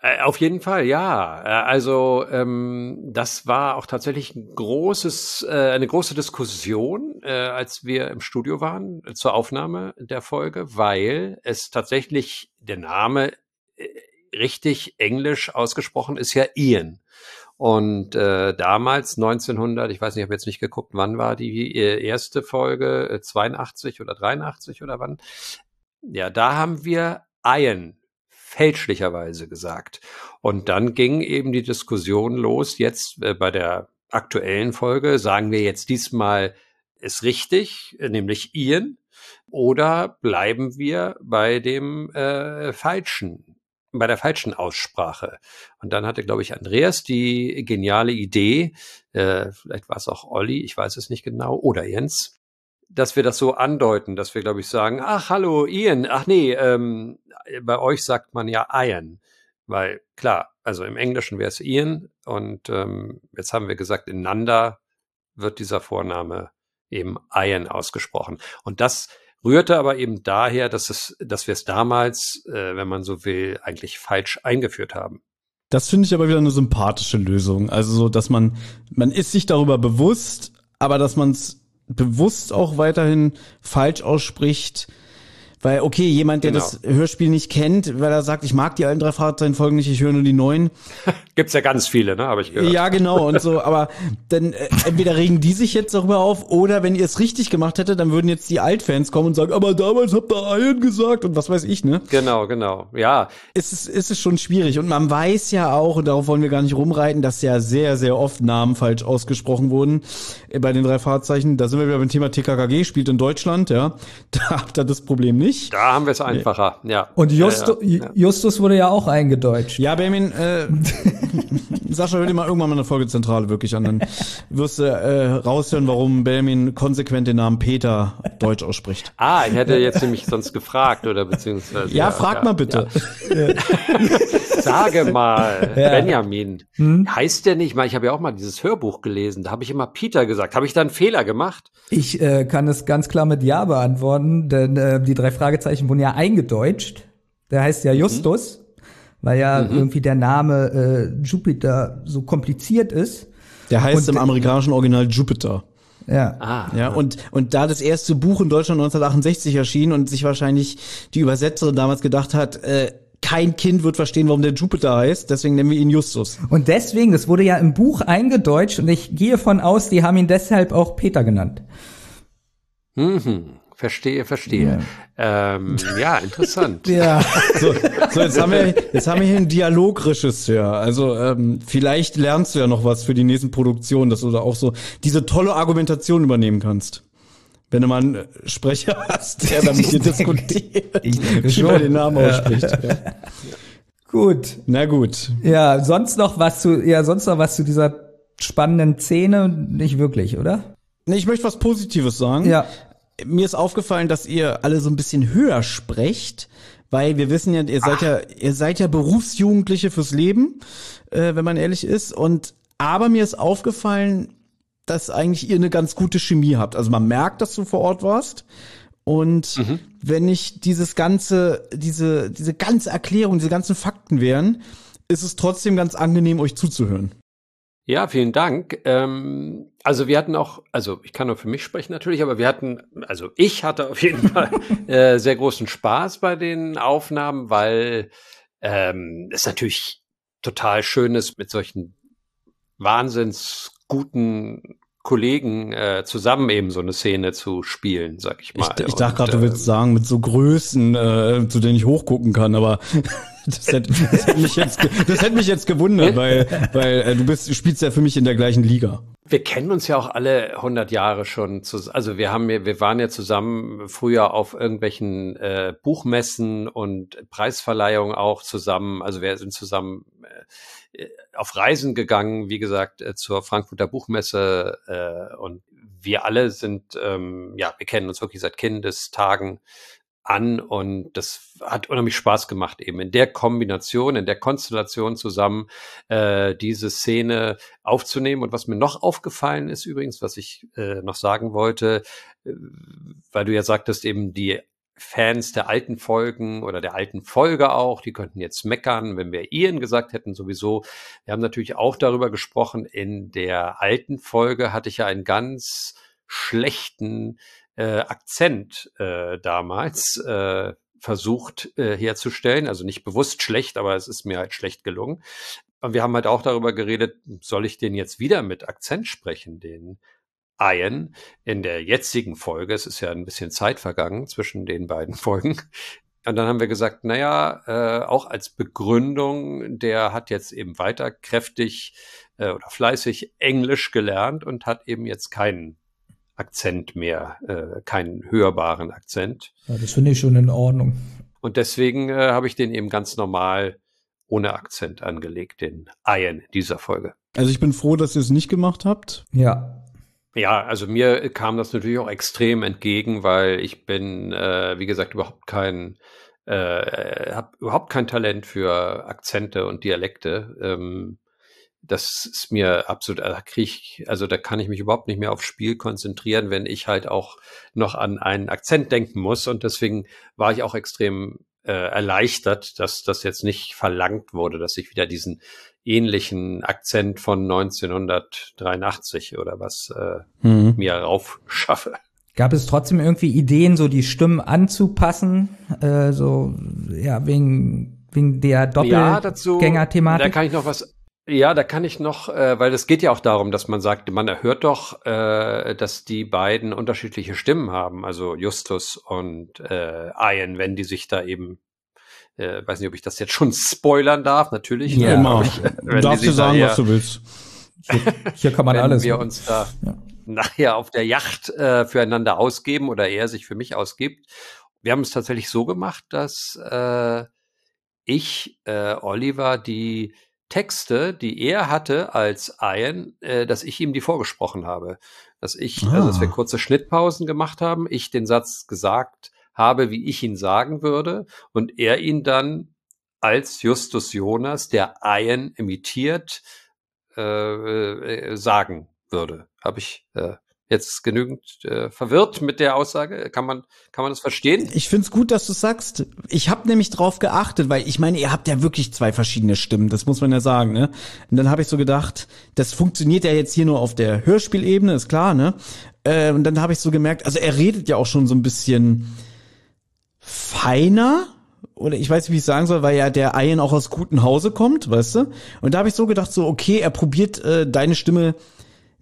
Äh, auf jeden Fall, ja. Äh, also ähm, das war auch tatsächlich ein großes, äh, eine große Diskussion, äh, als wir im Studio waren äh, zur Aufnahme der Folge, weil es tatsächlich der Name äh, richtig englisch ausgesprochen ist ja Ian. Und äh, damals 1900, ich weiß nicht, ich habe jetzt nicht geguckt, wann war die äh, erste Folge, 82 äh, oder 83 oder wann? Ja, da haben wir Iron fälschlicherweise gesagt. Und dann ging eben die Diskussion los. Jetzt äh, bei der aktuellen Folge sagen wir jetzt diesmal ist richtig, äh, nämlich Ian, oder bleiben wir bei dem äh, falschen bei der falschen Aussprache. Und dann hatte, glaube ich, Andreas die geniale Idee, äh, vielleicht war es auch Olli, ich weiß es nicht genau, oder Jens, dass wir das so andeuten, dass wir, glaube ich, sagen, ach, hallo, Ian, ach nee, ähm, bei euch sagt man ja Ian, weil klar, also im Englischen wäre es Ian und ähm, jetzt haben wir gesagt, ineinander wird dieser Vorname eben Ian ausgesprochen. Und das rührte aber eben daher, dass es, dass wir es damals, äh, wenn man so will, eigentlich falsch eingeführt haben. Das finde ich aber wieder eine sympathische Lösung. Also so, dass man, man ist sich darüber bewusst, aber dass man es bewusst auch weiterhin falsch ausspricht, weil, okay, jemand, der genau. das Hörspiel nicht kennt, weil er sagt, ich mag die alten drei Fahrzeitenfolgen nicht, ich höre nur die neuen. Gibt's ja ganz viele, ne, habe ich gehört. Ja, genau, und so, aber dann äh, entweder regen die sich jetzt darüber auf, oder wenn ihr es richtig gemacht hättet, dann würden jetzt die Altfans kommen und sagen, aber damals habt ihr Iron gesagt und was weiß ich, ne? Genau, genau, ja. Es ist, es ist schon schwierig und man weiß ja auch, und darauf wollen wir gar nicht rumreiten, dass ja sehr, sehr oft Namen falsch ausgesprochen wurden äh, bei den drei Fahrzeichen. Da sind wir wieder beim Thema TKKG, spielt in Deutschland, ja. Da habt ihr das Problem nicht. Nicht. Da haben wir es einfacher, ja. Und Justo, ja, ja. Justus wurde ja auch eingedeutscht. Ja, Benjamin, äh, Sascha, hör dir mal irgendwann mal eine Folgezentrale wirklich an, dann wirst du äh, raushören, warum Benjamin konsequent den Namen Peter deutsch ausspricht. Ah, ich hätte jetzt nämlich sonst gefragt oder beziehungsweise. Ja, frag mal bitte. Sage mal, Ja. Benjamin, Hm? heißt der nicht mal, ich habe ja auch mal dieses Hörbuch gelesen, da habe ich immer Peter gesagt. Habe ich da einen Fehler gemacht? Ich äh, kann es ganz klar mit Ja beantworten, denn äh, die drei Fragezeichen wurden ja eingedeutscht. Der heißt ja Justus, weil ja irgendwie der Name äh, Jupiter so kompliziert ist. Der heißt Und- im amerikanischen Original Jupiter. Ja. Ah, Ja, und, und da das erste Buch in Deutschland 1968 erschien und sich wahrscheinlich die Übersetzerin damals gedacht hat, äh, kein Kind wird verstehen, warum der Jupiter heißt, deswegen nennen wir ihn Justus. Und deswegen, das wurde ja im Buch eingedeutscht und ich gehe von aus, die haben ihn deshalb auch Peter genannt. mhm. Verstehe, verstehe. Ähm, ja, interessant. Ja. So, so jetzt haben wir jetzt haben wir hier einen Dialogregisseur. Also ähm, vielleicht lernst du ja noch was für die nächsten Produktionen, dass du da auch so diese tolle Argumentation übernehmen kannst. Wenn du mal einen äh, Sprecher hast, der dann mit dir diskutiert, wie man schon. den Namen Ja. ausspricht. Ja. Gut. Na gut. Ja, sonst noch was zu, ja, sonst noch was zu dieser spannenden Szene? Nicht wirklich, oder? Nee, ich möchte was Positives sagen. Ja. Mir ist aufgefallen, dass ihr alle so ein bisschen höher sprecht, weil wir wissen ja, ihr seid ja, ihr seid ja Berufsjugendliche fürs Leben, äh, wenn man ehrlich ist. Und aber mir ist aufgefallen, dass eigentlich ihr eine ganz gute Chemie habt. Also man merkt, dass du vor Ort warst. Und wenn ich dieses ganze, diese, diese ganze Erklärung, diese ganzen Fakten wären, ist es trotzdem ganz angenehm, euch zuzuhören. Ja, vielen Dank. Ähm, also wir hatten auch, also ich kann nur für mich sprechen natürlich, aber wir hatten, also ich hatte auf jeden Fall äh, sehr großen Spaß bei den Aufnahmen, weil ähm, es natürlich total schön ist, mit solchen wahnsinns guten Kollegen äh, zusammen eben so eine Szene zu spielen, sag ich Ich, mal. ich dachte gerade, du Und, willst sagen, mit so Größen, äh, zu denen ich hochgucken kann, aber das hätte, das hätte mich jetzt, ge- das hätte mich jetzt gewundert, weil, weil äh, du bist, spielst ja für mich in der gleichen Liga. Wir kennen uns ja auch alle 100 Jahre schon. Zus also wir haben wir waren ja zusammen früher auf irgendwelchen äh, Buchmessen und Preisverleihungen auch zusammen. Also wir sind zusammen äh, auf Reisen gegangen, wie gesagt, äh, zur Frankfurter Buchmesse äh, und wir alle sind, ähm, ja, wir kennen uns wirklich seit Kindestagen an und das hat unheimlich Spaß gemacht, eben in der Kombination, in der Konstellation zusammen äh, diese Szene aufzunehmen. Und was mir noch aufgefallen ist übrigens, was ich äh, noch sagen wollte, äh, weil du ja sagtest, eben die Fans der alten Folgen oder der alten Folge auch, die könnten jetzt meckern, wenn wir Ian gesagt hätten, sowieso. Wir haben natürlich auch darüber gesprochen, in der alten Folge hatte ich ja einen ganz schlechten äh, Akzent äh, damals äh, versucht äh, herzustellen. Also nicht bewusst schlecht, aber es ist mir halt schlecht gelungen. Und wir haben halt auch darüber geredet, soll ich den jetzt wieder mit Akzent sprechen, den Ian in der jetzigen Folge. Es ist ja ein bisschen Zeit vergangen zwischen den beiden Folgen. Und dann haben wir gesagt, naja, äh, auch als Begründung, der hat jetzt eben weiter kräftig äh, oder fleißig Englisch gelernt und hat eben jetzt keinen Akzent mehr, äh, keinen hörbaren Akzent. ja das finde ich schon in Ordnung. Und deswegen äh, habe ich den eben ganz normal ohne Akzent angelegt, den Ian in dieser Folge. Also ich bin froh, dass ihr es nicht gemacht habt. Ja. Ja, also mir kam das natürlich auch extrem entgegen, weil ich bin, äh, wie gesagt, überhaupt kein, äh, habe überhaupt kein Talent für Akzente und Dialekte. Ähm, das ist mir absolut, da krieg ich, also da kann ich mich überhaupt nicht mehr aufs Spiel konzentrieren, wenn ich halt auch noch an einen Akzent denken muss. Und deswegen war ich auch extrem äh, erleichtert, dass das jetzt nicht verlangt wurde, dass ich wieder diesen ähnlichen Akzent von 1983 oder was äh, Hm. mir raufschaffe. Gab es trotzdem irgendwie Ideen, so die Stimmen anzupassen? Äh, so, ja, wegen, wegen der Ja, dazu, da Doppelgänger-Thematik? kann ich noch was, ja, da kann ich noch, äh, weil es geht ja auch darum, dass man sagt, man erhört doch, äh, dass die beiden unterschiedliche Stimmen haben, also Justus und äh, Ian, wenn die sich da eben, äh, weiß nicht, ob ich das jetzt schon spoilern darf, natürlich. Ja, ne, Immer. ich- Du wenn die darfst da sagen, was du willst. Hier kann man wenn alles. wir machen. uns da Ja. nachher auf der Yacht äh, füreinander ausgeben oder er sich für mich ausgibt. wir haben es tatsächlich so gemacht, dass äh, ich, äh, Oliver, die Texte, die er hatte als Ian, äh, dass ich ihm die vorgesprochen habe. Dass ich, ah. also dass wir ah. kurze Schnittpausen gemacht haben, ich den Satz gesagt habe, wie ich ihn sagen würde, und er ihn dann als Justus Jonas, der Ian imitiert, äh, äh, sagen würde. Habe ich äh, jetzt genügend äh, verwirrt mit der Aussage? Kann man, kann man das verstehen? Ich find's gut, dass du sagst. Ich habe nämlich drauf geachtet, weil ich meine, ihr habt ja wirklich zwei verschiedene Stimmen, das muss man ja sagen, ne? Und dann habe ich so gedacht, das funktioniert ja jetzt hier nur auf der Hörspielebene, ist klar, ne? Äh, und dann habe ich so gemerkt, also er redet ja auch schon so ein bisschen feiner, oder ich weiß nicht, wie ich sagen soll, weil ja der Ian auch aus gutem Hause kommt, weißt du? Und da habe ich so gedacht, so, okay, er probiert äh, deine Stimme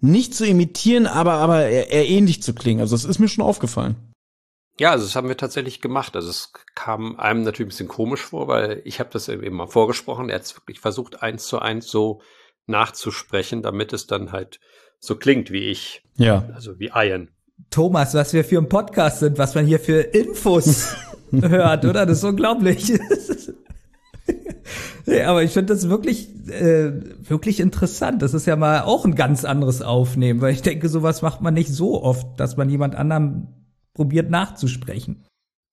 nicht zu imitieren, aber, aber eher, eher ähnlich zu klingen. Also das ist mir schon aufgefallen. Ja, also das haben wir tatsächlich gemacht. Also es kam einem natürlich ein bisschen komisch vor, weil ich habe das eben mal vorgesprochen. Er hat es wirklich versucht, eins zu eins so nachzusprechen, damit es dann halt so klingt wie ich. Ja. Also wie Ian. Thomas, was wir für ein Podcast sind, was man hier für Infos hört, oder? Das ist unglaublich. ja, aber ich finde das wirklich, äh, wirklich interessant. Das ist ja mal auch ein ganz anderes Aufnehmen, weil ich denke, sowas macht man nicht so oft, dass man jemand anderem probiert nachzusprechen.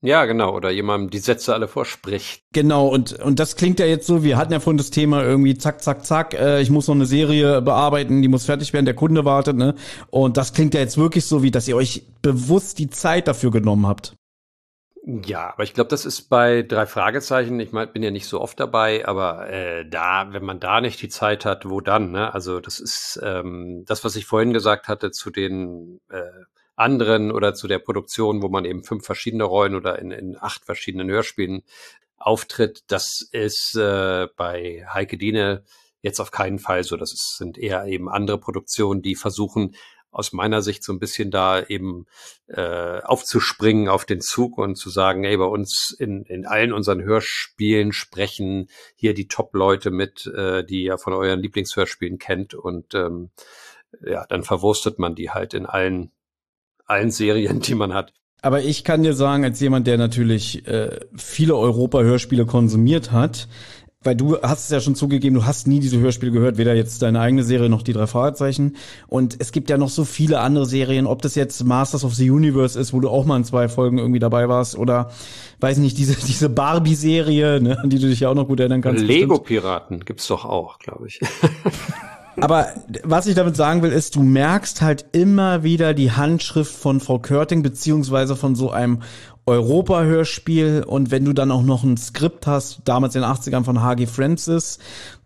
Ja, genau, oder jemandem die Sätze alle vorspricht. Genau, und, und das klingt ja jetzt so, wir hatten ja vorhin das Thema irgendwie zack, zack, zack, äh, ich muss noch eine Serie bearbeiten, die muss fertig werden, der Kunde wartet, ne? Und das klingt ja jetzt wirklich so, wie dass ihr euch bewusst die Zeit dafür genommen habt. Ja, aber ich glaube, das ist bei drei Fragezeichen. Ich mein, bin ja nicht so oft dabei, aber äh, da, wenn man da nicht die Zeit hat, wo dann? Ne? Also das ist ähm, das, was ich vorhin gesagt hatte zu den äh, anderen oder zu der Produktion, wo man eben fünf verschiedene Rollen oder in, in acht verschiedenen Hörspielen auftritt. Das ist äh, bei Heike Diene jetzt auf keinen Fall so. Das ist, sind eher eben andere Produktionen, die versuchen, aus meiner Sicht so ein bisschen da eben äh, aufzuspringen auf den Zug und zu sagen, ey, bei uns in, in allen unseren Hörspielen sprechen hier die Top-Leute mit, äh, die ihr von euren Lieblingshörspielen kennt und ähm, ja, dann verwurstet man die halt in allen, allen Serien, die man hat. Aber ich kann dir sagen, als jemand, der natürlich äh, viele Europa-Hörspiele konsumiert hat, weil du hast es ja schon zugegeben, du hast nie diese Hörspiele gehört, weder jetzt deine eigene Serie noch die drei Fragezeichen. Und es gibt ja noch so viele andere Serien, ob das jetzt Masters of the Universe ist, wo du auch mal in zwei Folgen irgendwie dabei warst, oder weiß nicht, diese, diese Barbie-Serie, ne, an die du dich ja auch noch gut erinnern kannst. Lego-Piraten gibt's doch auch, glaube ich. Aber was ich damit sagen will, ist, du merkst halt immer wieder die Handschrift von Frau Körting, beziehungsweise von so einem Europa-Hörspiel und wenn du dann auch noch ein Skript hast, damals in den 80ern von H.G. Francis,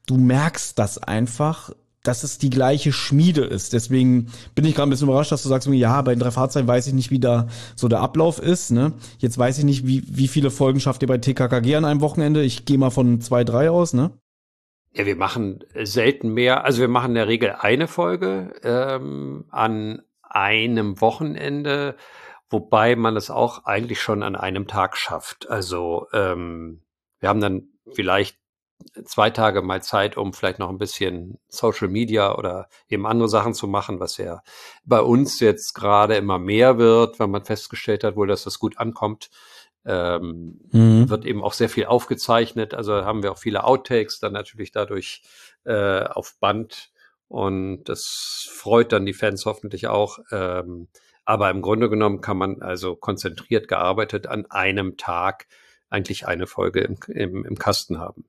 du merkst das einfach, dass es die gleiche Schmiede ist. Deswegen bin ich gerade ein bisschen überrascht, dass du sagst, ja, bei den drei Fahrzeugen weiß ich nicht, wie da so der Ablauf ist. Ne? Jetzt weiß ich nicht, wie, wie viele Folgen schafft ihr bei TKKG an einem Wochenende. Ich gehe mal von zwei, drei aus, ne? Ja, wir machen selten mehr. Also wir machen in der Regel eine Folge ähm, an einem Wochenende wobei man es auch eigentlich schon an einem Tag schafft. Also ähm, wir haben dann vielleicht zwei Tage mal Zeit, um vielleicht noch ein bisschen Social Media oder eben andere Sachen zu machen, was ja bei uns jetzt gerade immer mehr wird, weil man festgestellt hat, wohl, dass das gut ankommt. Ähm, mhm. Wird eben auch sehr viel aufgezeichnet, also haben wir auch viele Outtakes dann natürlich dadurch äh, auf Band und das freut dann die Fans hoffentlich auch. Ähm, aber im Grunde genommen kann man also konzentriert gearbeitet an einem Tag eigentlich eine Folge im, im, im Kasten haben.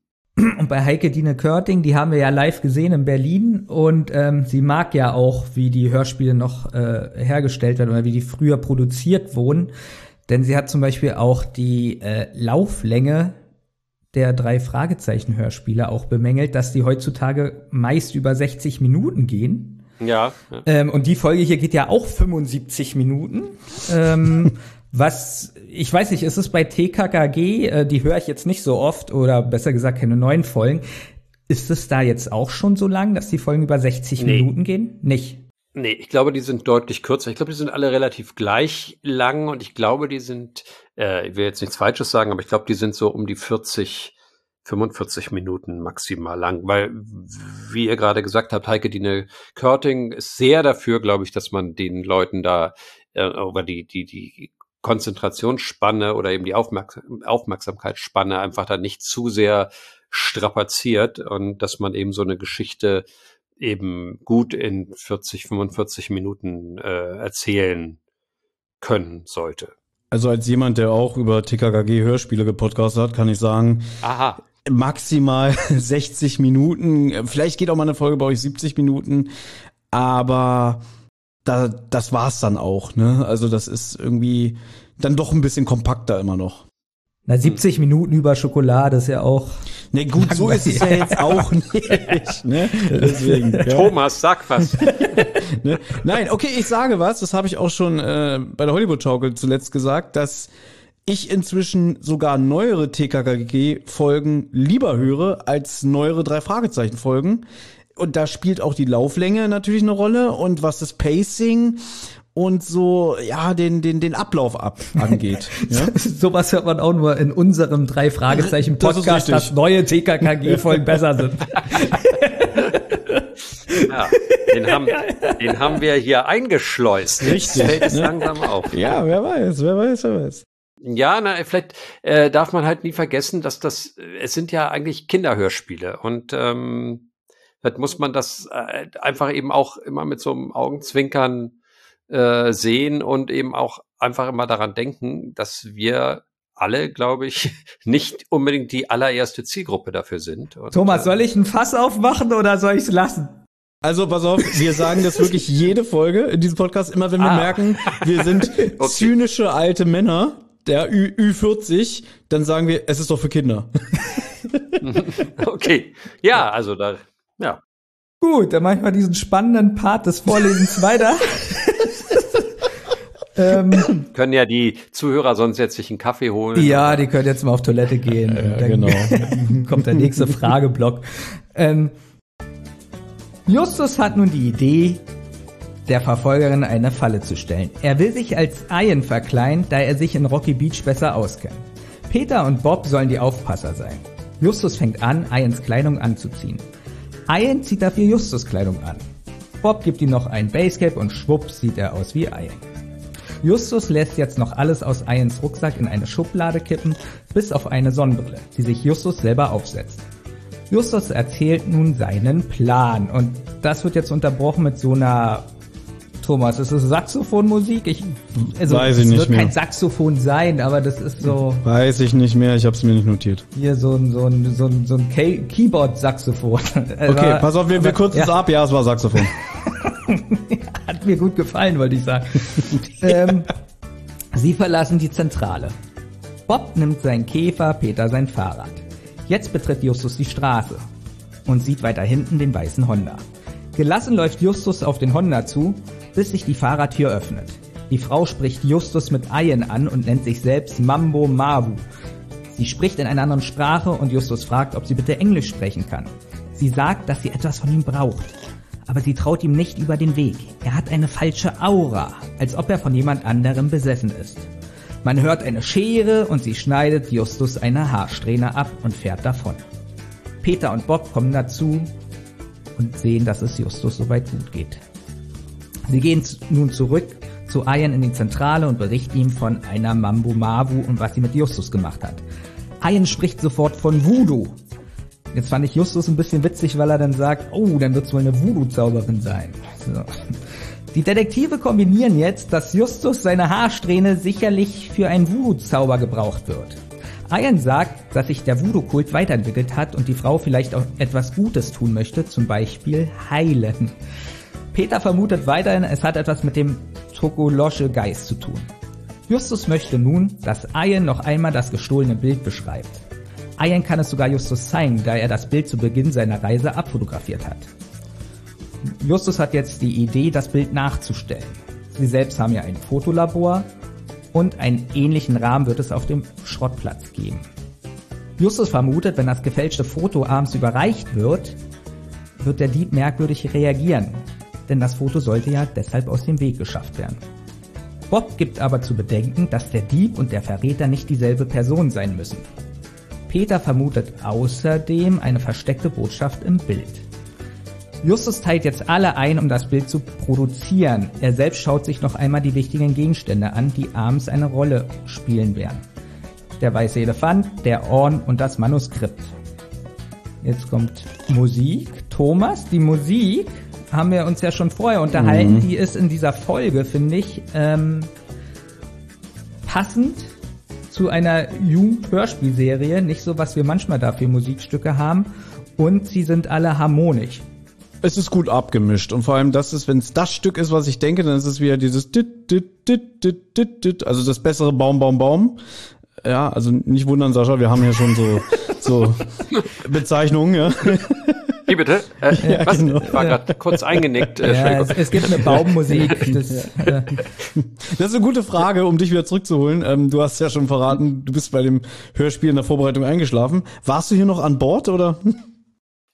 Und bei Heike Dine Körting, die haben wir ja live gesehen in Berlin und ähm, sie mag ja auch, wie die Hörspiele noch äh, hergestellt werden oder wie die früher produziert wurden. Denn sie hat zum Beispiel auch die äh, Lauflänge der drei Fragezeichen Hörspiele auch bemängelt, dass die heutzutage meist über 60 Minuten gehen. Ja. Ähm, und die Folge hier geht ja auch 75 Minuten. ähm, was, ich weiß nicht, ist es bei TKKG, äh, die höre ich jetzt nicht so oft oder besser gesagt keine neuen Folgen. Ist es da jetzt auch schon so lang, dass die Folgen über 60 nee. Minuten gehen? Nicht. Nee, ich glaube, die sind deutlich kürzer. Ich glaube, die sind alle relativ gleich lang und ich glaube, die sind, äh, ich will jetzt nichts Falsches sagen, aber ich glaube, die sind so um die 40 45 Minuten maximal lang, weil, wie ihr gerade gesagt habt, Heike Dine Körting ist sehr dafür, glaube ich, dass man den Leuten da äh, über die, die, die Konzentrationsspanne oder eben die Aufmerks Aufmerksamkeitsspanne einfach da nicht zu sehr strapaziert und dass man eben so eine Geschichte eben gut in 40, 45 Minuten äh, erzählen können sollte. Also als jemand, der auch über TKKG Hörspiele gepodcastet hat, kann ich sagen, Aha. maximal 60 Minuten. Vielleicht geht auch mal eine Folge bei euch 70 Minuten, aber da, das war's dann auch. Ne? Also das ist irgendwie dann doch ein bisschen kompakter immer noch. Na, 70 Minuten über Schokolade ist ja auch. Ne, gut, so ist es ja jetzt auch nicht. Ne? Deswegen, ja. Thomas, sag was. ne? Nein, okay, ich sage was. Das habe ich auch schon äh, bei der Hollywood-Schaukel zuletzt gesagt, dass ich inzwischen sogar neuere TKKG-Folgen lieber höre als neuere drei Fragezeichen-Folgen. Und da spielt auch die Lauflänge natürlich eine Rolle und was das Pacing und so, ja, den, den, den Ablauf ab angeht. Ja? Sowas hört man auch nur in unserem drei Fragezeichen Das ist Podcast, richtig. dass neue TKKG-Folgen besser sind. Ja, den, haben, den haben wir hier eingeschleust. Jetzt Richtig, fällt es ne? langsam auf. ja, wer weiß, wer weiß, wer weiß. Ja, na, vielleicht äh, darf man halt nie vergessen, dass das, äh, es sind ja eigentlich Kinderhörspiele und ähm, vielleicht muss man das äh, einfach eben auch immer mit so einem Augenzwinkern äh, sehen und eben auch einfach immer daran denken, dass wir alle, glaube ich, nicht unbedingt die allererste Zielgruppe dafür sind. Und, Thomas, äh, soll ich ein Fass aufmachen oder soll ich es lassen? Also pass auf, wir sagen das wirklich jede Folge in diesem Podcast, immer wenn wir Ah. merken, wir sind zynische alte Männer, der Ü Ü40, dann sagen wir, es ist doch für Kinder. Okay, ja, also da, ja. Gut, dann mach ich mal diesen spannenden Part des Vorlesens weiter. Ähm, Können ja die Zuhörer sonst jetzt sich einen Kaffee holen. ja, die können jetzt mal auf Toilette gehen. Ja, Dann genau. kommt der nächste Frageblock. Ähm, Justus hat nun die Idee, der Verfolgerin eine Falle zu stellen. Er will sich als Ian verkleiden, da er sich in Rocky Beach besser auskennt. Peter und Bob sollen die Aufpasser sein. Justus fängt an, Ians Kleidung anzuziehen. Ian zieht dafür Justus Kleidung an. Bob gibt ihm noch ein Basecap und schwupps sieht er aus wie Ian. Justus lässt jetzt noch alles aus Ians Rucksack in eine Schublade kippen, bis auf eine Sonnenbrille, die sich Justus selber aufsetzt. Justus erzählt nun seinen Plan und das wird jetzt unterbrochen mit so einer Thomas, ist es Saxophonmusik? Ich, also, Weiß ich es nicht wird mehr. kein Saxophon sein, aber das ist so Weiß ich nicht mehr, ich habe es mir nicht notiert. hier so ein, so ein, so ein, so ein Key- Keyboard-Saxophon. Okay, pass auf, wir, wir kürzen es ja. ab. Ja, es war Saxophon. Hat mir gut gefallen, wollte ich sagen. ähm, sie verlassen die Zentrale. Bob nimmt seinen Käfer, Peter sein Fahrrad. Jetzt betritt Justus die Straße und sieht weiter hinten den weißen Honda. Gelassen läuft Justus auf den Honda zu, bis sich die Fahrradtür öffnet. Die Frau spricht Justus mit Ian an und nennt sich selbst Mambo Mavu. Sie spricht in einer anderen Sprache und Justus fragt, ob sie bitte Englisch sprechen kann. Sie sagt, dass sie etwas von ihm braucht. Aber sie traut ihm nicht über den Weg. Er hat eine falsche Aura, als ob er von jemand anderem besessen ist. Man hört eine Schere und sie schneidet Justus eine Haarsträhne ab und fährt davon. Peter und Bob kommen dazu und sehen, dass es Justus soweit gut geht. Sie gehen nun zurück zu Ian in die Zentrale und berichten ihm von einer Mambo Mavu und was sie mit Justus gemacht hat. Ian spricht sofort von Voodoo. Jetzt fand ich Justus ein bisschen witzig, weil er dann sagt, oh, dann wird's wohl eine Voodoo-Zauberin sein. So. Die Detektive kombinieren jetzt, dass Justus seine Haarsträhne sicherlich für einen Voodoo-Zauber gebraucht wird. Ian sagt, dass sich der Voodoo-Kult weiterentwickelt hat und die Frau vielleicht auch etwas Gutes tun möchte, zum Beispiel heilen. Peter vermutet weiterhin, es hat etwas mit dem Tokolosche Geist zu tun. Justus möchte nun, dass Ian noch einmal das gestohlene Bild beschreibt. Ian kann es sogar Justus zeigen, da er das Bild zu Beginn seiner Reise abfotografiert hat. Justus hat jetzt die Idee, das Bild nachzustellen. Sie selbst haben ja ein Fotolabor und einen ähnlichen Rahmen wird es auf dem Schrottplatz geben. Justus vermutet, wenn das gefälschte Foto abends überreicht wird, wird der Dieb merkwürdig reagieren, denn das Foto sollte ja deshalb aus dem Weg geschafft werden. Bob gibt aber zu bedenken, dass der Dieb und der Verräter nicht dieselbe Person sein müssen. Peter vermutet außerdem eine versteckte Botschaft im Bild. Justus teilt jetzt alle ein, um das Bild zu produzieren. Er selbst schaut sich noch einmal die wichtigen Gegenstände an, die abends eine Rolle spielen werden. Der weiße Elefant, der Orn und das Manuskript. Jetzt kommt Musik. Thomas, die Musik haben wir uns ja schon vorher unterhalten. Mhm. Die ist in dieser Folge, finde ich, ähm, passend zu einer Jugend-Hörspielserie. Nicht so, was wir manchmal dafür Musikstücke haben. Und sie sind alle harmonisch. Es ist gut abgemischt und vor allem das ist, wenn es das Stück ist, was ich denke, dann ist es wieder dieses dit, dit, dit, dit, dit, dit, also das bessere Baum, Baum, Baum. Ja, also nicht wundern, Sascha, wir haben ja schon so, so Bezeichnungen, ja. Wie bitte? Äh, was? genau. Ich war gerade kurz eingenickt. Äh, Ja, es, es gibt eine Baummusik. Das, äh, Das ist eine gute Frage, um dich wieder zurückzuholen. Ähm, du hast ja schon verraten, du bist bei dem Hörspiel in der Vorbereitung eingeschlafen. Warst du hier noch an Bord oder?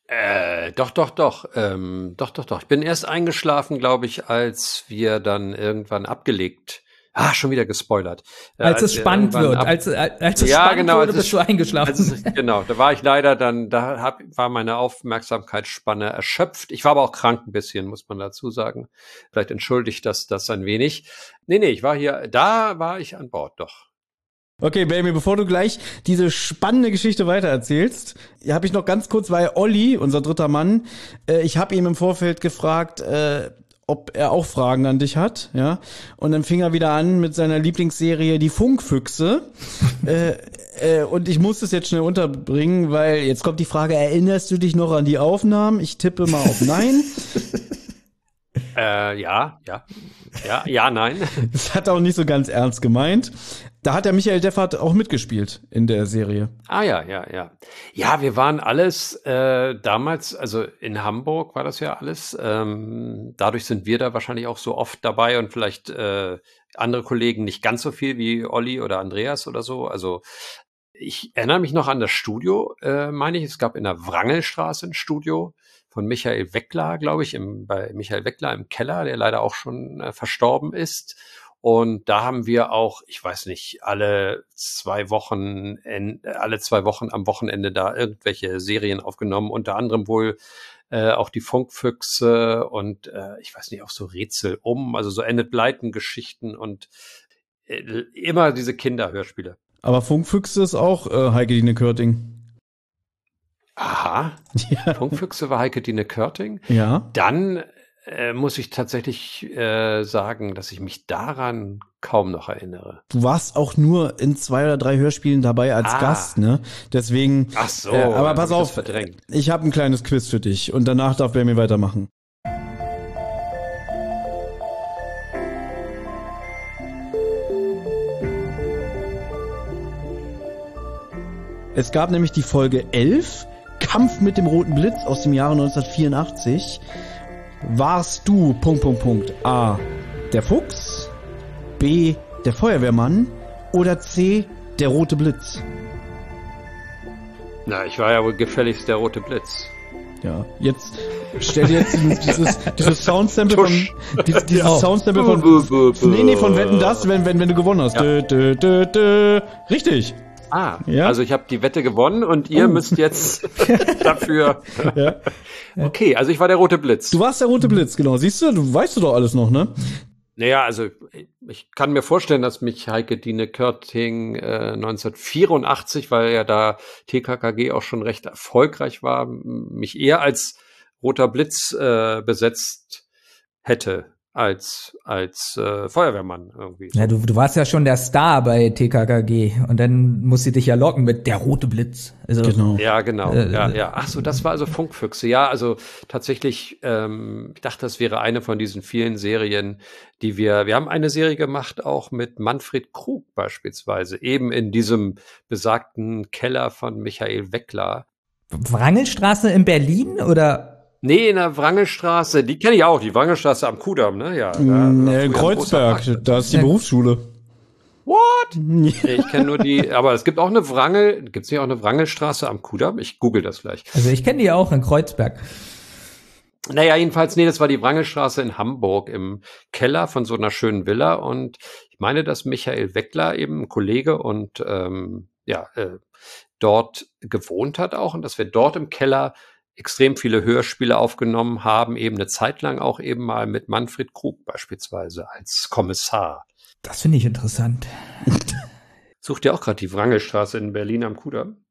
Äh, doch, doch, doch. Ähm, doch, doch, doch. Ich bin erst eingeschlafen, glaube ich, als wir dann irgendwann abgelegt. Ah, schon wieder gespoilert. Äh, als es spannend wird, ab- als, als es Ja, spannend genau, wurde, als bist es- du eingeschlafen. als es, genau, da war ich leider dann, da hab, war meine Aufmerksamkeitsspanne erschöpft. Ich war aber auch krank ein bisschen, muss man dazu sagen. Vielleicht entschuldigt das das ein wenig. Nee, nee, ich war hier, da war ich an Bord, doch. Okay, Baby, bevor du gleich diese spannende Geschichte weitererzählst, habe ich noch ganz kurz, weil Olli, unser dritter Mann, äh, ich habe ihm im Vorfeld gefragt, äh, ob er auch Fragen an dich hat, ja. Und dann fing er wieder an mit seiner Lieblingsserie Die Funkfüchse. äh, äh, und ich muss das jetzt schnell unterbringen, weil jetzt kommt die Frage, erinnerst du dich noch an die Aufnahmen? Ich tippe mal auf Nein. Äh, ja, ja. Ja, ja, nein. Das hat er auch nicht so ganz ernst gemeint. Da hat der Michael Deffert auch mitgespielt in der Serie. Ah ja, ja, ja. Ja, wir waren alles äh, damals, also in Hamburg war das ja alles. Ähm, dadurch sind wir da wahrscheinlich auch so oft dabei und vielleicht äh, andere Kollegen nicht ganz so viel wie Olli oder Andreas oder so. Also ich erinnere mich noch an das Studio, äh, meine ich. Es gab in der Wrangelstraße ein Studio von Michael Weckler, glaube ich, im, bei Michael Weckler im Keller, der leider auch schon äh, verstorben ist. Und da haben wir auch, ich weiß nicht, alle zwei Wochen, en- alle zwei Wochen am Wochenende da irgendwelche Serien aufgenommen, unter anderem wohl äh, auch die Funkfüchse und äh, ich weiß nicht, auch so Rätsel um, also so Enid Blyton Geschichten und äh, immer diese Kinderhörspiele. Aber Funkfüchse ist auch äh, Heike Dine Körting. Aha, Ja. Funkfüchse war Heike Dine Körting. Ja. Dann äh, muss ich tatsächlich äh, sagen, dass ich mich daran kaum noch erinnere. Du warst auch nur in zwei oder drei Hörspielen dabei als Ah. Gast, ne? Deswegen. Ach so, Äh, aber pass auf, verdrängt. ich habe ein kleines Quiz für dich und danach darf Bermi weitermachen. Es gab nämlich die Folge 11, Kampf mit dem roten Blitz aus dem Jahre 1984. Warst du, Punkt, Punkt, Punkt, A, der Fuchs, B, der Feuerwehrmann oder C, der rote Blitz? Na, ich war ja wohl gefälligst der rote Blitz. Ja, jetzt stell dir jetzt dieses, dieses, dieses Soundsample von, dieses, dieses Ja. Soundsample von, nee, nee, von Wetten das, wenn, wenn, wenn du gewonnen hast. Ja. Dö, dö, dö. Richtig. Ah, Ja. also ich habe die Wette gewonnen und ihr Oh. müsst jetzt dafür. Ja. Okay, also ich war der rote Blitz. Du warst der rote Blitz, genau. Siehst du, du weißt du doch alles noch, ne? Naja, also ich kann mir vorstellen, dass mich Heike Dine Körting äh, 1984, weil ja da TKKG auch schon recht erfolgreich war, mich eher als roter Blitz äh, besetzt hätte als als äh, Feuerwehrmann irgendwie. Ja, du, du warst ja schon der Star bei TKKG und dann muss sie dich ja locken mit der rote Blitz. Also, Genau. Ja, genau. Äh, ja, ja. Ach so, das war also Funkfüchse. Ja, also tatsächlich, ähm, ich dachte, das wäre eine von diesen vielen Serien, die wir, wir haben eine Serie gemacht, auch mit Manfred Krug beispielsweise, eben in diesem besagten Keller von Michael Weckler. Wrangelstraße in Berlin oder? Nee, in der Wrangelstraße, die kenne ich auch, die Wrangelstraße am Kudamm, ne? Ja. da Mm, war äh, großer Kreuzberg, da ist die. Berufsschule. What? Nee, Ich kenne nur die, aber es gibt auch eine Wrangel, gibt es nicht auch eine Wrangelstraße am Kudamm? Ich google das gleich. Also ich kenne die auch in Kreuzberg. Naja, jedenfalls, nee, das war die Wrangelstraße in Hamburg im Keller von so einer schönen Villa. Und ich meine, dass Michael Weckler eben ein Kollege und ähm, ja, äh, dort gewohnt hat auch und dass wir dort im Keller extrem viele Hörspiele aufgenommen haben, eben eine Zeit lang auch eben mal mit Manfred Krug beispielsweise als Kommissar. Das finde ich interessant. Sucht ihr auch gerade die Wrangelstraße in Berlin am Kudamm?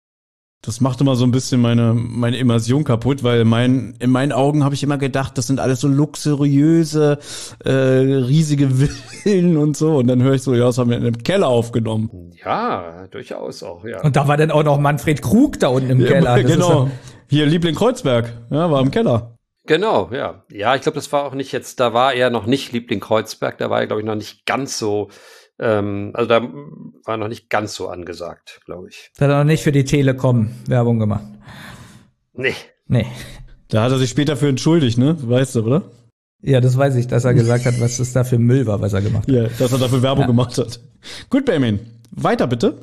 Das macht immer so ein bisschen meine, meine Immersion kaputt, weil mein, in meinen Augen habe ich immer gedacht, das sind alles so luxuriöse, äh, riesige Villen und so. Und dann höre ich so, ja, das haben wir in einem Keller aufgenommen. Ja, durchaus auch, ja. Und da war dann auch noch Manfred Krug da unten im Ja, Keller. Das genau. Hier, Liebling Kreuzberg, ja, war im Keller. Genau, ja. Ja, ich glaube, das war auch nicht jetzt, da war er noch nicht Liebling Kreuzberg, da war er, glaube ich, noch nicht ganz so, ähm, also da war noch nicht ganz so angesagt, glaube ich. ja, hat er noch nicht für die Telekom Werbung gemacht. Nee. Nee. Da hat er sich später für entschuldigt, ne? Weißt du, oder? Ja, das weiß ich, dass er gesagt hat, was das da für Müll war, was er gemacht hat. Ja, dass er dafür Werbung Ja. gemacht hat. Gut, Benjamin. Weiter bitte.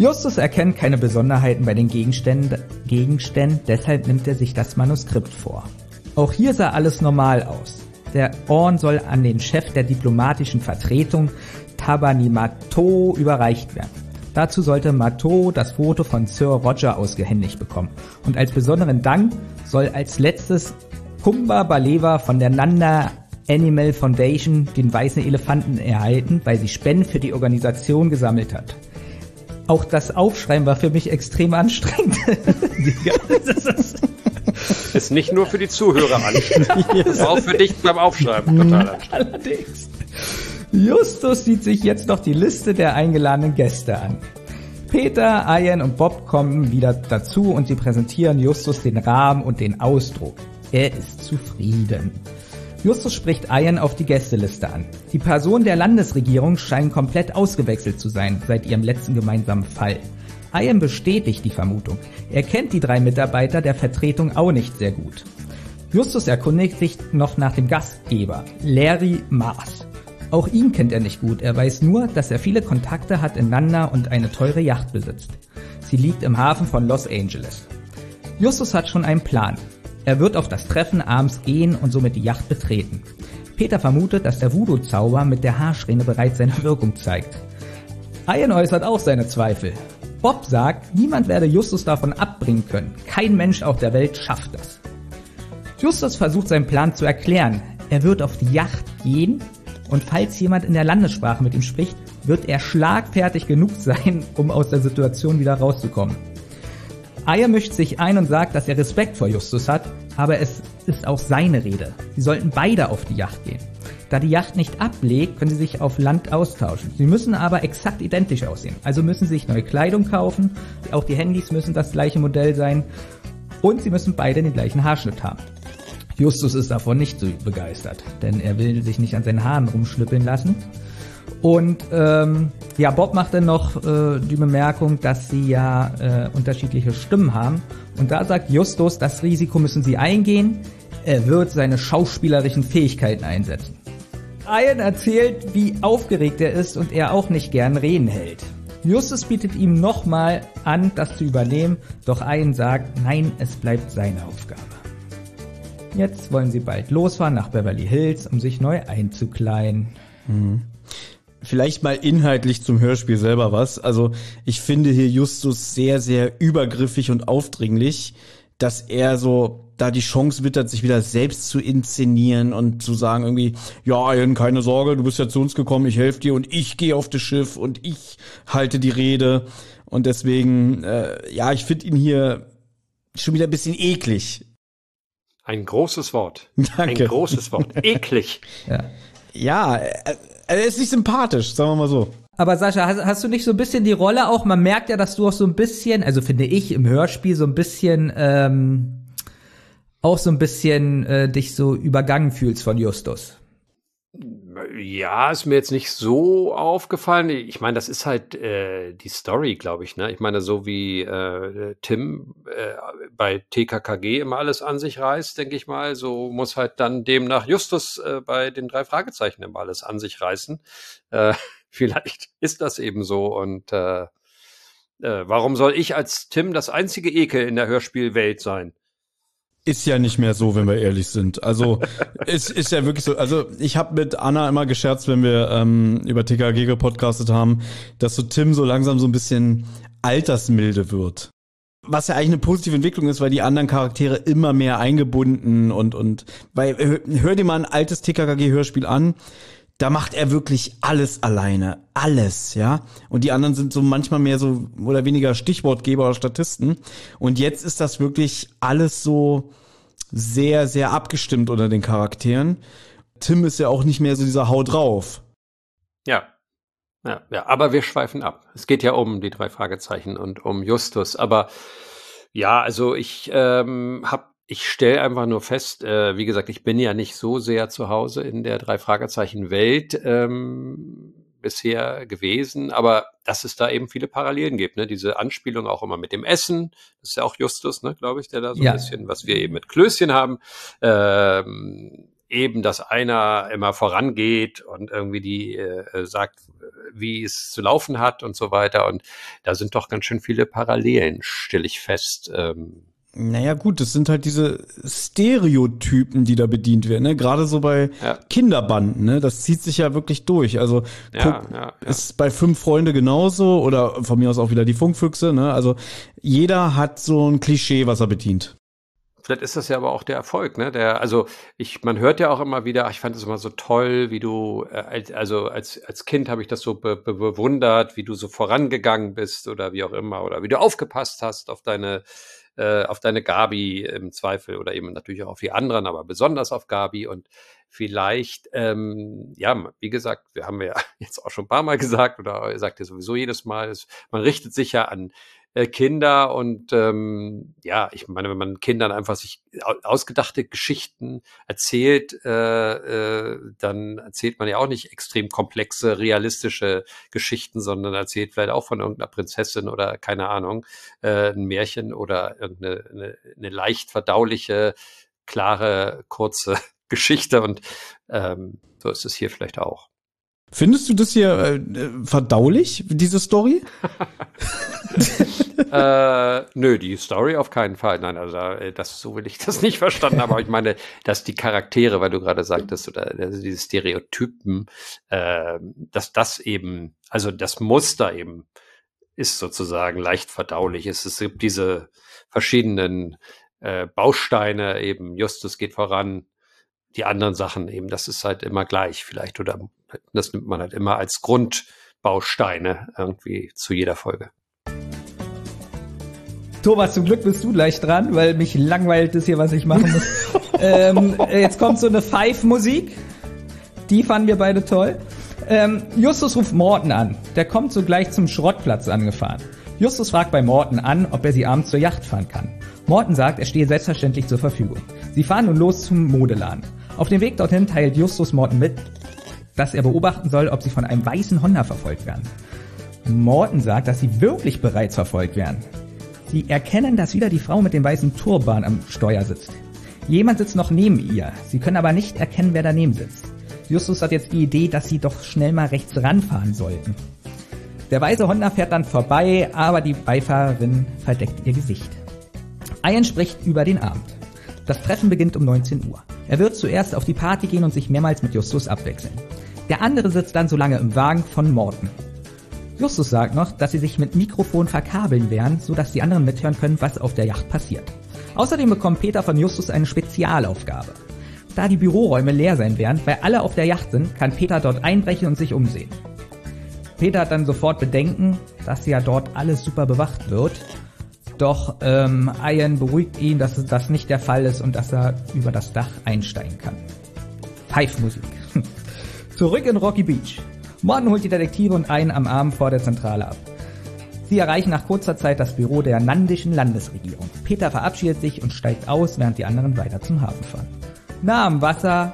Justus erkennt keine Besonderheiten bei den Gegenständen, Gegenständen, deshalb nimmt er sich das Manuskript vor. Auch hier sah alles normal aus. Der Orn soll an den Chef der diplomatischen Vertretung Tabani Mato überreicht werden. Dazu sollte Mato das Foto von Sir Roger ausgehändigt bekommen. Und als besonderen Dank soll als letztes Kumba Baleva von der Nanda Animal Foundation den weißen Elefanten erhalten, weil sie Spenden für die Organisation gesammelt hat. Auch das Aufschreiben war für mich extrem anstrengend. Das ist- Ist nicht nur für die Zuhörer anstrengend. Ist auch für dich beim Aufschreiben total anstrengend. Allerdings. Justus sieht sich jetzt noch die Liste der eingeladenen Gäste an. Peter, Ian und Bob kommen wieder dazu und sie präsentieren Justus den Rahmen und den Ausdruck. Er ist zufrieden. Justus spricht Ian auf die Gästeliste an. Die Personen der Landesregierung scheinen komplett ausgewechselt zu sein seit ihrem letzten gemeinsamen Fall. Ian bestätigt die Vermutung. Er kennt die drei Mitarbeiter der Vertretung auch nicht sehr gut. Justus erkundigt sich noch nach dem Gastgeber, Larry Mars. Auch ihn kennt er nicht gut, er weiß nur, dass er viele Kontakte hat in Nanda und eine teure Yacht besitzt. Sie liegt im Hafen von Los Angeles. Justus hat schon einen Plan. Er wird auf das Treffen abends gehen und somit die Yacht betreten. Peter vermutet, dass der Voodoo-Zauber mit der Haarsträhne bereits seine Wirkung zeigt. Ian äußert auch seine Zweifel. Bob sagt, niemand werde Justus davon abbringen können. Kein Mensch auf der Welt schafft das. Justus versucht seinen Plan zu erklären. Er wird auf die Yacht gehen und falls jemand in der Landessprache mit ihm spricht, wird er schlagfertig genug sein, um aus der Situation wieder rauszukommen. Aya mischt sich ein und sagt, dass er Respekt vor Justus hat, aber es ist auch seine Rede. Sie sollten beide auf die Yacht gehen. Da die Yacht nicht ablegt, können sie sich auf Land austauschen. Sie müssen aber exakt identisch aussehen. Also müssen sie sich neue Kleidung kaufen, auch die Handys müssen das gleiche Modell sein und sie müssen beide den gleichen Haarschnitt haben. Justus ist davon nicht so begeistert, denn er will sich nicht an seinen Haaren rumschnippeln lassen. Und ähm, ja, Bob macht dann noch äh, die Bemerkung, dass sie ja äh, unterschiedliche Stimmen haben. Und da sagt Justus, das Risiko müssen sie eingehen. Er wird seine schauspielerischen Fähigkeiten einsetzen. Ian erzählt, wie aufgeregt er ist und er auch nicht gern Reden hält. Justus bietet ihm nochmal an, das zu übernehmen, doch Ian sagt, nein, es bleibt seine Aufgabe. Jetzt wollen sie bald losfahren nach Beverly Hills, um sich neu einzukleiden. Vielleicht mal inhaltlich zum Hörspiel selber was. Also ich finde hier Justus sehr, sehr übergriffig und aufdringlich, dass er so da die Chance wittert, sich wieder selbst zu inszenieren und zu sagen irgendwie, ja, Ian, keine Sorge, du bist ja zu uns gekommen, ich helfe dir und ich gehe auf das Schiff und ich halte die Rede. Und deswegen, äh, ja, ich finde ihn hier schon wieder ein bisschen eklig. Ein großes Wort. Danke. Ein großes Wort. Eklig. Ja. Ja, er, er ist nicht sympathisch, sagen wir mal so. Aber Sascha, hast, hast du nicht so ein bisschen die Rolle auch? Man merkt ja, dass du auch so ein bisschen, also finde ich im Hörspiel so ein bisschen, ähm, auch so ein bisschen äh, dich so übergangen fühlst von Justus. Ja, ist mir jetzt nicht so aufgefallen. Ich meine, das ist halt äh, die Story, glaube ich. Ne? Ich meine, so wie äh, Tim äh, bei TKKG immer alles an sich reißt, denke ich mal, so muss halt dann demnach Justus äh, bei den drei Fragezeichen immer alles an sich reißen. Äh, vielleicht ist das eben so. Und äh, äh, warum soll ich als Tim das einzige Ekel in der Hörspielwelt sein? Ist ja nicht mehr so, wenn wir ehrlich sind. Also es ist ja wirklich so. Also ich habe mit Anna immer gescherzt, wenn wir ähm, über TKG gepodcastet haben, dass so Tim so langsam so ein bisschen altersmilde wird. was ja eigentlich eine positive Entwicklung ist, weil die anderen Charaktere immer mehr eingebunden und und weil hör dir mal ein altes TKKG Hörspiel an, da macht er wirklich alles alleine, alles, ja. Und die anderen sind so manchmal mehr so oder weniger Stichwortgeber oder Statisten und jetzt ist das wirklich alles so sehr sehr abgestimmt unter den Charakteren. Tim ist ja auch nicht mehr so dieser Hau drauf. Ja, ja, ja, aber wir schweifen ab. Es geht ja um die drei Fragezeichen und um Justus. Aber ja, also ich ähm, habe, ich stelle einfach nur fest, äh, wie gesagt, ich bin ja nicht so sehr zu Hause in der drei Fragezeichen Welt ähm, bisher gewesen, aber dass es da eben viele Parallelen gibt, ne? Diese Anspielung auch immer mit dem Essen, das ist ja auch Justus, ne, glaube ich, der da so ja. ein bisschen, was wir eben mit Klößchen haben. Ähm, eben, dass einer immer vorangeht und irgendwie die äh, sagt, wie es zu laufen hat und so weiter. Und da sind doch ganz schön viele Parallelen, stelle ich fest. Ähm, naja, gut, das sind halt diese Stereotypen, die da bedient werden, ne? Gerade so bei ja. Kinderbanden, ne? Das zieht sich ja wirklich durch. Also ja, guck, ja, ist bei fünf Freunde genauso oder von mir aus auch wieder die Funkfüchse, ne? Also jeder hat so ein Klischee, was er bedient. Vielleicht ist das ja aber auch der Erfolg, ne? Der, also ich, man hört ja auch immer wieder, ach, ich fand es immer so toll, wie du, äh, also als, als Kind habe ich das so be be bewundert, wie du so vorangegangen bist oder wie auch immer, oder wie du aufgepasst hast auf deine, äh, auf deine Gabi im Zweifel oder eben natürlich auch auf die anderen, aber besonders auf Gabi. Und vielleicht, ähm, ja, wie gesagt, wir haben ja jetzt auch schon ein paar Mal gesagt oder sagt ja sowieso jedes Mal, es, man richtet sich ja an äh, Kinder und ähm, ja, ich meine, wenn man Kindern einfach sich ausgedachte Geschichten erzählt, äh, äh, dann erzählt man ja auch nicht extrem komplexe, realistische Geschichten, sondern erzählt vielleicht auch von irgendeiner Prinzessin oder keine Ahnung, äh, ein Märchen oder irgendeine eine, eine leicht verdauliche, klare, kurze Geschichte und ähm, so ist es hier vielleicht auch. Findest du das hier äh, verdaulich, diese Story? äh, nö, die Story auf keinen Fall. Nein, also äh, das so will ich das nicht verstanden. Aber ich meine, dass die Charaktere, weil du gerade sagtest, oder also diese Stereotypen, äh, dass das eben, also das Muster eben ist sozusagen leicht verdaulich. Es, es gibt diese verschiedenen äh, Bausteine, eben Justus geht voran, die anderen Sachen eben, das ist halt immer gleich vielleicht oder das nimmt man halt immer als Grundbausteine irgendwie zu jeder Folge. Thomas, zum Glück bist du gleich dran, weil mich langweilt es hier, was ich machen muss. ähm, jetzt kommt so eine Five-Musik. Die fanden wir beide toll. Ähm, Justus ruft Morten an. Der kommt so gleich zum Schrottplatz angefahren. Justus fragt bei Morten an, ob er sie abends zur Yacht fahren kann. Morten sagt, er stehe selbstverständlich zur Verfügung. Sie fahren nun los zum Modeladen. Auf dem Weg dorthin teilt Justus Morten mit, dass er beobachten soll, ob sie von einem weißen Honda verfolgt werden. Morten sagt, dass sie wirklich bereits verfolgt werden. Sie erkennen, dass wieder die Frau mit dem weißen Turban am Steuer sitzt. Jemand sitzt noch neben ihr. Sie können aber nicht erkennen, wer daneben sitzt. Justus hat jetzt die Idee, dass sie doch schnell mal rechts ranfahren sollten. Der weiße Honda fährt dann vorbei, aber die Beifahrerin verdeckt ihr Gesicht. Ian spricht über den Abend. Das Treffen beginnt um 19 Uhr. Er wird zuerst auf die Party gehen und sich mehrmals mit Justus abwechseln. Der andere sitzt dann so lange im Wagen von Morten. Justus sagt noch, dass sie sich mit Mikrofon verkabeln werden, sodass die anderen mithören können, was auf der Yacht passiert. Außerdem bekommt Peter von Justus eine Spezialaufgabe. Da die Büroräume leer sein werden, weil alle auf der Yacht sind, kann Peter dort einbrechen und sich umsehen. Peter hat dann sofort Bedenken, dass ja dort alles super bewacht wird. Doch ähm, Ian beruhigt ihn, dass das nicht der Fall ist und dass er über das Dach einsteigen kann. Pfeifmusik. Zurück in Rocky Beach. Morten holt die Detektive und einen am Arm vor der Zentrale ab. Sie erreichen nach kurzer Zeit das Büro der nandischen Landesregierung. Peter verabschiedet sich und steigt aus, während die anderen weiter zum Hafen fahren. Na, am Wasser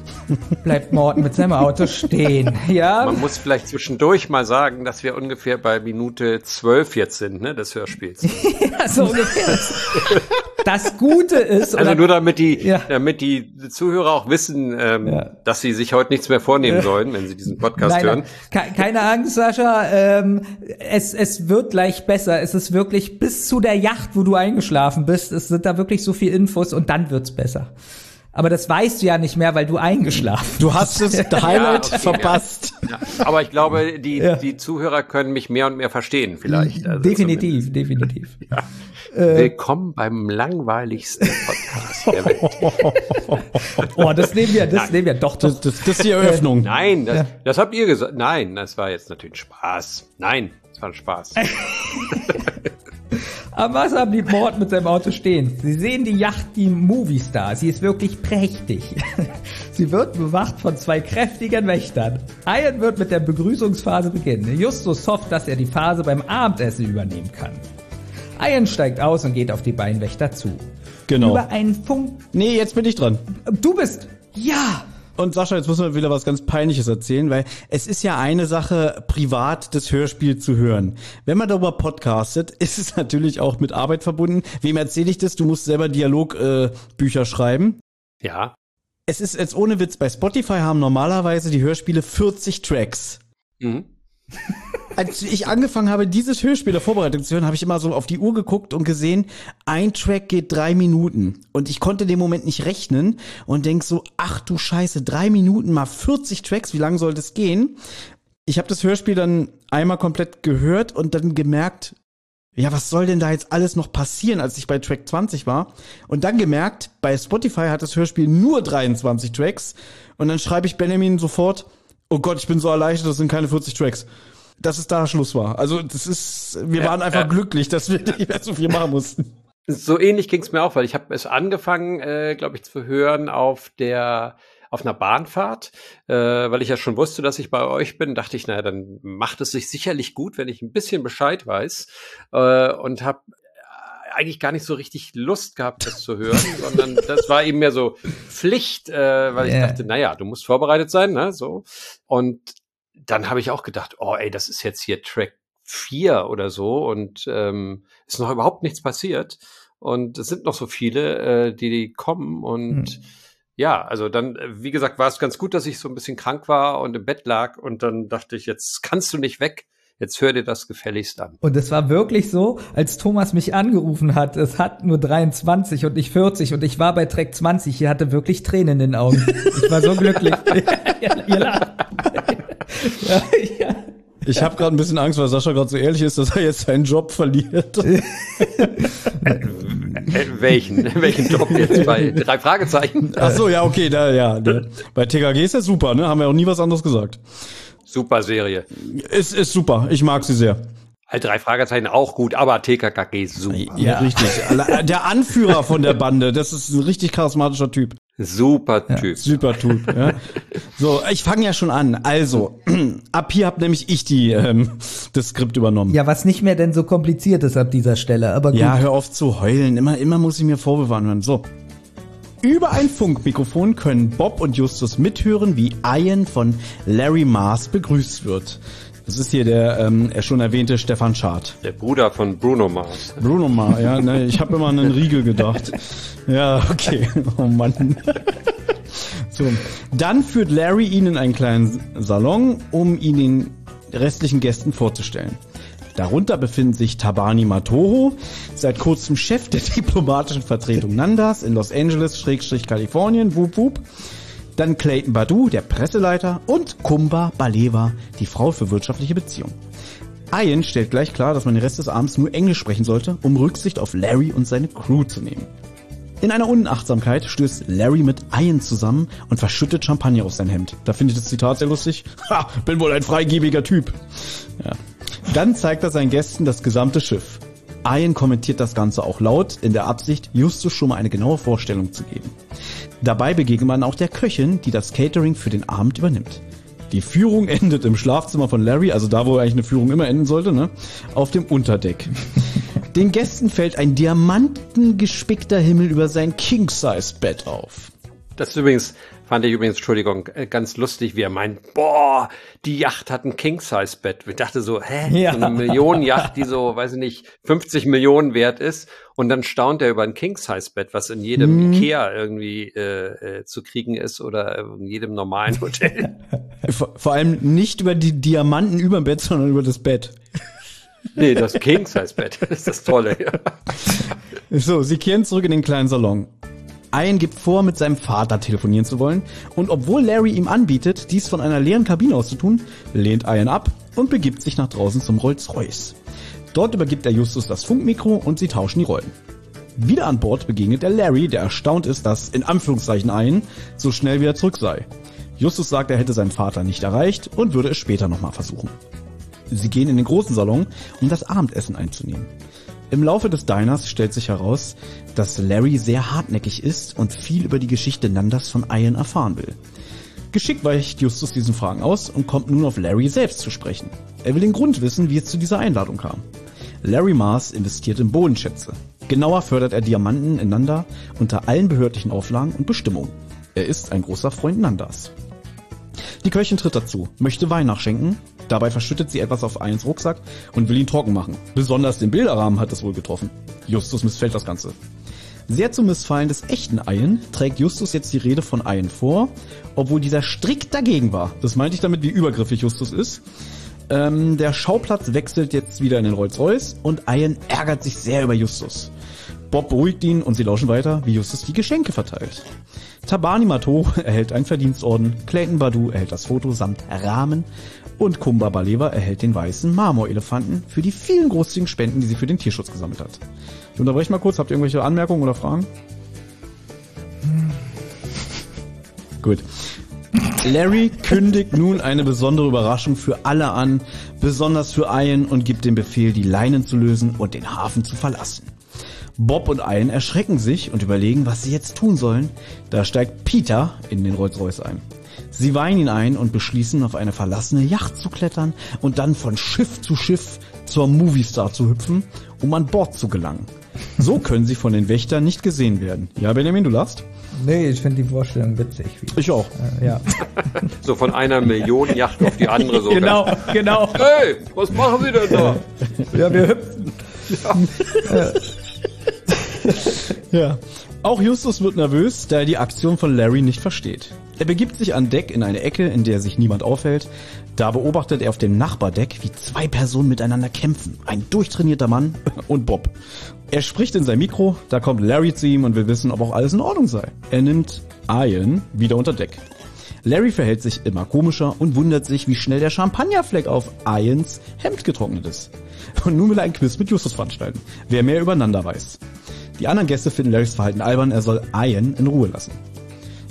bleibt Morten mit seinem Auto stehen. Ja. Man muss vielleicht zwischendurch mal sagen, dass wir ungefähr bei Minute zwölf jetzt sind, ne, des Hörspiels. ja, so ungefähr. Das Gute ist. Also nur damit die, ja. damit die Zuhörer auch wissen, ähm, ja. dass sie sich heute nichts mehr vornehmen sollen, wenn sie diesen Podcast nein, hören. Nein. Keine Angst, Sascha. Ähm, es, es wird gleich besser. Es ist wirklich bis zu der Yacht, wo du eingeschlafen bist. Es sind da wirklich so viel Infos und dann wird's besser. Aber das weißt du ja nicht mehr, weil du eingeschlafen bist. Du hast es Highlight ja, okay, verpasst. Ja. Aber ich glaube, die, die Zuhörer können mich mehr und mehr verstehen, vielleicht. Also definitiv, zumindest. definitiv. Willkommen beim langweiligsten Podcast der Welt. oh, das nehmen wir, das Nein. nehmen wir. Doch, doch. Das, das, das ist die Eröffnung. Nein, das, das habt ihr gesagt. Nein, das war jetzt natürlich Spaß. Nein, das war ein Spaß. Am Wasser blieb Mord mit seinem Auto stehen. Sie sehen die Yacht, die Movie Star. Sie ist wirklich prächtig. Sie wird bewacht von zwei kräftigen Wächtern. Ian wird mit der Begrüßungsphase beginnen. Justus hofft, dass er die Phase beim Abendessen übernehmen kann. Ian steigt aus und geht auf die beiden Wächter zu. Genau. Über einen Funk. Nee, jetzt bin ich dran. Du bist. Ja. Und Sascha, jetzt muss man wieder was ganz Peinliches erzählen, weil es ist ja eine Sache, privat das Hörspiel zu hören. Wenn man darüber podcastet, ist es natürlich auch mit Arbeit verbunden. Wem erzähle ich das? Du musst selber Dialogbücher äh, schreiben. Ja, Es ist jetzt ohne Witz, bei Spotify haben normalerweise die Hörspiele 40 Tracks. mhm. Als ich angefangen habe, dieses Hörspiel der Vorbereitung zu hören, habe ich immer so auf die Uhr geguckt und gesehen, ein Track geht drei Minuten. Und ich konnte den Moment nicht rechnen und denk so, ach du Scheiße, drei Minuten mal 40 Tracks, wie lang soll das gehen? Ich habe das Hörspiel dann einmal komplett gehört und dann gemerkt, ja, was soll denn da jetzt alles noch passieren, als ich bei Track 20 war? Und dann gemerkt, bei Spotify hat das Hörspiel nur 23 Tracks. Und dann schreibe ich Benjamin sofort, oh Gott, ich bin so erleichtert, das sind keine 40 Tracks. Dass es da Schluss war. Also das ist, wir Ja, waren einfach ja. glücklich, dass wir nicht mehr so viel machen mussten. So ähnlich ging's mir auch, weil ich habe es angefangen, äh, glaube ich, zu hören auf der auf einer Bahnfahrt, äh, weil ich ja schon wusste, dass ich bei euch bin, dachte ich, naja, dann macht es sich sicherlich gut, wenn ich ein bisschen Bescheid weiß äh, und habe eigentlich gar nicht so richtig Lust gehabt, das zu hören, sondern das war eben mehr so Pflicht, äh, weil ich Ja. dachte, naja, du musst vorbereitet sein, ne, so. Und dann habe ich auch gedacht, oh, ey, das ist jetzt hier Track 4 oder so und ähm, ist noch überhaupt nichts passiert. Und es sind noch so viele, äh, die, die kommen und Hm. ja, also dann, äh, wie gesagt, war es ganz gut, dass ich so ein bisschen krank war und im Bett lag und dann dachte ich, jetzt kannst du nicht weg, jetzt hör dir das gefälligst an. Und es war wirklich so, als Thomas mich angerufen hat, es hat nur 23 und nicht 40 und ich war bei Track 20, hier hatte wirklich Tränen in den Augen. Ich war so glücklich. ihr, ihr lacht. Ja, ja. Ich habe gerade ein bisschen Angst, weil Sascha gerade so ehrlich ist, dass er jetzt seinen Job verliert. Äh, welchen? welchen Job jetzt bei drei Fragezeichen? Ach so, ja, okay, da, ja. Bei TKG ist das super, ne? Haben wir auch nie was anderes gesagt. Super Serie. Ist, ist super. Ich mag sie sehr. Halt drei Fragezeichen auch gut, aber TKKG super. Ja, richtig. Der Anführer von der Bande, das ist ein richtig charismatischer Typ. Super Typ. Super Typ. Ja. So, ich fange ja schon an. Also, ab hier hab nämlich ich die ähm, das Skript übernommen. ja, was nicht mehr denn so kompliziert ist ab dieser Stelle, aber gut. Ja, hör auf zu heulen. Immer, immer muss ich mir Vorwürfe anhören. So. Über ein Funkmikrofon können Bob und Justus mithören, wie Ian von Larry Mars begrüßt wird. Das ist hier der ähm, er schon erwähnte Stefan Schad. Der Bruder von Bruno Mars. Bruno Mars, ja, ne, ich habe immer an einen Riegel gedacht. Ja, okay. Oh Mann. So, dann führt Larry ihn in einen kleinen Salon, um ihn den restlichen Gästen vorzustellen. Darunter befinden sich Tabani Matoho, seit kurzem Chef der diplomatischen Vertretung Nandas in Los Angeles, Schrägstrich Kalifornien, wup wup. Dann Clayton Badu, der Presseleiter, und Kumba Baleva, die Frau für wirtschaftliche Beziehungen. Ian stellt gleich klar, dass man den Rest des Abends nur Englisch sprechen sollte, um Rücksicht auf Larry und seine Crew zu nehmen. In einer Unachtsamkeit stößt Larry mit Ian zusammen und verschüttet Champagner aus sein Hemd. Da finde ich das Zitat sehr lustig. Ha, bin wohl ein freigebiger Typ. Ja. Dann zeigt er seinen Gästen das gesamte Schiff. Ian kommentiert das Ganze auch laut, in der Absicht, Justus schon mal eine genaue Vorstellung zu geben. Dabei begegnet man auch der Köchin, die das Catering für den Abend übernimmt. Die Führung endet im Schlafzimmer von Larry, also da, wo eigentlich eine Führung immer enden sollte, ne? Auf dem Unterdeck. Den Gästen fällt ein diamantengespickter Himmel über sein King-Size-Bett auf. Das ist übrigens, fand ich übrigens, Entschuldigung, äh, ganz lustig, wie er meint, boah, die Yacht hat ein King-Size-Bett. Ich dachte so, hä? Ja. So eine Millionenyacht, die so, weiß ich nicht, 50 Millionen wert ist. Und dann staunt er über ein King-Size-Bett, was in jedem Ikea irgendwie äh, äh, zu kriegen ist oder in jedem normalen Hotel. Vor, vor allem nicht über die Diamanten über dem Bett, sondern über das Bett. nee, das King-Size-Bett, ist das Tolle. So, sie kehren zurück in den kleinen Salon. Ian gibt vor, mit seinem Vater telefonieren zu wollen, und obwohl Larry ihm anbietet, dies von einer leeren Kabine aus zu tun, lehnt Ian ab und begibt sich nach draußen zum Rolls-Royce. Dort übergibt er Justus das Funkmikro und sie tauschen die Rollen. Wieder an Bord begegnet er Larry, der erstaunt ist, dass in Anführungszeichen ein so schnell wieder zurück sei. Justus sagt, er hätte seinen Vater nicht erreicht und würde es später nochmal versuchen. Sie gehen in den großen Salon, um das Abendessen einzunehmen. Im Laufe des Diners stellt sich heraus, dass Larry sehr hartnäckig ist und viel über die Geschichte Nandas von Ian erfahren will. Geschickt weicht Justus diesen Fragen aus und kommt nun auf Larry selbst zu sprechen. Er will den Grund wissen, wie es zu dieser Einladung kam. Larry Mars investiert in Bodenschätze. Genauer fördert er Diamanten in Nanda unter allen behördlichen Auflagen und Bestimmungen. Er ist ein großer Freund Nandas. Die Köchin tritt dazu, möchte Wein nachschenken, dabei verschüttet sie etwas auf Ians Rucksack und will ihn trocken machen. Besonders den Bilderrahmen hat es wohl getroffen. Justus missfällt das Ganze. Sehr zum Missfallen des echten Ian trägt Justus jetzt die Rede von Ian vor, obwohl dieser strikt dagegen war. Das meinte ich damit, wie übergriffig Justus ist. Ähm, der Schauplatz wechselt jetzt wieder in den Rolls-Royce und Ian ärgert sich sehr über Justus. Bob beruhigt ihn und sie lauschen weiter, wie Justus die Geschenke verteilt. Tabani Mato erhält einen Verdienstorden, Clayton Badu erhält das Foto samt Rahmen und Kumba Baleva erhält den weißen Marmorelefanten für die vielen großzügigen Spenden, die sie für den Tierschutz gesammelt hat. Ich unterbreche mal kurz, habt ihr irgendwelche Anmerkungen oder Fragen? Gut. Larry kündigt nun eine besondere Überraschung für alle an, besonders für Ian und gibt den Befehl, die Leinen zu lösen und den Hafen zu verlassen. Bob und Ian erschrecken sich und überlegen, was sie jetzt tun sollen. Da steigt Peter in den Rolls-Royce ein. Sie weihen ihn ein und beschließen, auf eine verlassene Yacht zu klettern und dann von Schiff zu Schiff zur Movistar zu hüpfen, um an Bord zu gelangen. So können sie von den Wächtern nicht gesehen werden. Ja, Benjamin, du lachst? Nee, ich finde die Vorstellung witzig. Wie Ich auch. Äh, ja. So von einer Million Yacht auf die andere so. genau, genau. Hey, was machen Sie denn da? Ja, wir hüpfen. Ja. Auch Justus wird nervös, da er die Aktion von Larry nicht versteht. Er begibt sich an Deck in eine Ecke, in der sich niemand aufhält. Da beobachtet er auf dem Nachbardeck, wie zwei Personen miteinander kämpfen. Ein durchtrainierter Mann und Bob. Er spricht in sein Mikro, da kommt Larry zu ihm und will wissen, ob auch alles in Ordnung sei. Er nimmt Ian wieder unter Deck. Larry verhält sich immer komischer und wundert sich, wie schnell der Champagnerfleck auf Ians Hemd getrocknet ist. Und nun will er ein Quiz mit Justus veranstalten, wer mehr übereinander weiß. Die anderen Gäste finden Larrys Verhalten albern, er soll Ian in Ruhe lassen.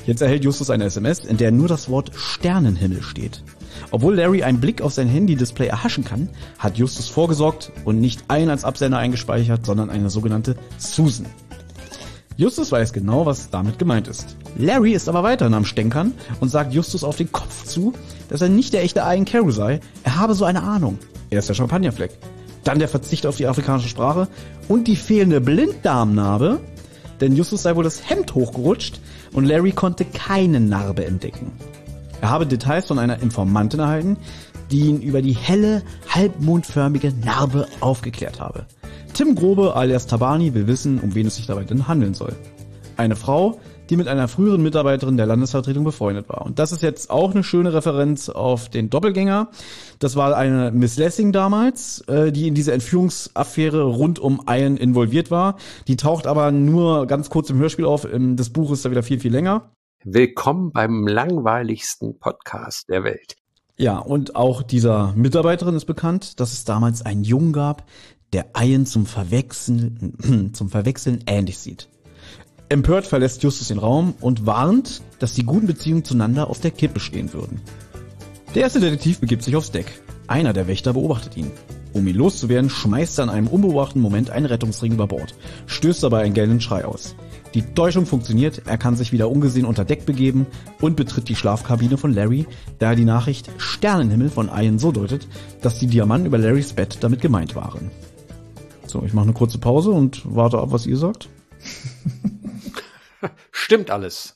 Jetzt erhält Justus eine SMS, in der nur das Wort Sternenhimmel steht. Obwohl Larry einen Blick auf sein Handy-Display erhaschen kann, hat Justus vorgesorgt und nicht Ian als Absender eingespeichert, sondern eine sogenannte Susan. Justus weiß genau, was damit gemeint ist. Larry ist aber weiterhin am Stänkern und sagt Justus auf den Kopf zu, dass er nicht der echte Ian Carroll sei, er habe so eine Ahnung. Er ist der Champagnerfleck. Dann der Verzicht auf die afrikanische Sprache und die fehlende Blinddarmnarbe, denn Justus sei wohl das Hemd hochgerutscht und Larry konnte keine Narbe entdecken. Er habe Details von einer Informantin erhalten, die ihn über die helle, halbmondförmige Narbe aufgeklärt habe. Tim Grobe alias Tabani will wissen, um wen es sich dabei denn handeln soll. Eine Frau, die mit einer früheren Mitarbeiterin der Landesvertretung befreundet war. Und das ist jetzt auch eine schöne Referenz auf den Doppelgänger. Das war eine Miss Lessing damals, äh, die in diese Entführungsaffäre rund um Ian involviert war. Die taucht aber nur ganz kurz im Hörspiel auf. Ähm, Das Buch ist da wieder viel, viel länger. Willkommen beim langweiligsten Podcast der Welt. Ja, und auch dieser Mitarbeiterin ist bekannt, dass es damals einen Jungen gab, der Ian zum Verwechseln, zum Verwechseln ähnlich sieht. Empört verlässt Justus den Raum und warnt, dass die guten Beziehungen zueinander auf der Kippe stehen würden. Der erste Detektiv begibt sich aufs Deck. Einer der Wächter beobachtet ihn. Um ihn loszuwerden, schmeißt er in einem unbeobachteten Moment einen Rettungsring über Bord, stößt dabei einen gellenden Schrei aus. Die Täuschung funktioniert, er kann sich wieder ungesehen unter Deck begeben und betritt die Schlafkabine von Larry, da er die Nachricht Sternenhimmel von Ian so deutet, dass die Diamanten über Larrys Bett damit gemeint waren. So, ich mache eine kurze Pause und warte ab, was ihr sagt. Stimmt alles.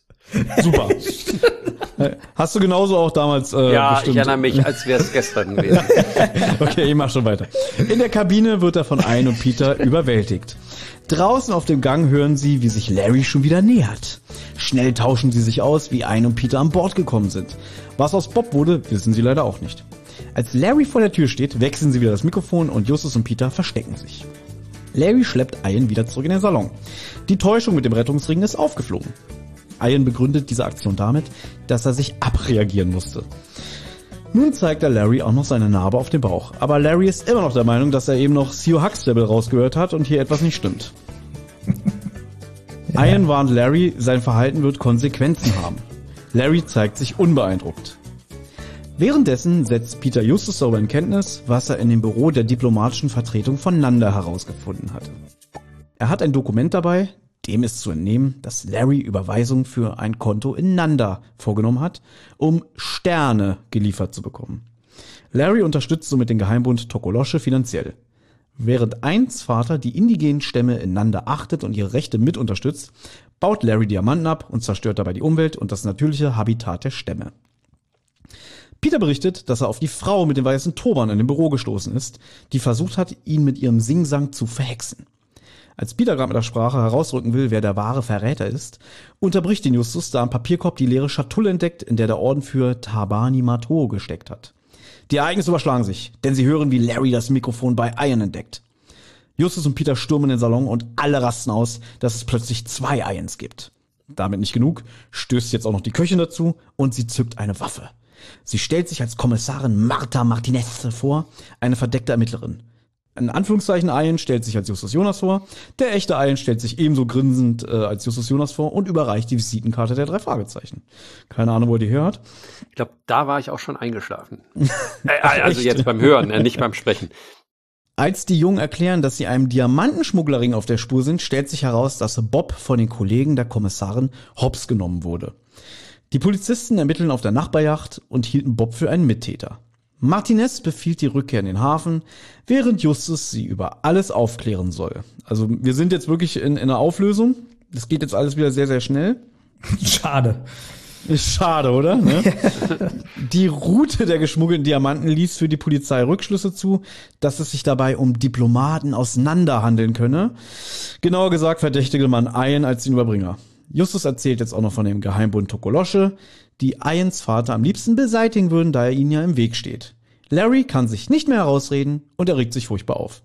Super. Hast du genauso auch damals äh, Ja, bestimmt? ich erinnere mich, als wäre es gestern gewesen. Okay, ich mach schon weiter. In der Kabine wird er von Ian und Peter überwältigt. Draußen auf dem Gang hören sie, wie sich Larry schon wieder nähert. Schnell tauschen sie sich aus, wie Ian und Peter an Bord gekommen sind. Was aus Bob wurde, wissen sie leider auch nicht. Als Larry vor der Tür steht, wechseln sie wieder das Mikrofon und Justus und Peter verstecken sich. Larry schleppt Ian wieder zurück in den Salon. Die Täuschung mit dem Rettungsring ist aufgeflogen. Ian begründet diese Aktion damit, dass er sich abreagieren musste. Nun zeigt er Larry auch noch seine Narbe auf dem Bauch. Aber Larry ist immer noch der Meinung, dass er eben noch Theo Huxtable rausgehört hat und hier etwas nicht stimmt. ja. Ian warnt Larry, sein Verhalten wird Konsequenzen haben. Larry zeigt sich unbeeindruckt. Währenddessen setzt Peter Justus darüber in Kenntnis, was er in dem Büro der diplomatischen Vertretung von Nanda herausgefunden hatte. Er hat ein Dokument dabei, dem ist zu entnehmen, dass Larry Überweisungen für ein Konto in Nanda vorgenommen hat, um Sterne geliefert zu bekommen. Larry unterstützt somit den Geheimbund Tokolosche finanziell. Während Eins Vater die indigenen Stämme in Nanda achtet und ihre Rechte mit unterstützt, baut Larry Diamanten ab und zerstört dabei die Umwelt und das natürliche Habitat der Stämme. Peter berichtet, dass er auf die Frau mit dem weißen Turban in dem Büro gestoßen ist, die versucht hat, ihn mit ihrem Singsang zu verhexen. Als Peter gerade mit der Sprache herausrücken will, wer der wahre Verräter ist, unterbricht ihn Justus, da am Papierkorb die leere Schatulle entdeckt, in der der Orden für Tabani Mato gesteckt hat. Die Ereignisse überschlagen sich, denn sie hören, wie Larry das Mikrofon bei Ian entdeckt. Justus und Peter stürmen den Salon und alle rasten aus, dass es plötzlich zwei Ians gibt. Damit nicht genug, stößt jetzt auch noch die Köchin dazu und sie zückt eine Waffe. Sie stellt sich als Kommissarin Marta Martinez vor, eine verdeckte Ermittlerin in Anführungszeichen Ian stellt sich als Justus Jonas vor, der echte Ian stellt sich ebenso grinsend äh, als Justus Jonas vor und überreicht die Visitenkarte der drei Fragezeichen. Keine Ahnung, wo ihr die hört. Ich glaube, da war ich auch schon eingeschlafen. äh, also jetzt beim Hören, äh, nicht beim Sprechen. Als die Jungen erklären, dass sie einem Diamantenschmugglerring auf der Spur sind, stellt sich heraus, dass Bob von den Kollegen der Kommissarin hops genommen wurde. Die Polizisten ermitteln auf der Nachbarjacht und hielten Bob für einen Mittäter. Martinez befiehlt die Rückkehr in den Hafen, während Justus sie über alles aufklären soll. Also wir sind jetzt wirklich in, in einer Auflösung. Das geht jetzt alles wieder sehr, sehr schnell. Schade. Ist schade, oder? Ne? die Route der geschmuggelten Diamanten ließ für die Polizei Rückschlüsse zu, dass es sich dabei um Diplomaten auseinander handeln könne. Genauer gesagt verdächtige man Ian als den Überbringer. Justus erzählt jetzt auch noch von dem Geheimbund Tokolosche, die Ians Vater am liebsten beseitigen würden, da er ihnen ja im Weg steht. Larry kann sich nicht mehr herausreden und er regt sich furchtbar auf.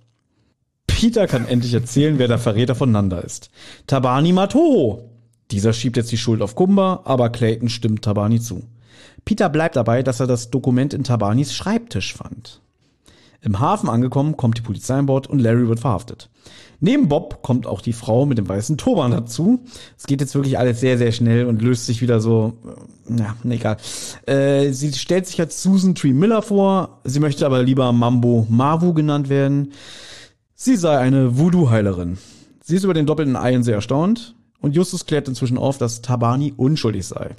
Peter kann endlich erzählen, wer der Verräter von Nanda ist. Tabani Matoho. Dieser schiebt jetzt die Schuld auf Kumba, aber Clayton stimmt Tabani zu. Peter bleibt dabei, dass er das Dokument in Tabanis Schreibtisch fand. Im Hafen angekommen, kommt die Polizei an Bord und Larry wird verhaftet. Neben Bob kommt auch die Frau mit dem weißen Turban dazu. Es geht jetzt wirklich alles sehr, sehr schnell und löst sich wieder so, na, egal. Äh, sie stellt sich als Susan Tree Miller vor. Sie möchte aber lieber Mambo Mavu genannt werden. Sie sei eine Voodoo-Heilerin. Sie ist über den doppelten Eien sehr erstaunt und Justus klärt inzwischen auf, dass Tabani unschuldig sei.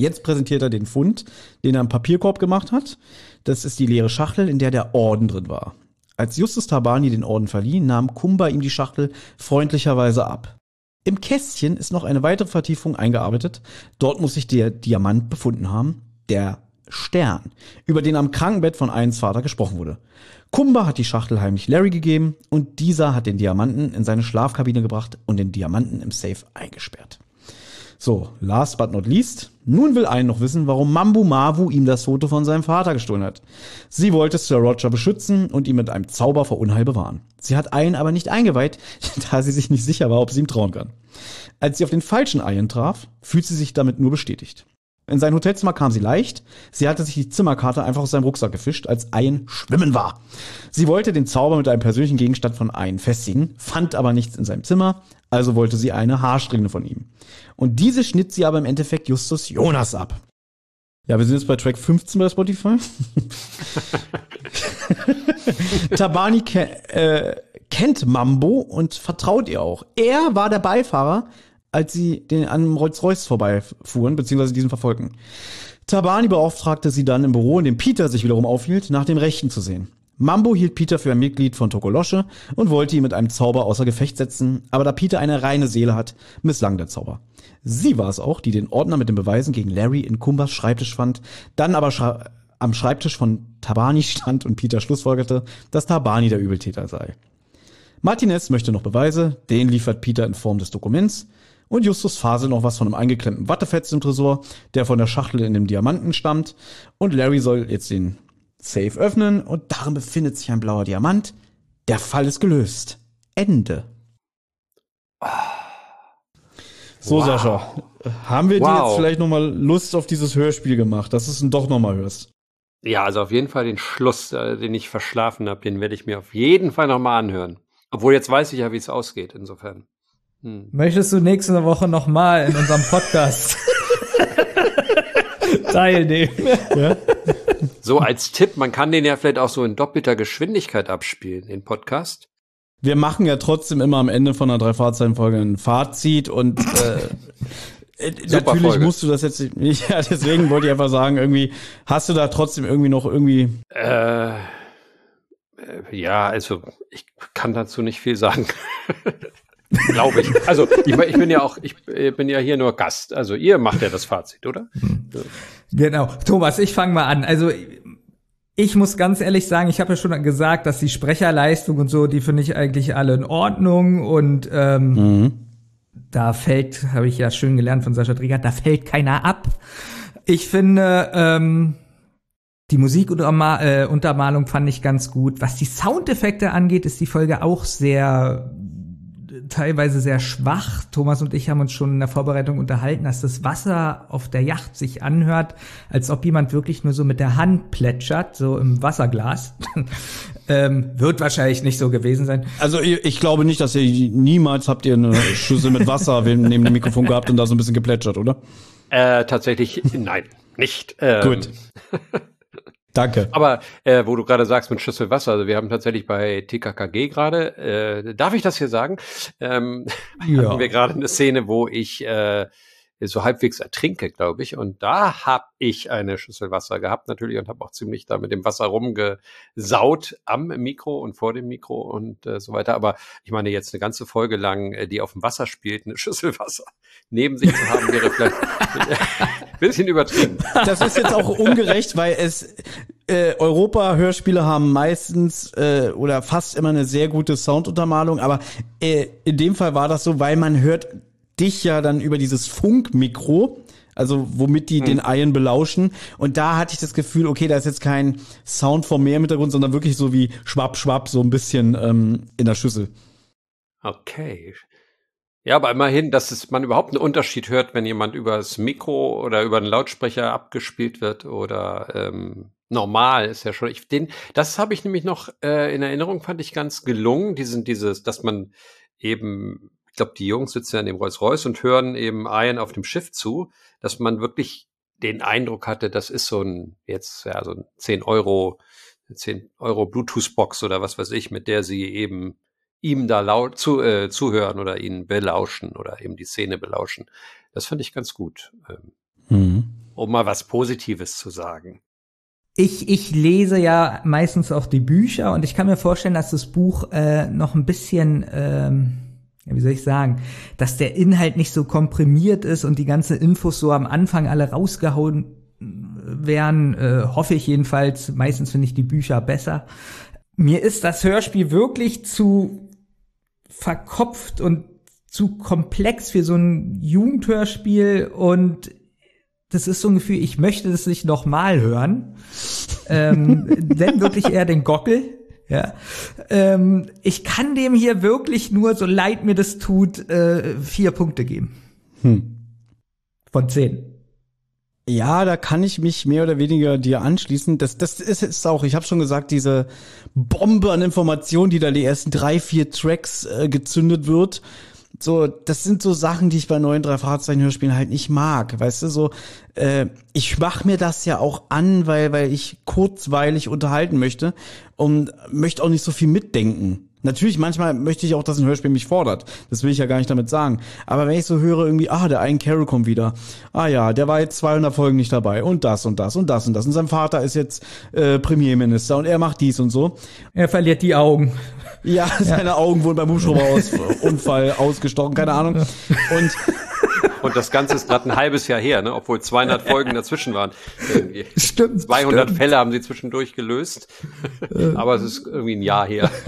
Jetzt präsentiert er den Fund, den er im Papierkorb gemacht hat. Das ist die leere Schachtel, in der der Orden drin war. Als Justus Tabani den Orden verlieh, nahm Kumba ihm die Schachtel freundlicherweise ab. Im Kästchen ist noch eine weitere Vertiefung eingearbeitet. Dort muss sich der Diamant befunden haben, der Stern, über den am Krankenbett von Eins Vater gesprochen wurde. Kumba hat die Schachtel heimlich Larry gegeben und dieser hat den Diamanten in seine Schlafkabine gebracht und den Diamanten im Safe eingesperrt. So, last but not least. Nun will ein noch wissen, warum Mambu Mavu ihm das Foto von seinem Vater gestohlen hat. Sie wollte Sir Roger beschützen und ihn mit einem Zauber vor Unheil bewahren. Sie hat Ian aber nicht eingeweiht, da sie sich nicht sicher war, ob sie ihm trauen kann. Als sie auf den falschen Ian traf, fühlt sie sich damit nur bestätigt. In sein Hotelzimmer kam sie leicht. Sie hatte sich die Zimmerkarte einfach aus seinem Rucksack gefischt, als Ian schwimmen war. Sie wollte den Zauber mit einem persönlichen Gegenstand von Ian festigen, fand aber nichts in seinem Zimmer, also wollte sie eine Haarsträhne von ihm. Und diese schnitt sie aber im Endeffekt Justus Jonas ab. Ja, wir sind jetzt bei Track 15 bei Spotify. Tabani ke äh, kennt Mambo und vertraut ihr auch. Er war der Beifahrer, als sie den an Rolls-Royce vorbeifuhren, beziehungsweise diesen verfolgen. Tabani beauftragte sie dann im Büro, in dem Peter sich wiederum aufhielt, nach dem Rechten zu sehen. Mambo hielt Peter für ein Mitglied von Tokolosche und wollte ihn mit einem Zauber außer Gefecht setzen, aber da Peter eine reine Seele hat, misslang der Zauber. Sie war es auch, die den Ordner mit den Beweisen gegen Larry in Kumbas Schreibtisch fand, dann aber schra am Schreibtisch von Tabani stand und Peter schlussfolgerte, dass Tabani der Übeltäter sei. Martinez möchte noch Beweise, den liefert Peter in Form des Dokuments und Justus faselt noch was von einem eingeklemmten Wattefetzen im Tresor, der von der Schachtel in dem Diamanten stammt und Larry soll jetzt den Safe öffnen und darin befindet sich ein blauer Diamant. Der Fall ist gelöst. Ende. So, wow. Sascha, haben wir wow. dir jetzt vielleicht nochmal Lust auf dieses Hörspiel gemacht, dass du es doch nochmal hörst? Ja, also auf jeden Fall den Schluss, äh, den ich verschlafen habe, den werde ich mir auf jeden Fall nochmal anhören. Obwohl jetzt weiß ich ja, wie es ausgeht, insofern. Hm. Möchtest du nächste Woche nochmal in unserem Podcast teilnehmen? Ja? So als Tipp, man kann den ja vielleicht auch so in doppelter Geschwindigkeit abspielen, den Podcast. Wir machen ja trotzdem immer am Ende von einer drei Fahrzeichen-Folge ein Fazit und äh, äh, natürlich Folge. musst du das jetzt nicht, ja, deswegen wollte ich einfach sagen, irgendwie, hast du da trotzdem irgendwie noch irgendwie. Äh, äh ja, also ich kann dazu nicht viel sagen. Glaube ich. Also ich, ich, bin ja auch, ich bin ja hier nur Gast. Also ihr macht ja das Fazit, oder? Genau. Thomas, ich fange mal an. Also ich muss ganz ehrlich sagen, ich habe ja schon gesagt, dass die Sprecherleistung und so, die finde ich eigentlich alle in Ordnung und ähm, mhm da fällt, habe ich ja schön gelernt von Sascha Drieger, da fällt keiner ab. Ich finde, ähm, die Musikuntermalung äh, fand ich ganz gut. Was die Soundeffekte angeht, ist die Folge auch sehr teilweise sehr schwach. Thomas und ich haben uns schon in der Vorbereitung unterhalten, dass das Wasser auf der Yacht sich anhört, als ob jemand wirklich nur so mit der Hand plätschert, so im Wasserglas. ähm, wird wahrscheinlich nicht so gewesen sein. Also ich, ich, glaube nicht, dass ihr niemals habt ihr eine Schüssel mit Wasser neben dem Mikrofon gehabt und da so ein bisschen geplätschert, oder? Äh, tatsächlich nein, nicht. Ähm, Gut. Danke. Aber äh, wo du gerade sagst mit Schüssel Wasser, also wir haben tatsächlich bei TKKG gerade, äh, darf ich das hier sagen? Ähm, ja. Hatten wir gerade eine Szene, wo ich äh, so halbwegs ertrinke, glaube ich. Und da habe ich eine Schüssel Wasser gehabt natürlich und habe auch ziemlich da mit dem Wasser rumgesaut am Mikro und vor dem Mikro und äh, so weiter. Aber ich meine, jetzt eine ganze Folge lang, äh, die auf dem Wasser spielt, eine Schüssel Wasser neben sich zu haben, wäre vielleicht ein bisschen übertrieben. Das ist jetzt auch ungerecht, weil es äh, Europa-Hörspiele haben meistens äh, oder fast immer eine sehr gute Sounduntermalung, aber äh, in dem Fall war das so, weil man hört dich ja dann über dieses Funkmikro, also womit die hm. den Iron belauschen. Und da hatte ich das Gefühl, okay, da ist jetzt kein Sound vom Meer im Hintergrund, sondern wirklich so wie schwapp, schwapp, so ein bisschen ähm, in der Schüssel. Okay. Ja, aber immerhin, dass es, man überhaupt einen Unterschied hört, wenn jemand über das Mikro oder über einen Lautsprecher abgespielt wird oder ähm, normal ist ja schon. Ich, den, das habe ich nämlich noch äh, in Erinnerung, fand ich ganz gelungen. Diesen, dieses, dass man eben ich glaube, die Jungs sitzen ja in dem Rolls-Royce und hören eben Ian auf dem Schiff zu, dass man wirklich den Eindruck hatte, das ist so ein, jetzt, ja, so ein 10 Euro, 10 Euro Bluetooth-Box oder was weiß ich, mit der sie eben ihm da laut zu, äh, zuhören oder ihn belauschen oder eben die Szene belauschen. Das fand ich ganz gut. Ähm, mhm. Um mal was Positives zu sagen. Ich, ich lese ja meistens auch die Bücher und ich kann mir vorstellen, dass das Buch äh, noch ein bisschen ähm wie soll ich sagen, dass der Inhalt nicht so komprimiert ist und die ganzen Infos so am Anfang alle rausgehauen äh, werden, äh, hoffe ich jedenfalls. Meistens finde ich die Bücher besser. Mir ist das Hörspiel wirklich zu verkopft und zu komplex für so ein Jugendhörspiel und das ist so ein Gefühl, ich möchte das nicht nochmal hören. ähm, wenn wirklich eher den Gockel, ja. Ähm, ich kann dem hier wirklich nur, so leid mir das tut, äh, vier Punkte geben. Hm. Von zehn. Ja, da kann ich mich mehr oder weniger dir anschließen. Das, das ist jetzt auch, ich habe schon gesagt, diese Bombe an Informationen, die da die ersten drei, vier Tracks äh, gezündet wird. So, das sind so Sachen, die ich bei neuen drei Fahrzeichen Hörspielen halt nicht mag. Weißt du, so, äh, ich mach mir das ja auch an, weil, weil ich kurzweilig unterhalten möchte und möchte auch nicht so viel mitdenken. Natürlich, manchmal möchte ich auch, dass ein Hörspiel mich fordert. Das will ich ja gar nicht damit sagen. Aber wenn ich so höre irgendwie, ah, der ein Carol kommt wieder. Ah ja, der war jetzt 200 Folgen nicht dabei. Und das und das und das und das. Und sein Vater ist jetzt äh, Premierminister und er macht dies und so. Er verliert die Augen. Ja, seine ja. Augen wurden beim Hubschrauberunfall ausgestochen, keine Ahnung. Und und das Ganze ist gerade ein halbes Jahr her, ne? obwohl 200 Folgen dazwischen waren. Irgendwie. Stimmt. 200 stimmt. Fälle haben sie zwischendurch gelöst, aber es ist irgendwie ein Jahr her.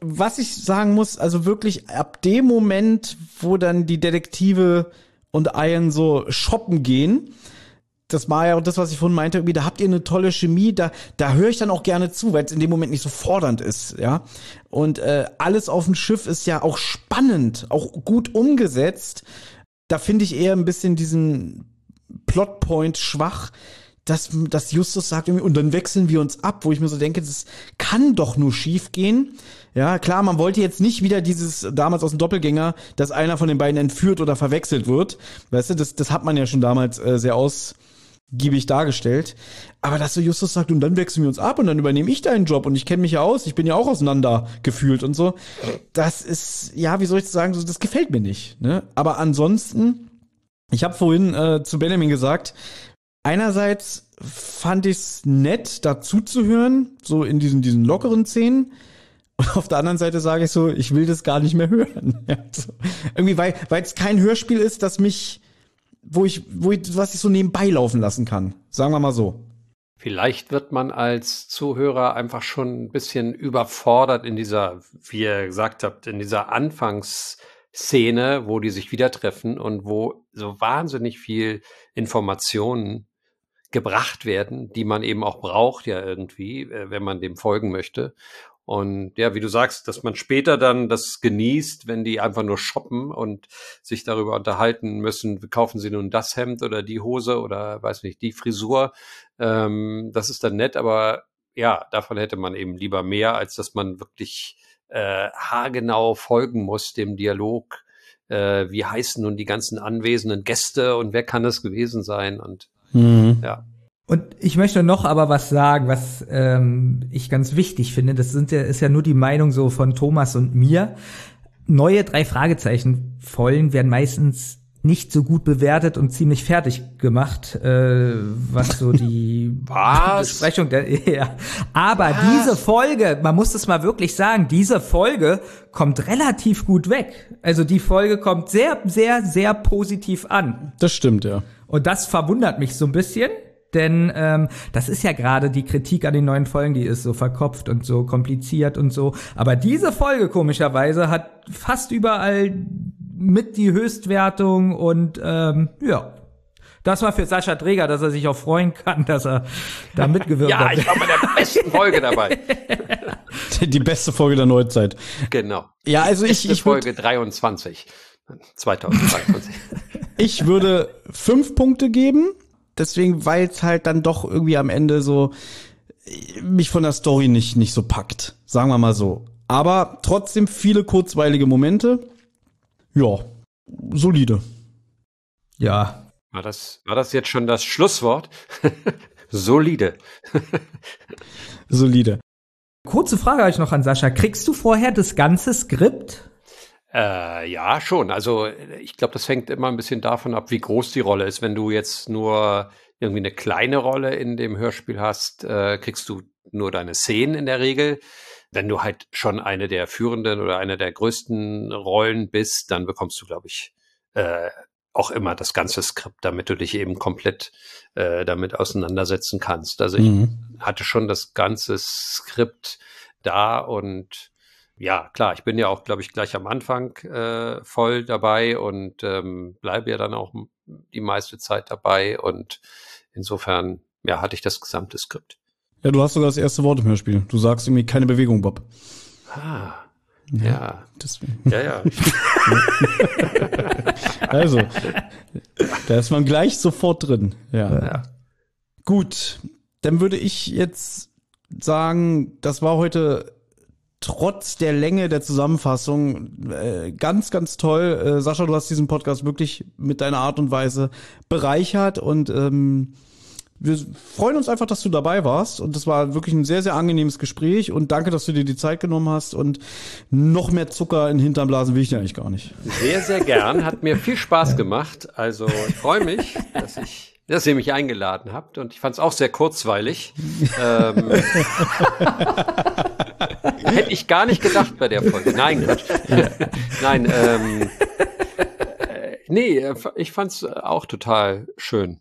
Was ich sagen muss, also wirklich ab dem Moment, wo dann die Detektive und Ian so shoppen gehen, das war ja das, was ich vorhin meinte, irgendwie, da habt ihr eine tolle Chemie, da, da höre ich dann auch gerne zu, weil es in dem Moment nicht so fordernd ist, ja. Und äh, alles auf dem Schiff ist ja auch spannend, auch gut umgesetzt. Da finde ich eher ein bisschen diesen Plotpoint schwach, dass, dass Justus sagt, irgendwie, und dann wechseln wir uns ab, wo ich mir so denke, das kann doch nur schief gehen. Ja, klar, man wollte jetzt nicht wieder dieses damals aus dem Doppelgänger, dass einer von den beiden entführt oder verwechselt wird. Weißt du, das, das hat man ja schon damals äh, sehr ausgiebig dargestellt. Aber dass so Justus sagt, und dann wechseln wir uns ab und dann übernehme ich deinen Job und ich kenne mich ja aus, ich bin ja auch auseinander gefühlt und so. Das ist, ja, wie soll ich sagen, so, das gefällt mir nicht. Ne? Aber ansonsten, ich habe vorhin äh, zu Benjamin gesagt, einerseits fand ich es nett, dazu zu hören, so in diesen, diesen lockeren Szenen. Und auf der anderen Seite sage ich so, ich will das gar nicht mehr hören. Ja, so. Irgendwie, weil es kein Hörspiel ist, das mich, wo ich, wo ich, was ich so nebenbei laufen lassen kann. Sagen wir mal so. Vielleicht wird man als Zuhörer einfach schon ein bisschen überfordert in dieser, wie ihr gesagt habt, in dieser Anfangsszene, wo die sich wieder treffen und wo so wahnsinnig viel Informationen gebracht werden, die man eben auch braucht ja irgendwie, äh, wenn man dem folgen möchte. Und ja, wie du sagst, dass man später dann das genießt, wenn die einfach nur shoppen und sich darüber unterhalten müssen, kaufen sie nun das Hemd oder die Hose oder weiß nicht, die Frisur. Ähm, das ist dann nett, aber ja, davon hätte man eben lieber mehr, als dass man wirklich äh, haargenau folgen muss dem Dialog. Äh, wie heißen nun die ganzen anwesenden Gäste und wer kann es gewesen sein? Und Mhm. ja, Und ich möchte noch aber was sagen, was ähm, ich ganz wichtig finde. Das sind ja, ist ja nur die Meinung so von Thomas und mir. Neue drei Fragezeichen Folgen werden meistens nicht so gut bewertet und ziemlich fertig gemacht, äh, was so die Was? Besprechung der. Ja. Aber diese Folge, man muss es mal wirklich sagen, diese Folge kommt relativ gut weg. Also die Folge kommt sehr, sehr, sehr positiv an. Das stimmt, ja. Und das verwundert mich so ein bisschen, denn ähm, das ist ja gerade die Kritik an den neuen Folgen, die ist so verkopft und so kompliziert und so. Aber diese Folge komischerweise hat fast überall mit die Höchstwertung und ähm, ja. Das war für Sascha Träger, dass er sich auch freuen kann, dass er da mitgewirkt ja hat. ich war bei der besten Folge dabei. Die beste Folge der Neuzeit. Genau. Ja, also ich, ich, würd, Folge 23. 2023. ich würde fünf Punkte geben. Deswegen, weil es halt dann doch irgendwie am Ende so mich von der Story nicht, nicht so packt. Sagen wir mal so. Aber trotzdem viele kurzweilige Momente. Ja, solide. Ja, War das, war das jetzt schon das Schlusswort? Solide. Solide. Kurze Frage habe ich noch an Sascha. Kriegst du vorher das ganze Skript? Äh, ja, schon. Also ich glaube, das hängt immer ein bisschen davon ab, wie groß die Rolle ist. Wenn du jetzt nur irgendwie eine kleine Rolle in dem Hörspiel hast, äh, kriegst du nur deine Szenen in der Regel. Wenn du halt schon eine der führenden oder eine der größten Rollen bist, dann bekommst du, glaube ich, äh, auch immer das ganze Skript, damit du dich eben komplett äh, damit auseinandersetzen kannst. Also ich Mhm. hatte schon das ganze Skript da und ja, klar, ich bin ja auch, glaube ich, gleich am Anfang äh, voll dabei und ähm, bleibe ja dann auch die meiste Zeit dabei und insofern, ja, hatte ich das gesamte Skript. Ja, du hast sogar das erste Wort im Hörspiel. Du sagst irgendwie keine Bewegung, Bob. Ah, ja, Deswegen. ja, ja. Also, da ist man gleich sofort drin. Ja. ja. Gut, dann würde ich jetzt sagen, das war heute trotz der Länge der Zusammenfassung äh, ganz, ganz toll. Äh, Sascha, du hast diesen Podcast wirklich mit deiner Art und Weise bereichert und ähm, wir freuen uns einfach, dass du dabei warst und das war wirklich ein sehr, sehr angenehmes Gespräch und danke, dass du dir die Zeit genommen hast und noch mehr Zucker in Hintern blasen will ich dir eigentlich gar nicht. Sehr, sehr gern. Hat mir viel Spaß gemacht. Also ich freue mich, dass ich, dass ihr mich eingeladen habt und ich fand es auch sehr kurzweilig. ähm, hätte ich gar nicht gedacht bei der Folge. Nein, Quatsch. Nein, ähm, äh, nee, äh, ich fand es auch total schön.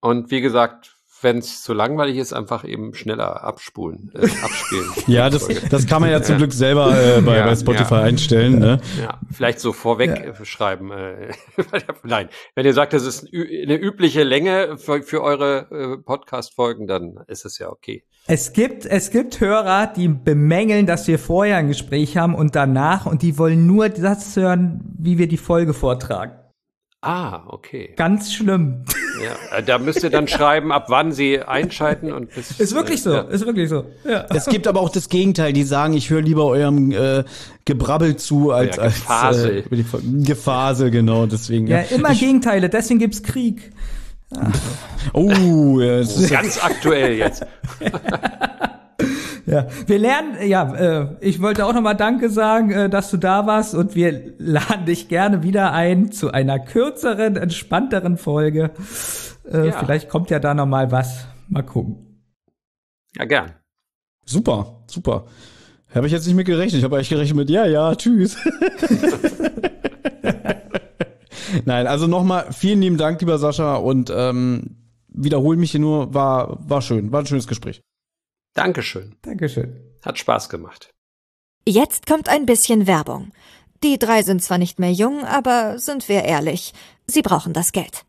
Und wie gesagt, wenn es zu langweilig ist, einfach eben schneller abspulen, äh, abspielen. Ja, das, das kann man ja zum Glück selber äh, bei, Ja, bei Spotify ja. einstellen. Ne? Ja, vielleicht so vorweg äh, schreiben. Äh, Nein, wenn ihr sagt, das ist eine übliche Länge für, für eure äh, Podcast-Folgen, dann ist es ja okay. Es gibt, es gibt Hörer, die bemängeln, dass wir vorher ein Gespräch haben und danach und die wollen nur das hören, wie wir die Folge vortragen. Ah, okay. Ganz schlimm. Ja, äh, da müsst ihr dann schreiben, ab wann sie einschalten und bis, Ist wirklich so, Ja. ist wirklich so. Ja. Es gibt aber auch das Gegenteil, die sagen, ich höre lieber eurem äh, Gebrabbel zu als als Gefasel. Äh, über die Fol- Gefasel, genau, deswegen. Ja, immer Gegenteile, deswegen gibt's Krieg. Oh, ja, es ist, Ganz aktuell jetzt. Ja, wir lernen, ja, äh, ich wollte auch nochmal Danke sagen, äh, dass du da warst und wir laden dich gerne wieder ein zu einer kürzeren, entspannteren Folge. Äh, Ja. Vielleicht kommt ja da nochmal was. Mal gucken. Ja, gern. super, super. Habe ich jetzt nicht mit gerechnet. Ich habe eigentlich gerechnet mit, ja, ja, tschüss. Nein, also nochmal vielen lieben Dank, lieber Sascha, und ähm, wiederhol mich hier nur, war, war schön, war ein schönes Gespräch. Dankeschön. Dankeschön. Hat Spaß gemacht. Jetzt kommt ein bisschen Werbung. Die drei sind zwar nicht mehr jung, aber sind wir ehrlich, sie brauchen das Geld.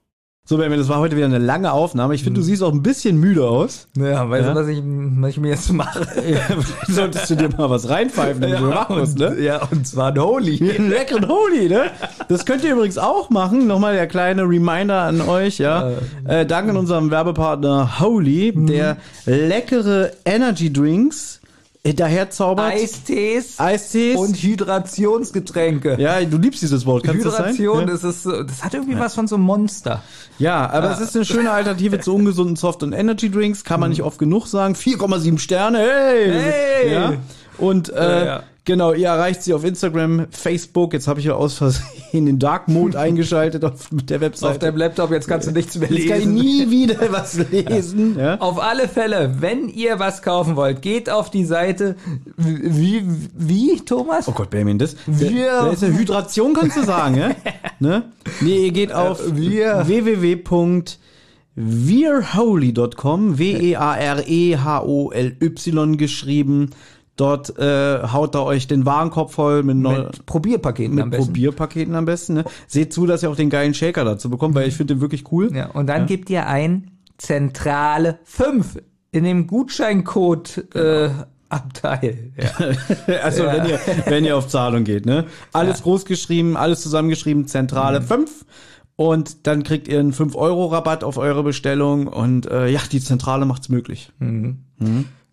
So, Benjamin, das war heute wieder eine lange Aufnahme. Ich finde, du siehst auch ein bisschen müde aus. Ja, weißt Ja? du, was ich, was ich mir jetzt mache? Solltest du dir mal was reinpfeifen, damit du wach wirst, und, ne? ja, und zwar ein Holy. Einen leckeren Holy, ne? Das könnt ihr übrigens auch machen. Nochmal der kleine Reminder an euch, ja. Äh, dank an unserem Werbepartner Holy, der leckere Energy Drinks daherzaubert. Eistees Eistees. und Hydrationsgetränke. ja, du liebst dieses Wort, kannst du das sein? Hydration, Ja. das ist so, das hat irgendwie was von so einem Monster. Ja, aber es ist eine schöne Alternative zu ungesunden Soft- und Energy Drinks. Kann man nicht oft genug sagen. 4,7 Sterne, hey! Hey! Ja. Und äh, Ja, ja. Genau, ihr erreicht sie auf Instagram, Facebook. Jetzt habe ich ja aus Versehen den Dark Mode eingeschaltet auf, mit der Webseite. Auf deinem Laptop, jetzt kannst du nichts mehr Jetzt kann ich lesen. nie wieder was lesen. Ja. Auf alle Fälle, wenn ihr was kaufen wollt, geht auf die Seite. Wie, wie, Thomas? Oh Gott, Benjamin, das, Wir- das ist eine Hydration, kannst du sagen, ja? ne? Nee, ihr geht auf wir- www.wearholy.com, E W-E-A-R-E-H-O-L-Y geschrieben. Dort äh, haut er euch den Warenkorb voll mit, neu, Mit Probierpaketen am mit besten. Probierpaketen am besten. Ne? Seht zu, dass ihr auch den geilen Shaker dazu bekommt, weil ich finde den wirklich cool. Ja, und dann gebt ihr ein Zentrale 5 in dem Gutscheincode äh, Abteil. Ja. Also wenn ihr wenn ihr auf Zahlung geht, ne? Alles groß geschrieben, alles zusammengeschrieben, Zentrale 5 und dann kriegt ihr einen 5 Euro Rabatt auf eure Bestellung und äh, ja, die Zentrale macht's möglich.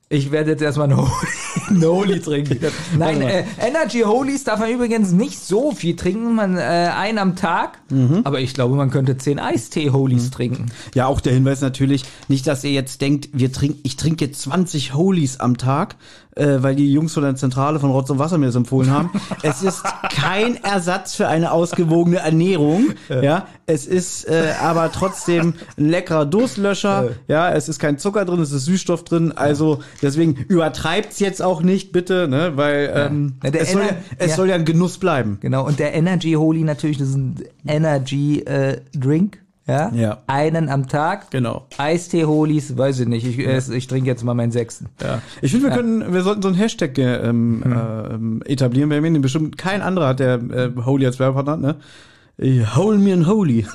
Ich werde jetzt erstmal ein Holy, Holy trinken. Nein, äh, Energy Holies darf man übrigens nicht so viel trinken, man äh, einen am Tag. Aber ich glaube, man könnte zehn Eistee Holies trinken. Ja, auch der Hinweis natürlich, nicht, dass ihr jetzt denkt, wir trinken, ich trinke jetzt 20 Holies am Tag, äh, weil die Jungs von der Zentrale von Rotz und Wasser mir das empfohlen haben. es ist kein Ersatz für eine ausgewogene Ernährung. Ja, es ist äh, aber trotzdem ein leckerer Durstlöscher. Ja, es ist kein Zucker drin, es ist Süßstoff drin. Also deswegen übertreibt's jetzt auch nicht, bitte, ne, weil ähm, Ja, es, soll ja, es ja. soll ja ein Genuss bleiben. Genau, und der Energy Holy natürlich, das ist ein Energy äh, Drink. Ja? Ja. Einen am Tag. Genau. Eistee Holies, weiß ich nicht. Ich, äh, ich trinke jetzt mal meinen sechsten. Ja. Ich finde, wir können, wir sollten so einen Hashtag äh, ähm, ähm, etablieren, Benjamin, den bestimmt kein anderer hat, der äh, Holy als Werbepartner hat, ne? Äh, Hole me and Holy.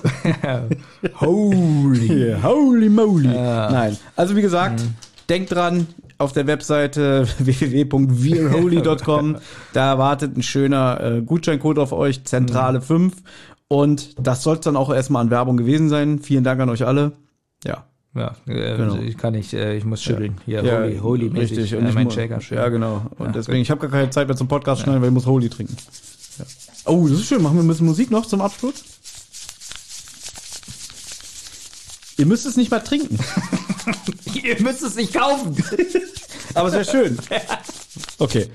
Holy. Yeah, holy moly. Nein. Also wie gesagt, denkt dran, auf der Webseite www.wearholy.com, da wartet ein schöner äh, Gutscheincode auf euch, Zentrale 5. Und das soll dann auch erstmal an Werbung gewesen sein. Vielen Dank an euch alle. Ja. Ja, äh, Genau. ich kann nicht, äh, ich muss schütteln. Hier, ja, Holy, Holy mäßig, richtig. äh, Und ich mein Shaker schütteln. Ja, genau. Und Ja, deswegen, ich habe gar keine Zeit mehr zum Podcast schneiden, weil ich muss Holy trinken. Ja. Oh, das ist schön. Machen wir ein bisschen Musik noch zum Abschluss? Ihr müsst es nicht mal trinken. Ihr müsst es nicht kaufen. Aber es wäre schön. Okay.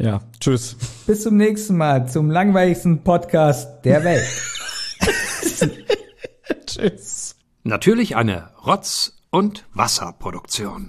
Ja, tschüss. Bis zum nächsten Mal zum langweiligsten Podcast der Welt. tschüss. Natürlich eine Rotz- und Wasserproduktion.